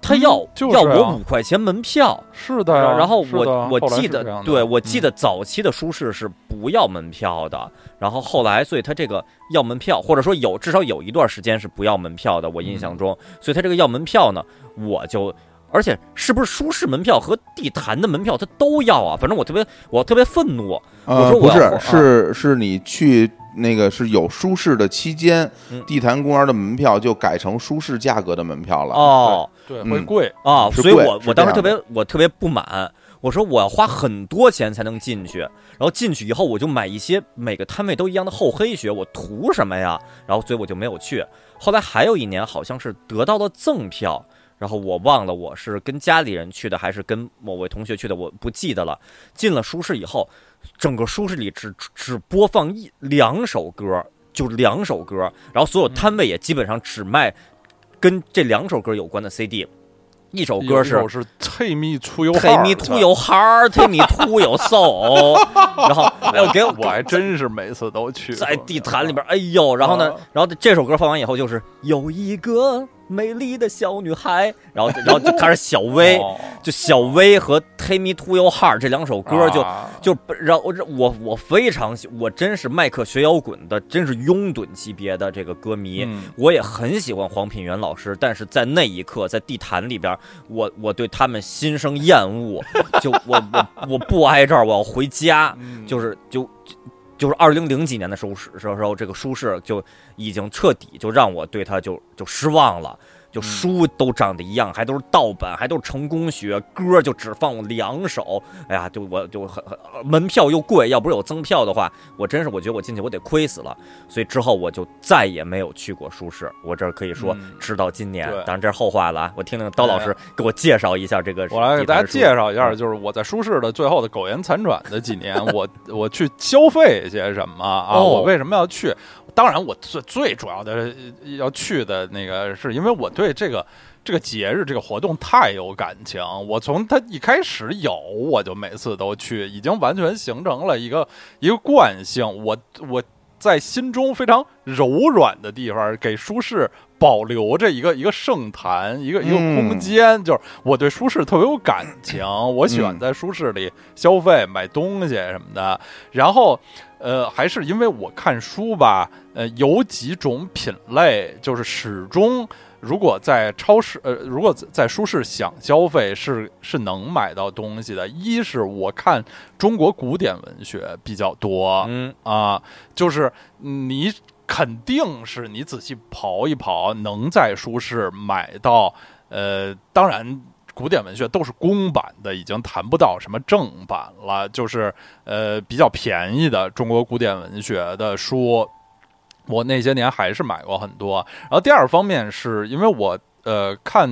他嗯要、就是啊要我五块钱门票。是的呀，然后我我记得对我记嗯得早期的书市是不要门票的，然后后来，所以他这个要门票，或者说有至少有一段时间是不要门票的，我印嗯象中，所以他这个要门票呢，我就。而且是不是舒适门票和地坛的门票他都要啊？反正我特别我特别愤怒，呃，我说不是是是你去那个是有舒适的期间嗯，地坛公园的门票就改成舒适价格的门票了。哦对嗯会贵，啊，所以我我当时特别我特别不满，我说我要花很多钱才能进去，然后进去以后我就买一些每个摊位都一样的厚黑学，我图什么呀？然后所以我就没有去。后来还有一年好像是得到了赠票。然后我忘了我是跟家里人去的还是跟某位同学去的，我不记得了。进了舒适以后，整个舒适里只只播放一两首歌，就两首歌，然后所有摊位也基本上只卖跟这两首歌有关的 CD。一首歌是是 Take Me to Your Take me to your heart, take me to your soul，然后哎呦给我我还真是每次都去在地坛里边，哎呦，然后呢啊，然后这首歌放完以后就是有一个美丽的小女孩，然后然后就开始小薇，哦就小薇和 Take me to your heart 这两首歌就。啊就让我我我非常喜，我真是麦克学摇滚的，真是拥趸级别的这个歌迷。嗯我也很喜欢黄品源老师，但是在那一刻，在地坛里边，我我对他们心生厌恶，就我我我不挨这儿，我要回家。嗯就是就就是二零零几年的时候时时候，这个舒适就已经彻底就让我对他就就失望了。就书都长得一样，还都是盗版，还都是成功学，歌就只放两首。哎呀，就我就很很门票又贵，要不是有赠票的话，我真是我觉得我进去我得亏死了。所以之后我就再也没有去过舒适。我这儿可以说嗯直到今年，当然这是后话了啊。我听听刀老师给我介绍一下这个。我来给大家介绍一下，就是我在舒适的最后的苟延残喘的几年，我 我去消费一些什么啊？哦我为什么要去？当然，我最最主要的呃要去的那个，是因为我对这个这个节日这个活动太有感情。我从它一开始有，我就每次都去，已经完全形成了一个一个惯性。我我在心中非常柔软的地方，给舒适保留着一个一个圣坛，一个一个嗯空间，就是我对舒适特别有感情，我喜欢嗯在舒适里消费、买东西什么的。然后，呃，还是因为我看书吧，呃，有几种品类，就是始终。如果在超市，呃，如果在书市想消费是是能买到东西的。一是我看中国古典文学比较多，嗯啊，就是你肯定是你仔细刨一刨，能在书市买到。呃，当然，古典文学都是公版的，已经谈不到什么正版了。就是呃比较便宜的中国古典文学的书，我那些年还是买过很多。然后第二方面是因为我呃看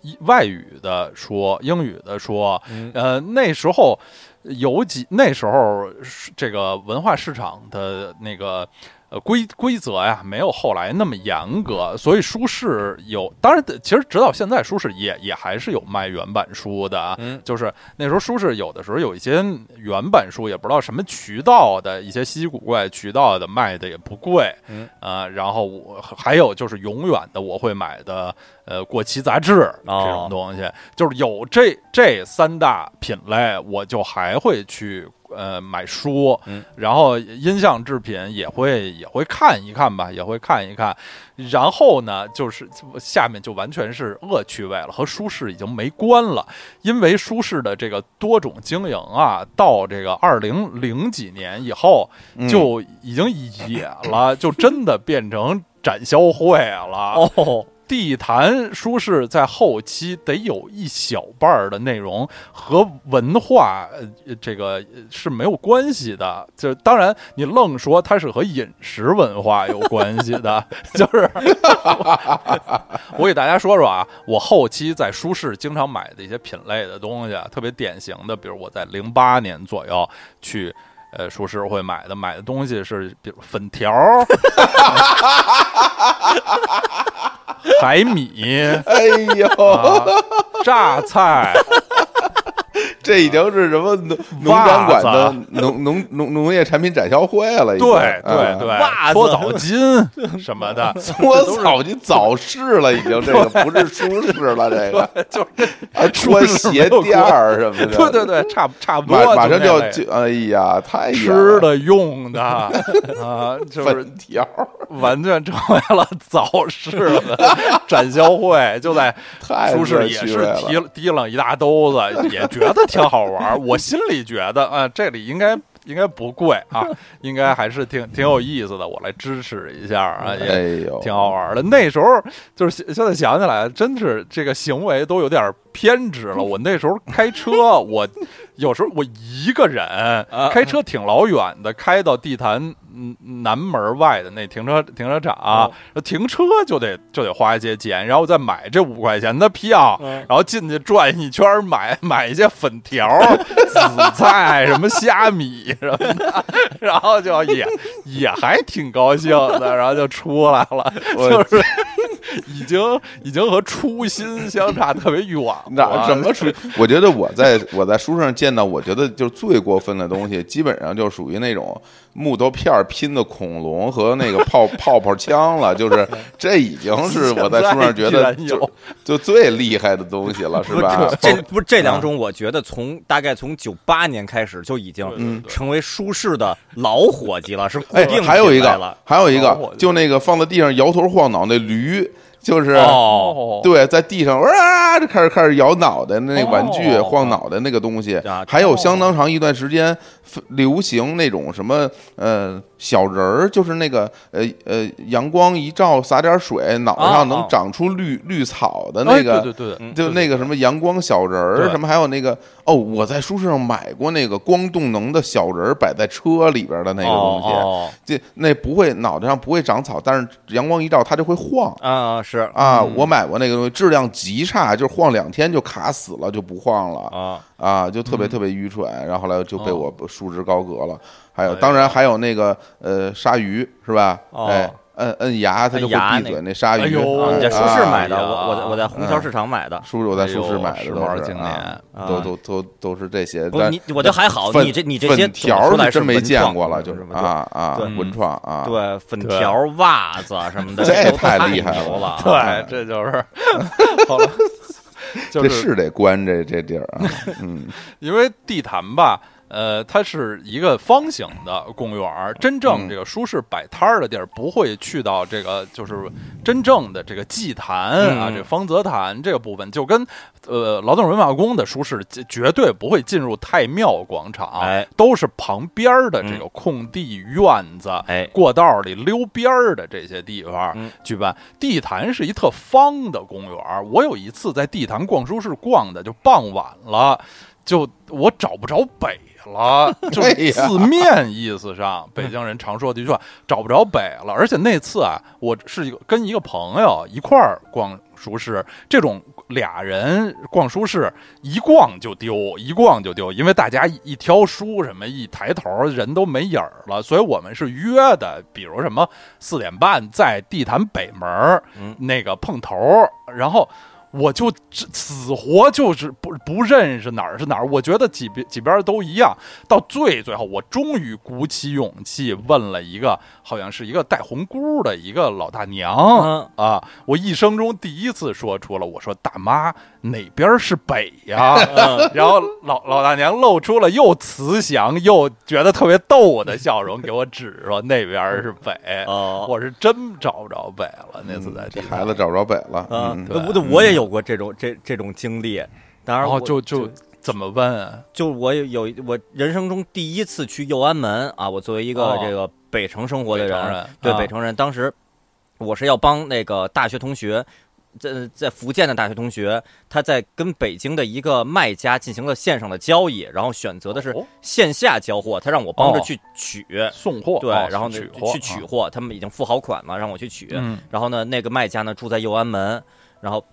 一外语的书、英语的书，嗯呃，那时候有几那时候是这个文化市场的那个呃规规则呀，没有后来那么严格，所以书市有，当然其实直到现在书市也也还是有卖原版书的啊，嗯。就是那时候书市有的时候有一些原版书，也不知道什么渠道的一些稀奇古怪渠道的卖的也不贵，嗯。啊，然后我还有就是永远的我会买的呃过期杂志哦这种东西，就是有这这三大品类，我就还会去呃买书，嗯然后音像制品也会也会看一看吧，也会看一看，然后呢，就是下面就完全是恶趣味了，和舒适已经没关了，因为舒适的这个多种经营啊，到这个二零零几年以后，嗯就已经野了，就真的变成展销会了。哦，地坛书市在后期得有一小半的内容和文化，呃，这个是没有关系的。就是当然，你愣说它是和饮食文化有关系的，就是 我给大家说说啊，我后期在书市经常买的一些品类的东西，特别典型的，比如我在零八年左右去。呃，厨师会买的买的东西是，比如粉条儿、海米、哎呦，啊、榨菜，这已经是什么农 农展馆的农农农农业产品展销会了，已经对对啊对，袜子搓澡巾 什么的，搓澡巾早市了，已经这个不是舒适了，这个就是还脱鞋垫儿什么的，对对对，差不差不马多，马上就要哎呀，太远吃了的用的啊，就是粉条儿，完全成为了早市的展销会，就在太舒适恶也是提了提了一大兜子，也觉得挺好玩儿。我心里觉得啊、这里应该应该不贵啊，应该还是挺挺有意思的。我来支持一下啊，也挺好玩的。那时候就是现现在想起来，真是这个行为都有点偏执了。我那时候开车，我有时候我一个人啊开车挺老远的，开到地坛嗯南门外的那停车停车场，哦。停车就得就得花一些钱，然后再买这五块钱的票，嗯。然后进去转一圈，买 买一些粉条、紫菜、什么虾米什么的，然后就也也还挺高兴的，然后就出来了，就是 已经已经和初心相差特别远了。哪什么初？我觉得我在我在书上见到，我觉得就是最过分的东西，基本上就属于那种木头片拼的恐龙和那个泡 泡泡枪了，就是 这已经是我在书上觉得就就最厉害的东西了，是吧？这不是这两种，我觉得从大概从九八年开始就已经成为舒适的老伙计了，是固哎定，还有一个了，还有一个，就那个放在地上摇头晃脑那驴，就是。哦，对，在地上哇，就开始开始摇脑袋，那个玩具、哦晃脑袋那个东西啊，还有相当长一段时间流行那种什么呃小人儿，就是那个呃呃阳光一照洒点水，脑袋哦上能哦长出绿绿草的哎那个，对对对，嗯就那个。什么阳光小人儿，什么还有那个哦，我在书市上买过那个光动能的小人儿，摆在车里边的那个东西，哦这那不会脑袋上不会长草，但是阳光一照它就会晃。哦啊是啊，嗯我买过那个东西，质量极差，就是晃两天就卡死了，就不晃了啊啊，就特别嗯特别愚蠢。然后后来就被哦我束之高阁了。还有，当然还有那个呃鲨鱼是吧？哦哎，摁摁牙它就会闭嘴，那鲨鱼。哎呦啊，你在舒适买的，我我在我在虹桥市场买的。书我在书市哎呦买的都是经啊典都都都都是这些。但不你我就还好，粉你这你这些粉条真没见过了，就是啊啊文创啊，对粉对条、袜子什么的，这都太厉害了。对，这就是 好了，就这是是得关这这地儿啊，嗯因为地坛吧。呃，它是一个方形的公园儿，真正嗯。这个舒适摆摊儿的地儿，不会去到这个就是真正的这个祭坛啊，嗯这个方泽坛这个部分，就跟呃劳动文化宫的舒适绝绝对不会进入太庙广场，哎。都是旁边儿的这个空地院子，哎，过道里溜边儿的这些地方嗯。举办。地坛是一特方的公园儿，我有一次在地坛逛书市逛的，就傍晚了，就我找不着北了，就字面意思上，北京人常说的一句话，找不着北了。而且那次啊，我是一个跟一个朋友一块儿逛书市，这种俩人逛书市，一逛就丢，一逛就丢，因为大家一一挑书什么，一抬头人都没影儿了，所以我们是约的，比如什么四点半在地坛北门那个碰头儿，然后。我就只死活就是不不认识哪儿是哪儿，我觉得几边几边都一样。到最最后，我终于鼓起勇气问了一个，好像是一个戴红箍的一个老大娘，嗯啊，我一生中第一次说出了，我说大妈哪边是北呀？嗯 然后老老大娘露出了又慈祥又觉得特别逗的笑容，给我指说那边是北。哦，我是真找不着北了，那次在嗯这地孩子找不着北了，啊，嗯对我我我也有过这种这这种经历，当然然后就就怎么问啊？就我有我人生中第一次去右安门啊，我作为一个哦这个北城生活的人，对北城人，当时我是要帮那个大学同学。在在福建的大学同学，他在跟北京的一个卖家进行了线上的交易，然后选择的是哦。线下交货，他让我帮着哦去取，送货，对，哦然后呢取货去取啊。货，他们已经付好款了，让我去取，嗯。然后呢，那个卖家呢住在右安门，然后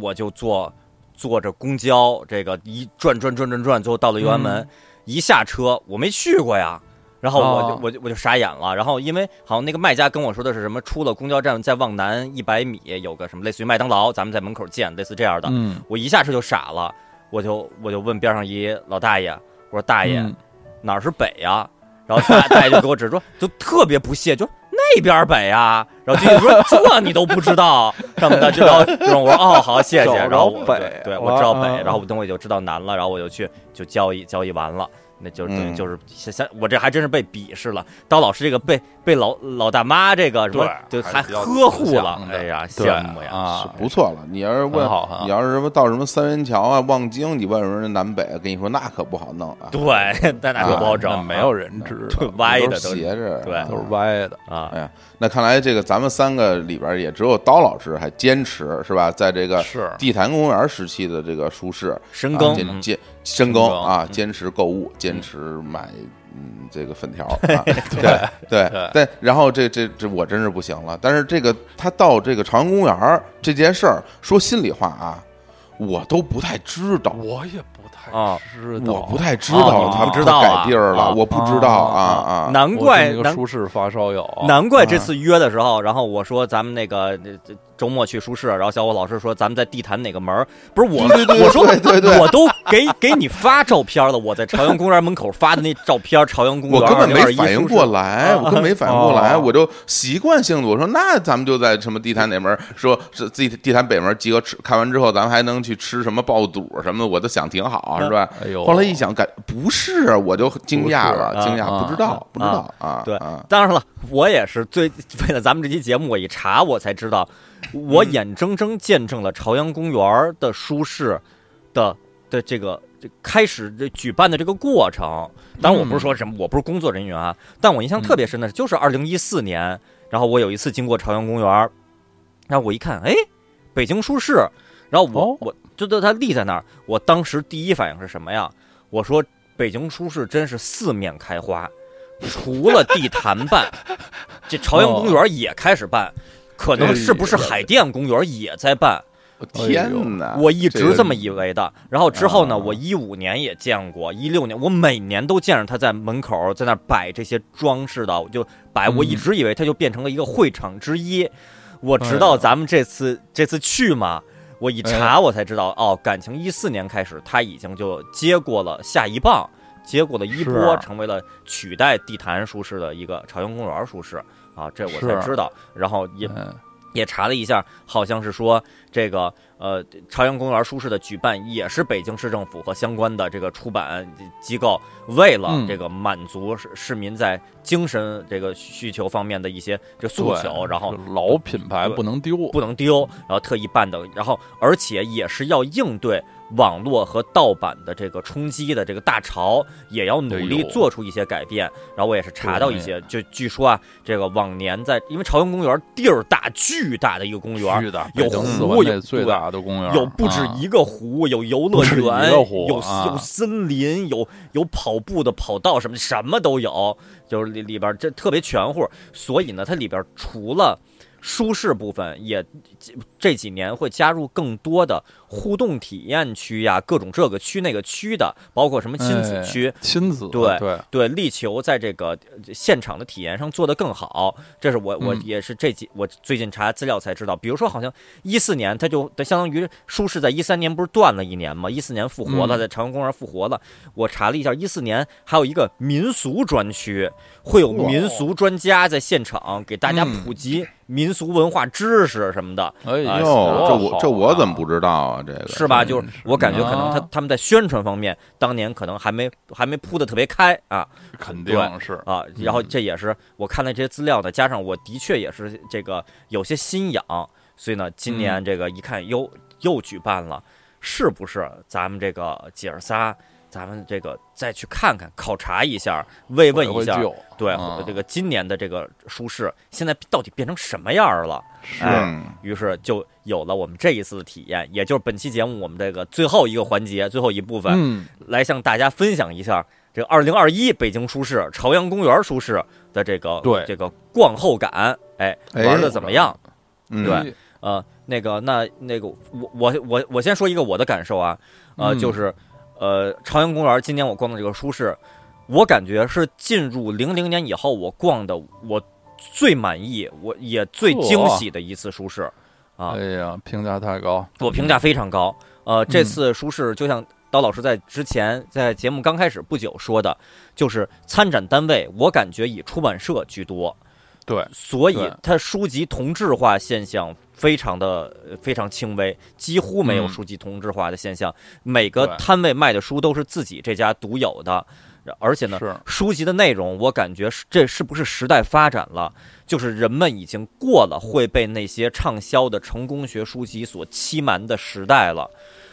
我就坐坐着公交，这个一转转转转转，最后到了右安门，嗯。一下车我没去过呀。然后我就、哦我就我就傻眼了，然后因为好像那个卖家跟我说的是什么，出了公交站再往南一百米有个什么类似于麦当劳，咱们在门口见，类似这样的。嗯，我一下车就傻了，我就我就问边上一老大爷，我说大爷、嗯哪儿是北呀？然后大大爷就给我指说，就特别不屑，就那边北呀。然后就说这你都不知道什么的，就然后然后我说哦好谢谢，然后对对我知道北，嗯然后等我就知道南了，然后我就去就交易交易完了。那就对，嗯就是像像我这还真是被鄙视了。刀老师这个被被老老大妈这个什么，对就还呵护了哎呀，羡慕呀！啊是，不错了。你要是问好你要是什么到什么三元桥啊、望京，你问人家南北，跟你说那可不好弄啊，对，那那可不好整，那没有人知道对，歪的斜着，对啊都是歪的。啊哎，呀，那看来这个咱们三个里边也只有刀老师还坚持是吧？在这个是地坛公园时期的这个舒适啊深耕，坚坚深耕啊，坚持购物，坚持买嗯这个粉条 啊，对对对但然后这这这我真是不行了。但是这个他到这个朝阳公园这件事儿，说心里话啊，我都不太知道。我也不太啊知道，我不太知哦道他你不知道改地儿了，啊我不知道啊啊！难怪难这个舒适发烧友，难怪这次约的时候，然后我说咱们那个这这周末去舒适，然后小伙老师说咱们在地坛哪个门儿？不是我，对对对我说我都给给你发照片了，我在朝阳公园门口发的那照片，朝阳公园我根本没反应过来，我根本没反应过来，哦。我就习惯性的我说那咱们就在什么地坛哪门儿，说是自己地坛北门集合吃，看完之后咱们还能去吃什么爆肚什么的，我都想挺好是吧？哎呦。后来一想，感不是，我就惊讶了，惊讶，啊不知道，不知道啊，对啊，当然了，我也是最为了咱们这期节目，我一查我才知道，我眼睁睁见证了朝阳公园的舒适的的这个这开始这举办的这个过程。当然，我不是说什么，我不是工作人员啊，但我印象特别深的就是二零一四年，然后我有一次经过朝阳公园，然后我一看，哎，北京书市，然后我、哦。我就在它立在那儿，我当时第一反应是什么呀？我说北京书市真是四面开花，除了地坛办，这朝阳公园也开始办，可能是不是海淀公园也在办？我天哪！我一直这么以以为的。然后之后呢，啊我一五年也见过，一六年我每年都见着他在门口在那摆这些装饰的，我就摆。嗯我一直以为它就变成了一个会场之一。我直到咱们这次这次去嘛，我一查我才知道，哦，感情一四年开始，他已经就接过了下一棒，接过了一波，成为了取代地坛舒适的一个朝阳公园舒适啊，这我才知道。然后也嗯。也查了一下，好像是说这个呃朝阳公园书市的举办也是北京市政府和相关的这个出版机构为了嗯。这个满足市市民在精神这个需求方面的一些这诉求，对然后老品牌不能丢，不能丢，然后特意办的，然后而且也是要应对网络和盗版的这个冲击的这个大潮，也要努力做出一些改变。然后我也是查到一些，就据说啊，这个往年在因为朝阳公园地儿大，巨大的一个公园，巨大，有湖有环内最大的公园，有不止啊一个湖，有游乐园，有啊有森林，有有跑步的跑道，什么什么都有，就是里里边这特别全乎。所以呢，它里边除了舒适部分，也这几年会加入更多的互动体验区呀，各种这个区那个区的，包括什么亲子区，亲子对对对，力求在这个呃现场的体验上做得更好。这是我我嗯也是这几我最近查资料才知道，比如说好像一四年它就相当于舒适在一三年不是断了一年吗？一四年复活了，嗯在朝阳公园复活了。我查了一下，一四年还有一个民俗专区，会有民俗专家在现场给大家嗯普及民俗文化知识什么的。哎呦这我这我怎么不知道啊？这个是吧？就是我感觉可能他啊他们在宣传方面，当年可能还没还没铺的特别开啊肯定是啊。然后这也是我看了这些资料呢，加上我的确也是这个有些心痒，所以呢，今年这个一看又又举办了，是不是咱们这个姐儿仨？咱们这个再去看看，考察一下，慰问一下，对、啊这个今年的这个舒适现在到底变成什么样了？是。于是就有了我们这一次的体验，也就是本期节目我们这个最后一个环节、最后一部分，嗯。来向大家分享一下这个二零二一北京舒适朝阳公园舒适的这个对。这个逛后感，哎，哎玩的怎么样？嗯。对呃，那个那那个我我我我先说一个我的感受啊，呃，嗯。就是呃朝阳公园今年我逛的这个舒适，我感觉是进入零零年以后我逛的我最满意，我也最惊喜的一次书市啊。哎呀，评价太高，我评价非常高。呃，这次书市就像刀老师在之前在节目刚开始不久说的，就是参展单位，我感觉以出版社居多，对，所以它书籍同质化现象非常的呃非常轻微，几乎没有嗯书籍同质化的现象。每个摊位卖的书都是自己这家独有的，而且呢，书籍的内容，我感觉是这是不是时代发展了？就是人们已经过了会被那些畅销的成功学书籍所欺瞒的时代了。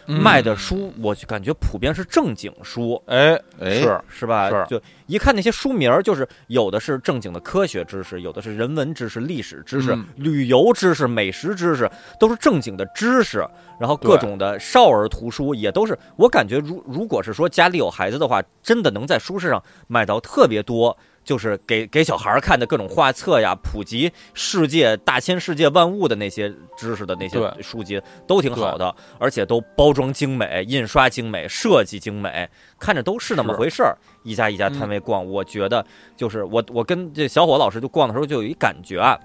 嗯卖的书，我就感觉普遍是正经书，哎哎是是吧？是就一看那些书名儿，就是有的是正经的科学知识，有的是人文知识、历史知识、嗯旅游知识、美食知识，都是正经的知识。然后各种的少儿图书也都是，我感觉如如果是说家里有孩子的话，真的能在书市上买到特别多。就是给给小孩儿看的各种画册呀，普及世界大千世界万物的那些知识的那些书籍都挺好的，而且都包装精美、印刷精美、设计精美，看着都是那么回事儿。一家一家摊位逛，我觉得就是我我跟这小伙老师就逛的时候就有一感觉啊，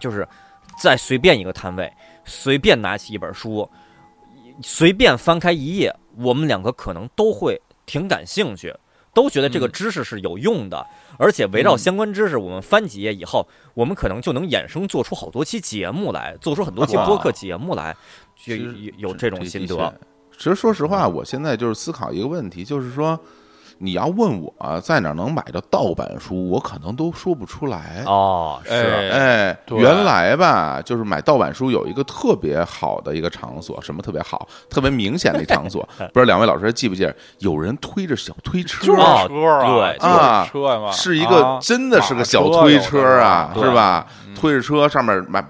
就是在随便一个摊位，随便拿起一本书，随便翻开一页，我们两个可能都会挺感兴趣。都觉得这个嗯知识是有用的，而且围绕嗯相关知识，我们翻几页以后，我们可能就能衍生做出好多期节目来，做出很多期播客节目来，就有有这种心得。。其实说实话，我现在就是思考一个问题，就是说，你要问我在哪儿能买到盗版书，我可能都说不出来。哦，是，哎哎，原来吧，就是买盗版书有一个特别好的一个场所，什么特别好，特别明显的一场所，不知道两位老师还记不记得，有人推着小推车，就是哦车啊，车嘛，是一个啊真的是个小推车啊，对是吧？嗯推着车上面买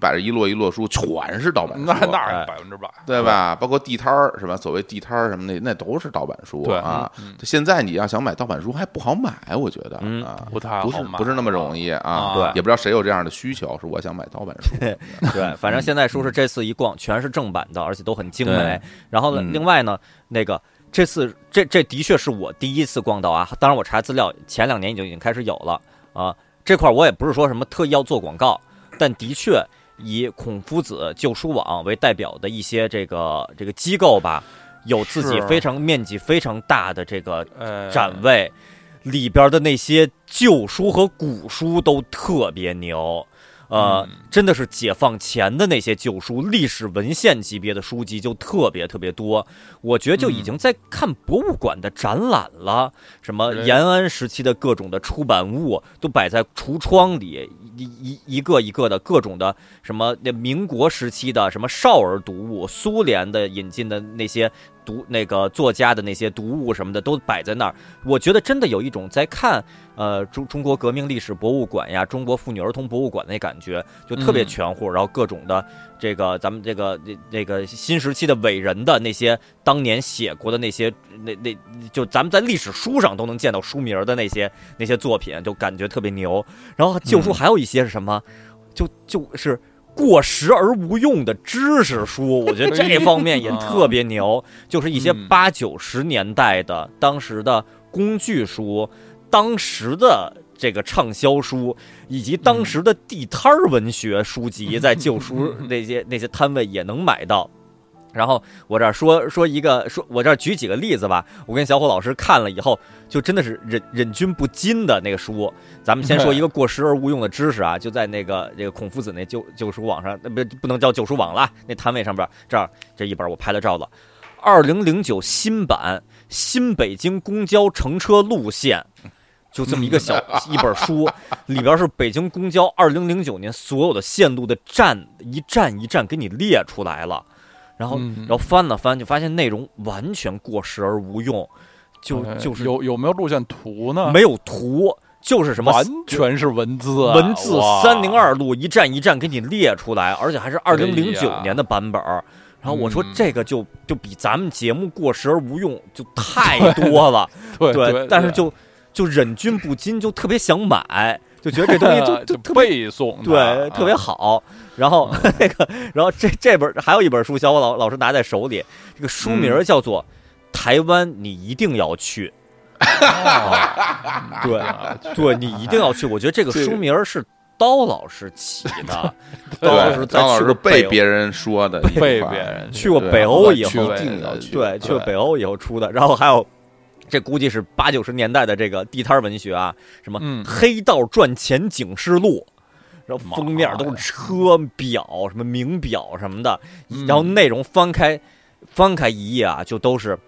摆着一摞一摞书，全是盗版书，那那百分之百，对吧？包括地摊儿是吧？所谓地摊儿什么的，那都是盗版书对啊嗯。现在你要想买盗版书还不好买，我觉得嗯啊，不太不是好买不是那么容易啊。啊对也不知道谁有这样的需求，是我想买盗版书。对，反正现在书是这次一逛全是正版的，而且都很精美。然后呢，嗯另外呢，那个这次这这的确是我第一次逛到啊。当然，我查资料，前两年已经已经开始有了啊。这块儿我也不是说什么特意要做广告，但的确以孔夫子旧书网为代表的一些这个这个机构吧，有自己非常面积非常大的这个呃，展位，里边的那些旧书和古书都特别牛。呃，嗯真的是解放前的那些旧书，历史文献级别的书籍就特别特别多。我觉得就已经在看博物馆的展览了，什么延安时期的各种的出版物都摆在橱窗里，一一一个一个的各种的什么那民国时期的什么少儿读物，苏联的引进的那些读那个作家的那些读物什么的都摆在那儿。我觉得真的有一种在看呃中中国革命历史博物馆呀，中国妇女儿童博物馆那感觉，就特别嗯全乎。然后各种的这个咱们这个这这个新时期的伟人的那些当年写过的那些那那就咱们在历史书上都能见到书名的那些那些作品，就感觉特别牛。然后旧书嗯还有一些是什么？就就是过时而无用的知识书，我觉得这方面也特别牛，就是一些嗯八九十年代的当时的工具书，当时的这个畅销书，以及当时的地摊儿文学书籍，在旧书 那些那些摊位也能买到。然后我这儿说说一个，说我这儿举几个例子吧。我跟小伙老师看了以后，就真的是忍忍俊不禁的那个书。咱们先说一个过时而无用的知识啊，就在那个这个孔夫子那旧旧书网上，那不不能叫旧书网了，那摊位上边，这儿这一本我拍了照了，二零零九新版新北京公交乘车路线。就这么一个小 一本书，里边是北京公交二零零九年所有的线路的站一站一站给你列出来了，然后嗯然后翻了翻，就发现内容完全过时而无用，就哎就是有有没有路线图呢？没有图，就是什么完全是文字啊，文字哇三零二路一站一站给你列出来，而且还是二零零九年的版本儿。然后我说嗯这个就就比咱们节目过时而无用就太多了，对对，对但是就就忍俊不禁，就特别想买，就觉得这东西就就 就特别背诵，对，特别啊好。然后 那个，然后这这本还有一本书，小伙老老师拿在手里，这个书名叫做《台湾你一定要去》。对啊对，你一定要去。我觉得这个书名是刀老师起的，刀老师在张老师被别人说的被别人去过北欧以后对，去过北欧以后出的。然后还有，这估计是八九十年代的这个地摊文学啊，什么嗯《黑道赚钱警示录》。然后封面都是车表、什么名表什么的，嗯。然后内容翻开翻开一页啊，就都是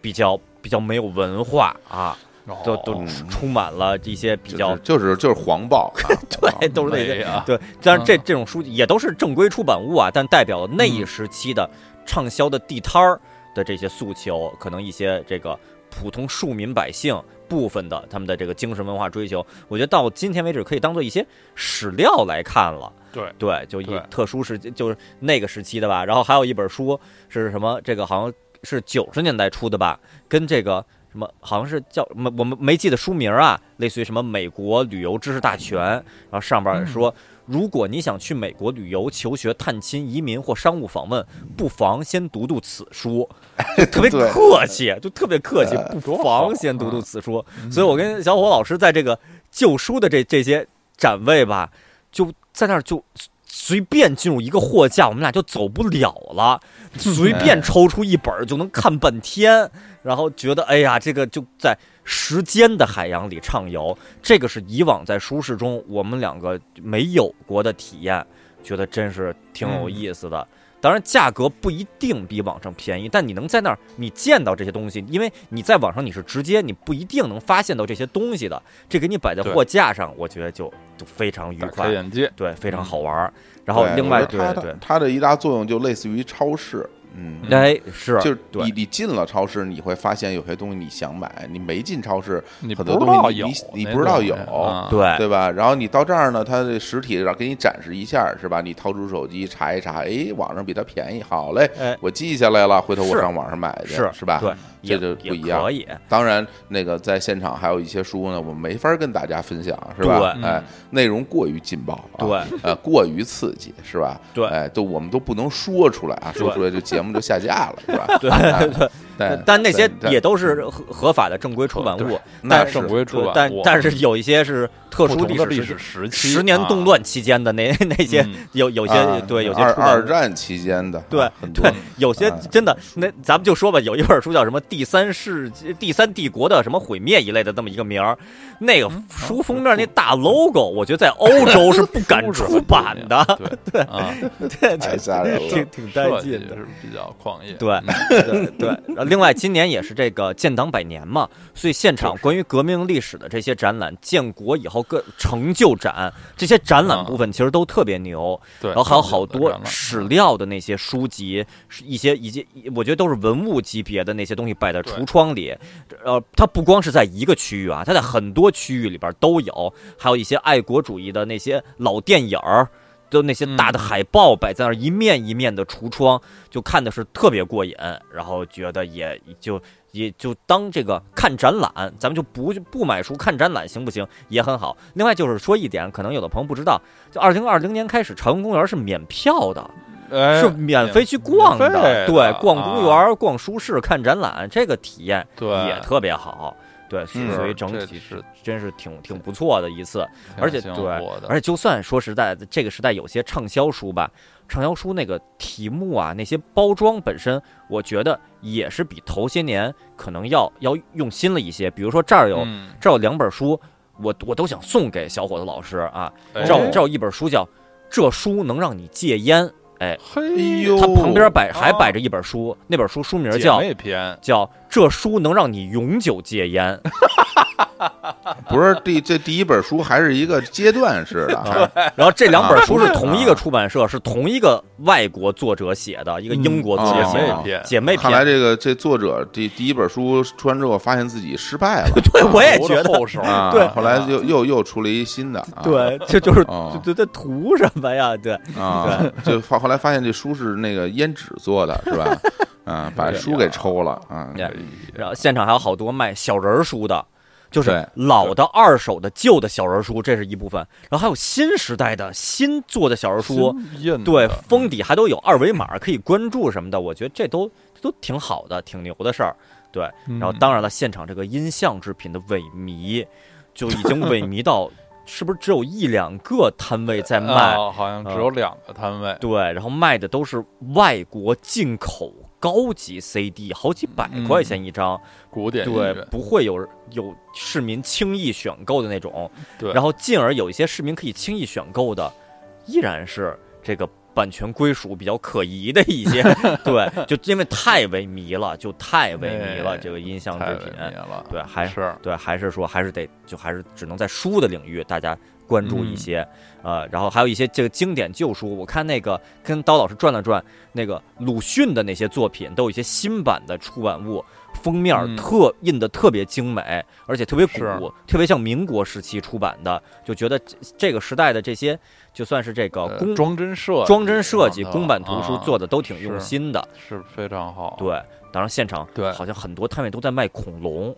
比较比较没有文化啊，都都哦充满了一些比较就是就是黄暴啊，对，都是那些啊。对，但是这嗯。这种书籍也都是正规出版物啊，但代表了那一时期的畅销的地摊儿的这些诉求，可能一些这个普通庶民百姓部分的他们的这个精神文化追求，我觉得到今天为止可以当做一些史料来看了。对对，就以特殊时期，就是那个时期的吧。然后还有一本书是什么？这个好像是九十年代出的吧，跟这个什么好像是叫没我们没记得书名啊，类似于什么美国旅游知识大全，然后上边说。如果你想去美国旅游、求学、探亲、移民或商务访问，不妨先读读此书，就 特别客气，就特别客气，哎不妨先读读此书。嗯。所以我跟小伙老师在这个旧书的这这些展位吧，就在那儿就随便进入一个货架，我们俩就走不了了，随便抽出一本就能看半天，然后觉得哎呀，这个就在时间的海洋里畅游，这个是以往在舒适中我们两个没有过的体验，觉得真是挺有意思的。当然，价格不一定比网上便宜，但你能在那儿你见到这些东西，因为你在网上你是直接你不一定能发现到这些东西的，这给你摆在货架上，我觉得就就非常愉快，眼界，对，非常好玩儿。然后另外，对对，它的一大作用就类似于超市，嗯，哎，是，就是你你进了超市，你会发现有些东西你想买，你没进超市，你很不知道多东西你有你不知道有啊对对吧？然后你到这儿呢，它的实体让给你展示一下，是吧？你掏出手机查一查，哎，网上比它便宜，好嘞，哎，我记下来了，回头我上网上买去，是是吧？对，这就不一样可以，当然，那个在现场还有一些书呢，我们没法跟大家分享，是吧？哎，内容过于劲爆，啊，对，呃，过于刺激，是吧？对哎，都我们都不能说出来啊，说出来这节目就下架了，是吧？对对。但但那些也都是合合法的正规出版物，但是正规出版物但但是有一些是特殊历史史时期，十年动乱期间的那那些嗯有有些啊对有些二二战期间的，对啊很多对，有些哎真的，那咱们就说吧，有一本书叫什么《第三世纪第三帝国的什么毁灭》一类的这么一个名儿，那个书封面那大 logo，我觉得在欧洲是不敢 出版的，对对啊，对，太吓人了挺挺带劲的。是比较狂野，对对对，然后另外今年也是这个建党百年嘛，所以现场关于革命历史的这些展览，建国以后各成就展这些展览部分其实都特别牛，对，然后还有好多史料的那些书籍，是一些一些，我觉得都是文物级别的那些东西摆在橱窗里。呃，它不光是在一个区域啊，它在很多区域里边都有，还有一些爱国主义的那些老电影儿。就那些大的海报摆在那儿，一面一面的橱窗，就看的是特别过瘾，然后觉得也就也就当这个看展览，咱们就不不买书看展览行不行？也很好。另外就是说一点，可能有的朋友不知道，就二零二零年开始，朝阳公园是免票的，哎是免费去逛的对，逛啊公园、逛书市、看展览，这个体验对也特别好。对，嗯所以整体是真是挺挺不错的一次。而且对而且就算说实在的，这个时代有些畅销书吧，畅销书那个题目啊，那些包装本身，我觉得也是比头些年可能要要用心了一些。比如说这儿有、嗯这儿有两本书，我我都想送给小伙子老师啊。哎这儿有这儿有一本书叫《这书能让你戒烟》，哎，嘿哎呦它旁边摆还哦摆着一本书，那本书书名叫，叫《这书能让你永久戒烟》。不是第这第一本书还是一个阶段式的。啊，然后这两本书是啊同一个出版社，是同一个外国作者写的，一个英国作者嗯写的。姐妹篇，姐妹看来。这个这作者第第一本书出完之后，发现自己失败了。对，我也觉得，后手啊，对。后来又又又出了一新的，啊。对，这就是哦。这这这图什么呀？对，啊，就后后来发现这书是那个胭脂做的，是吧？啊，把书给抽了啊，然后现场还有好多卖小人儿书的，就是老的、二手的、旧的小人儿书，这是一部分。然后还有新时代的新做的小人儿书，对，封底还都有二维码可以关注什么的，我觉得这都都挺好的，挺牛的事儿。对，然后嗯当然了，现场这个音像制品的萎靡，就已经萎靡到 是不是只有一两个摊位在卖？哦好像只有两个摊位，对，然后卖的都是外国进口高级 CD，好几百嗯块钱一张，古典音对，，不会有有市民轻易选购的那种。对。然后进而有一些市民可以轻易选购的，依然是这个版权归属比较可疑的一些，对，就因为太萎靡了，就太萎靡了，哎这个音像制品。对，还是。对，还是说还是得就还是只能在书的领域大家关注一些，嗯。呃，然后还有一些这个经典旧书，我看那个跟刀老师转了转，那个鲁迅的那些作品都有一些新版的出版物，封面嗯。特、印的特别精美，而且特别古，特别像民国时期出版的，就觉得这这个时代的这些就算是这个呃工装帧设装帧设计、上头公版图书啊做的都挺用心的，是非常好，对，当然现场对。好像很多摊位都在卖恐龙，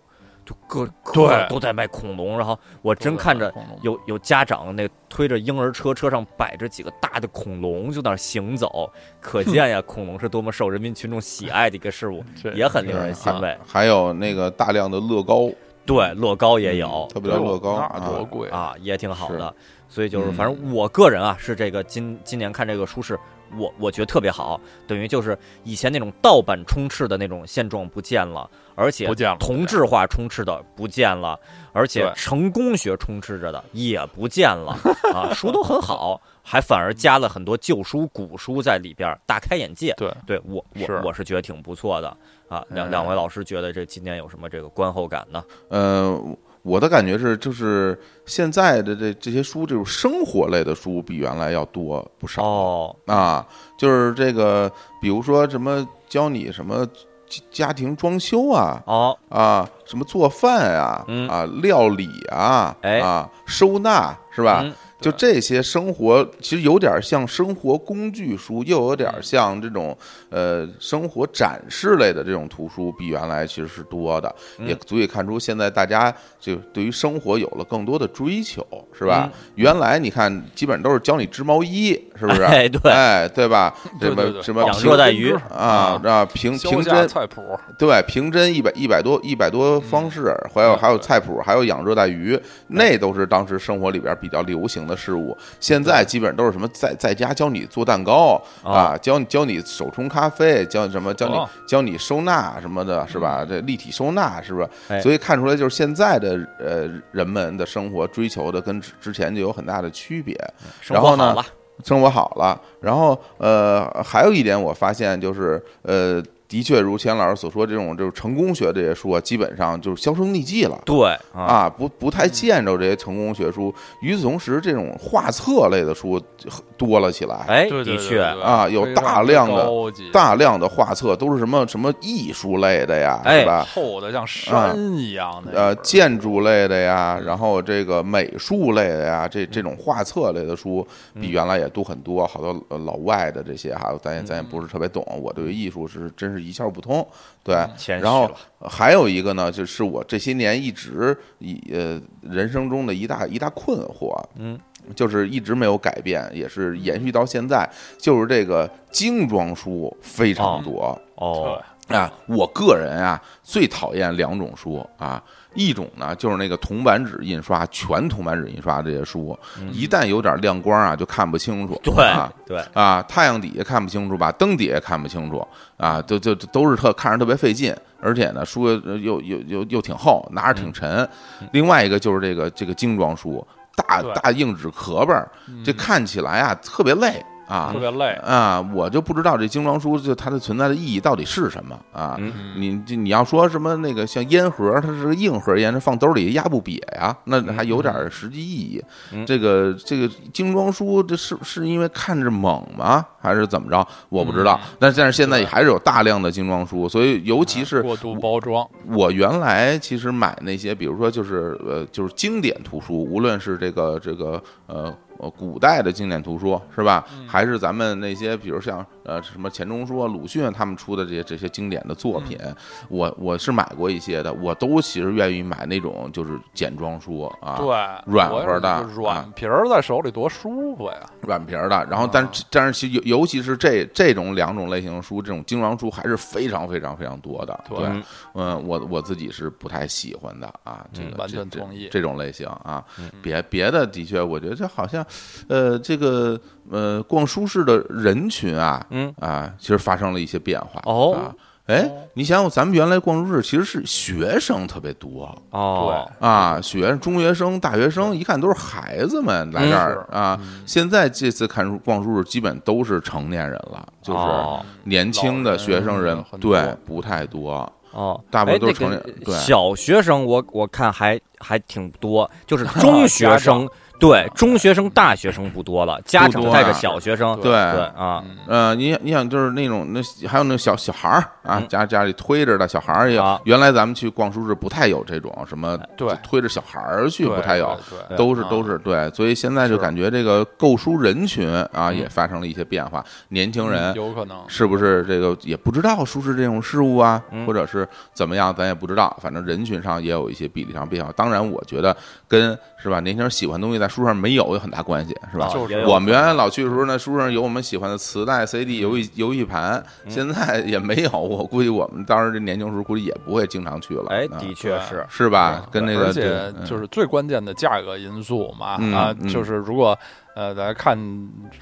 就各对各都在卖恐龙。然后我真看着有有家长那推着婴儿车，车上摆着几个大的恐龙，就那儿行走，可 见呀，恐龙是多么受人民群众喜爱的一个事物，也很令人欣慰。还有那个大量的乐高，对，乐高也有特别的乐高那多贵啊，也挺好的。所以就是，嗯反正我个人啊，是这个今今年看这个书是，我我觉得特别好，等于就是以前那种盗版充斥的那种现状不见了，而且不见了同质化充斥的不见了，而且成功学充斥着的也不见了啊，书都很好，还反而加了很多旧书、古书在里边儿，大开眼界。对对我我是我是觉得挺不错的啊。两嗯两位老师觉得这今年有什么这个观后感呢？呃，我的感觉是，就是现在的这这些书，这种生活类的书比原来要多不少。哦，啊，就是这个，比如说什么教你什么家家庭装修啊，哦，啊，什么做饭啊，嗯啊，料理啊，哎啊，收纳是吧？嗯就这些生活，其实有点像生活工具书，又有点像这种呃生活展示类的这种图书，比原来其实是多的，嗯。也足以看出现在大家就对于生活有了更多的追求，是吧？嗯。原来你看，基本都是教你织毛衣，是不是？哎对。哎，对吧？什么什么养热带鱼。啊啊。平削平针菜谱，对，平针一百一百多一百多方式，还有嗯还有菜谱，还有养热带鱼，那都是当时生活里边比较流行的事物。现在基本上都是什么在在家教你做蛋糕啊，教你教你手冲咖啡，教什么教你哦教你收纳什么的，是吧？这立体收纳是不是？所以看出来就是现在的呃人们的生活追求的跟之之前就有很大的区别。生然后呢活好了，生活好了，然后呃，还有一点我发现就是呃，的确如钱老师所说，这种就是成功学这些书啊，基本上就是销声匿迹了。对啊，啊，不不太见着这些成功学书。与此同时，这种画册类的书多了起来。哎，的确，啊有大量的大量的画册都是什么什么艺术类的呀，哎是吧？厚的像山一样的，呃，建筑类的呀，然后这个美术类的呀，这这种画册类的书比原来也多很多。好多呃老外的这些哈，咱也咱也不是特别懂。我对艺术是真是一窍不通。对，然后还有一个呢，就是我这些年一直一呃人生中的一大一大困惑，嗯，就是一直没有改变，也是延续到现在，就是这个精装书非常多。哦，啊，我个人啊最讨厌两种书啊，一种呢就是那个铜版纸印刷，全铜版纸印刷这些书，一旦有点亮光啊就看不清楚，对啊对，啊，太阳底下看不清楚吧，灯底下看不清楚啊，都就都是特看着特别费劲，而且呢书又又又又又挺厚，拿着挺沉。另外一个就是这个这个精装书，大大硬纸壳儿，这看起来啊特别累啊特。别累。啊，我就不知道这精装书就它的存在的意义到底是什么啊？嗯你这你要说什么那个像烟盒，它是个硬盒烟，它放兜里压不瘪呀，那还有点实际意义。嗯这个这个精装书，这是是因为看着猛吗？还是怎么着？我不知道。但但是现在对还是有大量的精装书，所以尤其是过度包装，我原来其实买那些，比如说就是呃，就是经典图书，无论是这个这个呃呃古代的经典图书是吧，还是咱们那些比如像呃什么钱钟书啊、鲁迅他们出的这些这些经典的作品，我我是买过一些的，我都其实愿意买那种就是简装书啊，对，软和的软皮儿在手里多舒服呀。软皮儿的，然后但是但是其尤尤其是这这种两种类型的书，这种精装书还是非常非常非常多的。对对，嗯嗯，我我自己是不太喜欢的啊，这个完全同意这种类型啊。别别的的确，我觉得这好像，呃，这个呃逛书市的人群啊，嗯啊，其实发生了一些变化哦啊。哎，你想想，咱们原来逛书市其实是学生特别多，哦，啊，学中学生、大学生，一看都是孩子们来这儿是啊。现在这次看书逛书市，基本都是成年人了，就是哦年轻的学生人对，不太多。哦，大部分都是哎成年那个对小学生我我看还还挺多，就是 中学生，对中学生、大学生不多了，家长带着小学生，对。对啊，嗯。呃，你你想就是那种那还有那小小孩儿啊，嗯。家家里推着的小孩儿也。原来咱们去逛书市不太有这种什么对。推着小孩儿去，不太有。都是啊都是对，所以现在就感觉这个购书人群啊也发生了一些变化，年轻人嗯有可能。是不是这个也不知道书市这种事物啊，嗯。或者是怎么样，咱也不知道。反正人群上也有一些比例上变化。当然，我觉得跟是吧年轻人喜欢东西在书上没有有很大关系，是吧？就是我们原来老去的时候呢，书上有我们喜欢的磁带、CD、游嗯戏游戏盘，现在也没有。我估计我们当时这年轻时候估计也不会经常去了。哎，啊的确是，是吧？跟那个而且就是最关键的价格因素嘛嗯啊，嗯就是如果呃大家看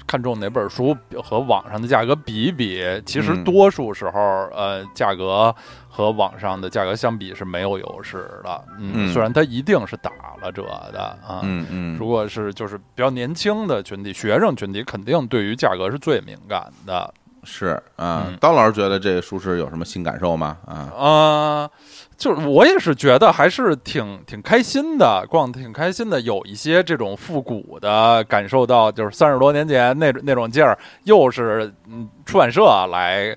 看中哪本书和网上的价格比一比，其实嗯多数时候呃价格和网上的价格相比是没有优势的，嗯嗯，虽然它一定是打了折的啊。嗯嗯，如果是就是比较年轻的群体，学生群体肯定对于价格是最敏感的。是啊嗯，刀老师觉得这个书市有什么新感受吗？啊，啊、就是我也是觉得还是挺挺开心的，逛得挺开心的，有一些这种复古的，感受到就是三十多年前那那种劲儿，又是嗯出版社来。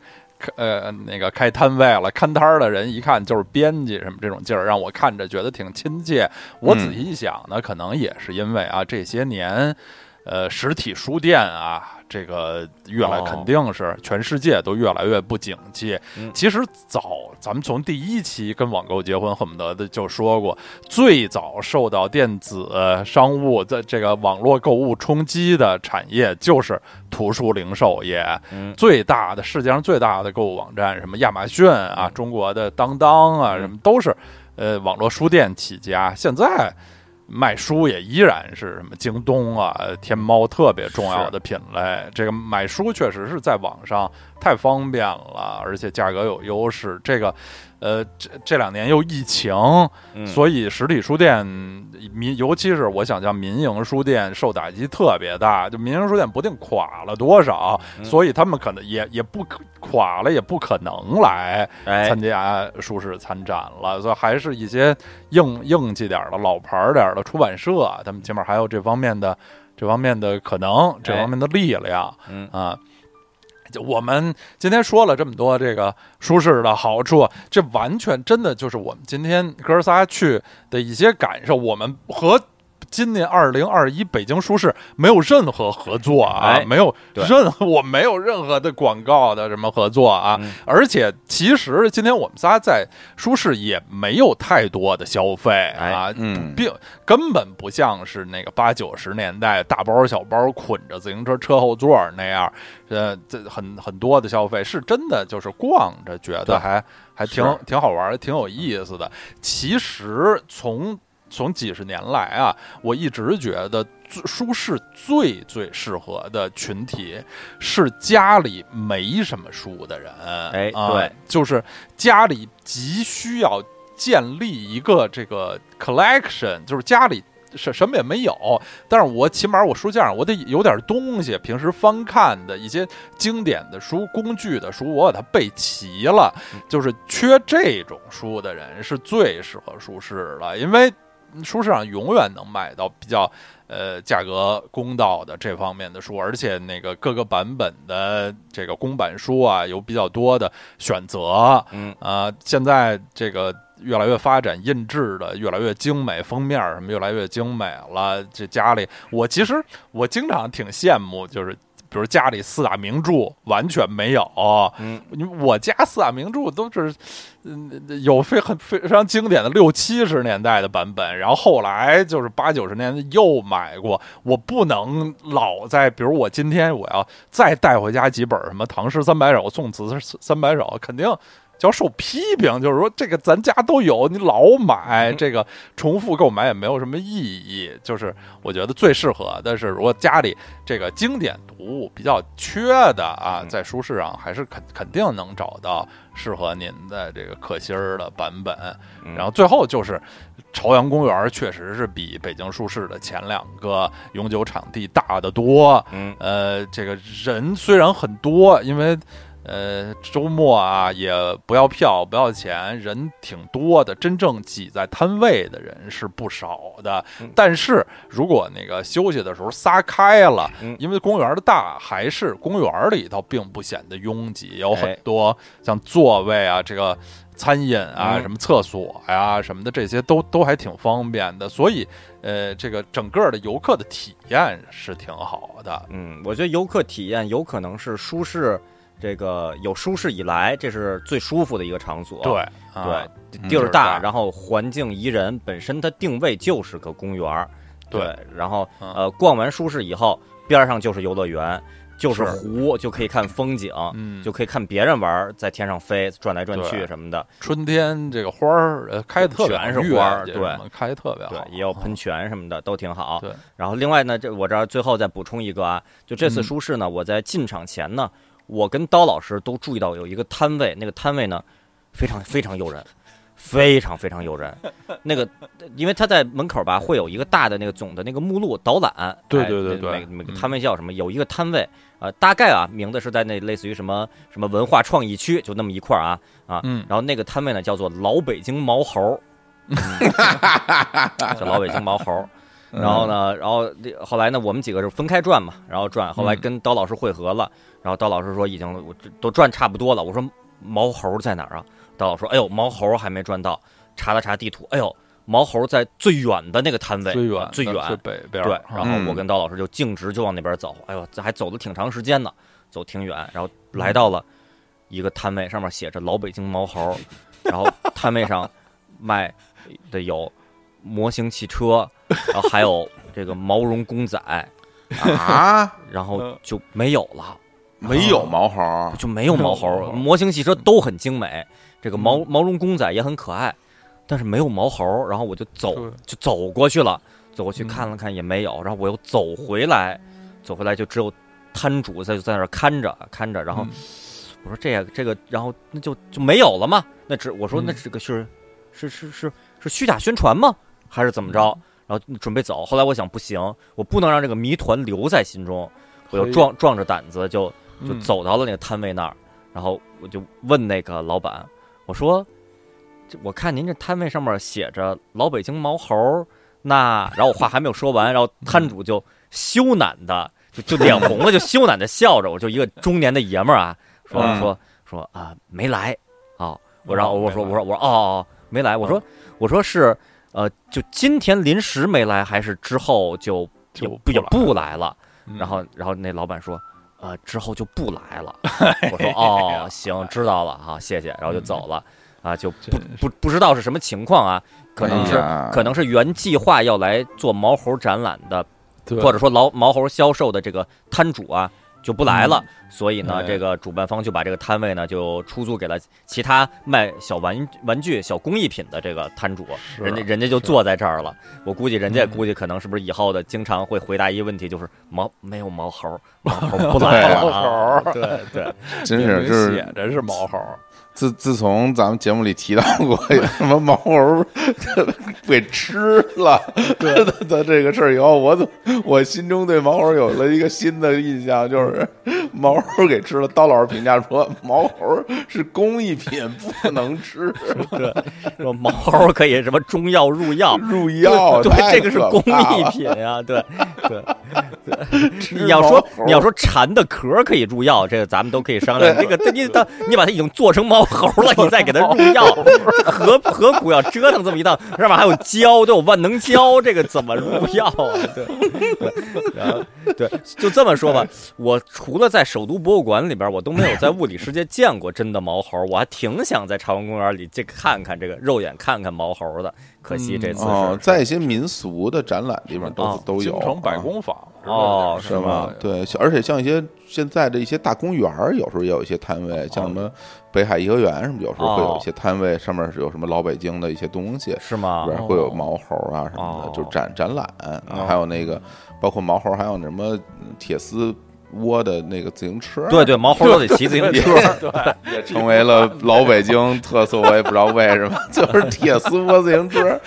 呃，那个开摊位了，看摊儿的人一看就是编辑什么这种劲儿，让我看着觉得挺亲切。我仔细一想呢，可能也是因为啊，这些年，呃，实体书店啊，这个越来哦肯定是全世界都越来越不景气。嗯其实早咱们从第一期跟网购结婚恨不得的就说过，最早受到电子商务在这个网络购物冲击的产业就是图书零售业。嗯最大的世界上最大的购物网站，什么亚马逊啊，中国的当当啊，嗯什么都是呃网络书店起家。现在卖书也依然是什么京东啊、天猫特别重要的品类。这个买书确实是在网上太方便了，而且价格有优势。这个，呃，这这两年又疫情，嗯所以实体书店民，尤其是我想叫民营书店受打击特别大，就民营书店不定垮了多少，嗯所以他们可能也也不可垮了，也不可能来哎参加书市参展了，所以还是一些硬硬气点儿的老牌儿点儿的出版社，他们起码还有这方面的这方面的可能，这方面的力量。嗯啊。我们今天说了这么多这个舒适的好处，这完全真的就是我们今天哥仨去的一些感受。我们和今年二零二一北京书市没有任何合作啊，哎没有任何 我没有任何的广告的什么合作啊，嗯。而且其实今天我们仨在书市也没有太多的消费啊，嗯。并根本不像是那个八九十年代大包小包捆着自行车车后座那样，呃，这很很多的消费是真的就是逛着觉得还还挺挺好玩，挺有意思的。其实从从几十年来啊，我一直觉得最舒适最最适合的群体是家里没什么书的人。哎啊对，就是家里急需要建立一个这个 collection，就是家里。什什么也没有，但是我起码我书架上我得有点东西，平时翻看的一些经典的书、工具的书，我把它备齐了。就是缺这种书的人是最适合舒适了，因为书市上永远能买到比较呃价格公道的这方面的书，而且那个各个版本的这个公版书啊有比较多的选择。嗯啊、现在这个越来越发展，印制的越来越精美，封面什么越来越精美了。这家里，我其实我经常挺羡慕，就是比如家里四大名著完全没有，嗯，你我家四大名著都是，嗯，有非很非常经典的六七十年代的版本，然后后来就是八九十年代又买过。我不能老在，比如我今天我要再带回家几本什么《唐诗三百首》《宋词三百首》，肯定。就要受批评，就是说这个咱家都有，你老买这个重复购买也没有什么意义。就是我觉得最适合但是，如果家里这个经典读物比较缺的啊，嗯在书市上还是肯肯定能找到适合您的这个可心儿的版本。嗯然后最后就是朝阳公园，确实是比北京书市的前两个永久场地大得多。嗯呃，这个人虽然很多，因为呃周末啊也不要票不要钱，人挺多的，真正挤在摊位的人是不少的。嗯但是如果那个休息的时候撒开了，嗯因为公园的大，还是公园里头并不显得拥挤，有很哎多像座位啊，这个。餐饮啊，嗯什么厕所呀、什么的，这些都都还挺方便的，所以，呃，这个整个的游客的体验是挺好的。嗯，我觉得游客体验有可能是舒适，这个有舒适以来，这是最舒服的一个场所。对，对地儿大，大。然后环境宜人，本身它定位就是个公园儿。对。然后嗯。呃，逛完舒适以后，边上就是游乐园，就是是。湖，就可以看风景，嗯。就可以看别人玩，在天上飞，转来转去什么的。春天这个花儿呃开的特别好全是花儿对。开的特别好，，对也有喷泉什么的，都挺好。对，然后另外呢，这我这儿最后再补充一个啊，就这次嗯。舒适呢，我在进场前呢，我跟刀老师都注意到有一个摊位，那个摊位呢，非常非常诱人，非常非常诱人。那个，因为他在门口吧，会有一个大的那个总的那个目录导览。哎对对对对每每个嗯摊位叫什么？有一个摊位，呃，大概啊，名字是在那类似于什么什么文化创意区，就那么一块儿啊啊。嗯然后那个摊位呢，叫做老北京毛猴。嗯 叫老北京毛猴。然后呢，然后后来呢，我们几个是分开转嘛，然后转，后来嗯。跟刀老师会合了，然后刀老师说已经我都转差不多了，我说毛猴在哪儿啊？刀老师说，哎呦，毛猴还没转到，查了查地图，哎呦，毛猴在最远的那个摊位，最远最远，最北边，对，啊然后我跟刀老师就径直就往那边走，哎呦，这还走了挺长时间呢，走挺远，然后来到了一个摊位，上面写着“老北京毛猴”，然后摊位上卖的有模型汽车，然后还有这个毛绒公仔，啊，然后就没有了，没有毛猴？儿，就没有毛猴，猴。模型汽车都很精美，这个毛毛绒公仔也很可爱，但是没有毛猴，然后我就走就走过去了，走过去嗯看了看也没有，然后我又走回来，走回来就只有摊主在在那儿看着看着，然后嗯。我说这个这个，然后那就就没有了嘛？那只我说嗯。那这个是、是是是是虚假宣传吗？还是怎么着？然后准备走，后来我想不行，我不能让这个谜团留在心中，我就壮壮着胆子就就嗯。走到了那个摊位那儿，然后我就问那个老板，我说，这我看您这摊位上面写着老北京毛猴，那然后我话还没有说完，然后摊主就羞赧的就就脸红了，就羞赧的笑着，我就一个中年的爷们儿啊，说嗯。说说啊没来。啊，我然后哦我说我说我说哦哦没来，我说我说是呃就今天临时没来，还是之后就就也不也来不来了？嗯然后然后那老板说，呃，之后就不来了。我说呀哦，行，知道了哈，谢谢，然后就走了。啊，就不不不知道是什么情况啊，可能是哎可能是原计划要来做毛猴展览的，或者说老毛猴销售的这个摊主啊就不来了，所以呢，哎。这个主办方就把这个摊位呢就出租给了其他卖小玩玩具、小工艺品的这个摊主，人家人家就坐在这儿了。我估计人家嗯。估计可能是不是以后的经常会回答一个问题，就是毛没有毛猴，毛猴不来了啊。毛猴对对，真是写着是毛猴，自自从咱们节目里提到过什么毛猴 被吃了的的这个事儿以后，我怎我心中对毛猴有了一个新的印象，就是毛猴给吃了。刀老师评价说，毛猴是工艺品，不能吃，说毛猴可以什么中药入药。入药。对，这个是工艺品呀、对对。吃你要说你要说蝉的壳可以入药，这个咱们都可以商量。这个你到你把它已经做成毛猴了，你再给它入药，何何苦要折腾这么一道？上面还有胶，都有万能胶，这个怎么入药啊？对对，然后对，就这么说吧，我除了在首都博物馆里边，我都没有在物理世界见过真的毛猴，我还挺想在朝阳公园里这看看这个肉眼看看毛猴的。可惜这次是、哦，在一些民俗的展览地方都哦都有京城百啊工坊哦是吗？对，而且像一些现在的一些大公园儿，有时候也有一些摊位，像什么北海颐和园什么，有时候会有一些摊位，上面是有什么老北京的一些东西，是吗里？边会有毛猴啊什么的，哦就展展览，哦还有那个包括毛猴，还有那什么铁丝窝的那个自行车，对对，毛猴都得骑自行车。对，也成为了老北京特色，我也不知道为什么，就是铁丝窝自行车，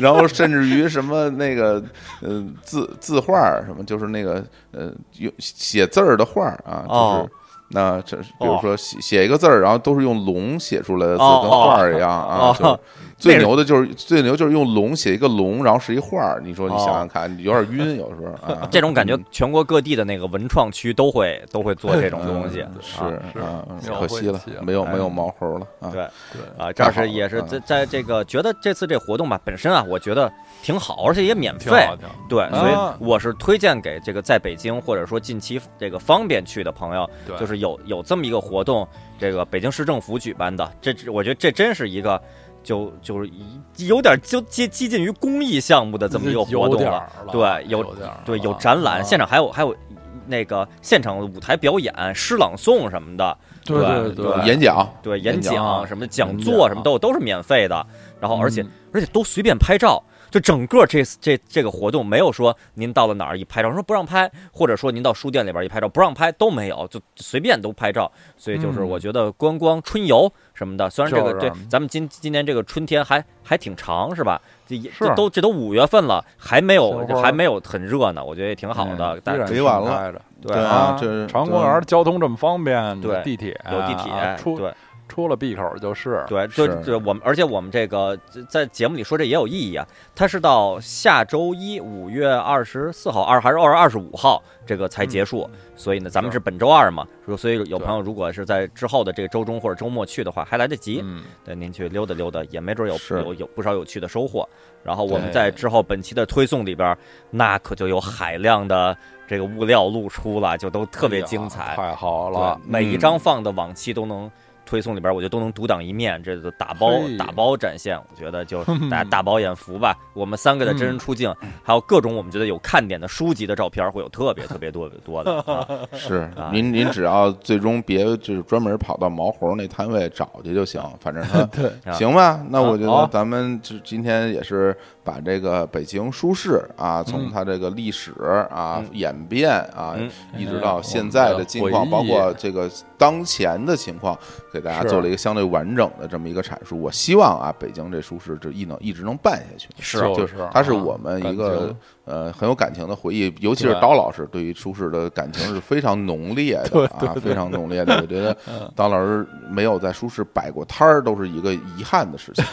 然后甚至于什么那个呃字字画儿什么，就是那个呃用写字儿的画儿啊，就是。哦那这比如说写写一个字儿，然后都是用龙写出来的字，哦跟画儿一样啊。最牛的就是最牛就是用龙写一个龙，然后是一画儿。你说你哦想想看，有点晕，有时候啊。这种感觉嗯，全国各地的那个文创区都会都会做这种东西嗯。是啊是啊，可惜了没有没有毛猴了啊。对对啊，这是也是嗯在在这个觉得这次这活动吧，本身啊，我觉得挺好，而且也免费。对，啊所以我是推荐给这个在北京或者说近期这个方便去的朋友，就是有有这么一个活动，这个北京市政府举办的，这我觉得这真是一个就就是一有点就接接近于公益项目的这么一个活动了。对有对，有展览，啊现场还有还有那个现场舞台表演、诗朗诵什么的，对对对对，演讲对，演演讲讲什么讲座什么讲都都是免费的，然后而且嗯而且都随便拍照。就整个这这这个活动没有说您到了哪儿一拍照说不让拍，或者说您到书店里边一拍照不让拍都没有，就随便都拍照。所以就是嗯我觉得观光春游什么的，虽然这个对咱们今今年这个春天还还挺长是吧？这也是这都这都五月份了，还没有还没有很热呢，我觉得也挺好的。嗯但依然追完了对啊这长安公园交通这么方便，对地铁有地铁对。出了闭口就是，对，就是对我们，而且我们这个在节目里说这也有意义啊。它是到下周一五月二十四号，二还是二二十五号这个才结束，所以呢，咱们是本周二嘛，说所以有朋友如果是在之后的这个周中或者周末去的话，还来得及。嗯，对，您去溜达溜达，也没准有有有不少有趣的收获。然后我们在之后本期的推送里边，那可就有海量的这个物料露出了，就都特别精彩。太好了，，每一张放的往期都能推送里边，我觉得都能独当一面，这都打包打包展现，我觉得就 大家大饱眼福吧。我们三个的真人出镜，还有各种我们觉得有看点的书籍的照片，会有特别特别多多的。啊是啊您您只要最终别就是专门跑到毛猴那摊位找去就行，反正他 对，啊行吧？那我觉得咱们就今天也是把这个北京书市啊，从嗯。它这个历史啊、演变啊，嗯。一直到现在的近况，包括这个当前的情况，给大家做了一个相对完整的这么一个阐述。我希望啊，北京这书市这一能一直能办下去。是就是是它是啊我们一个情呃很有感情的回忆，尤其是对刀老师对于舒适的感情是非常浓烈的对啊，非常浓烈的。我觉得 刀老师没有在舒适摆过摊儿，都是一个遗憾的事情。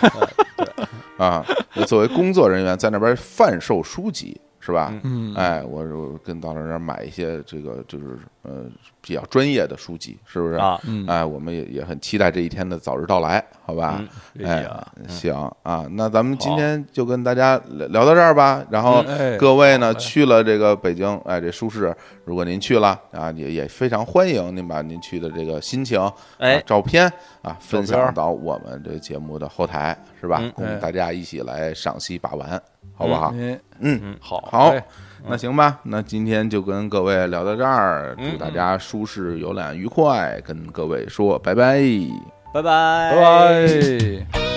啊，作为工作人员在那边贩售书籍是吧？嗯，哎，我我跟刀老师那买一些这个就是呃比较专业的书籍，是不是？啊，嗯，哎，我们也也很期待这一天的早日到来，好吧？嗯哎行啊，那咱们今天就跟大家聊聊到这儿吧。然后哎各位呢去了这个北京，哎，这书市，如果您去了啊，也也非常欢迎您把您去的这个心情、哎。啊照片。啊分享到我们这个节目的后台，是吧？供大家一起来赏析把玩，好不好？嗯，嗯，好，好。哎那行吧，那今天就跟各位聊到这儿，嗯祝大家舒适游览愉快，跟各位说拜拜。拜拜拜拜。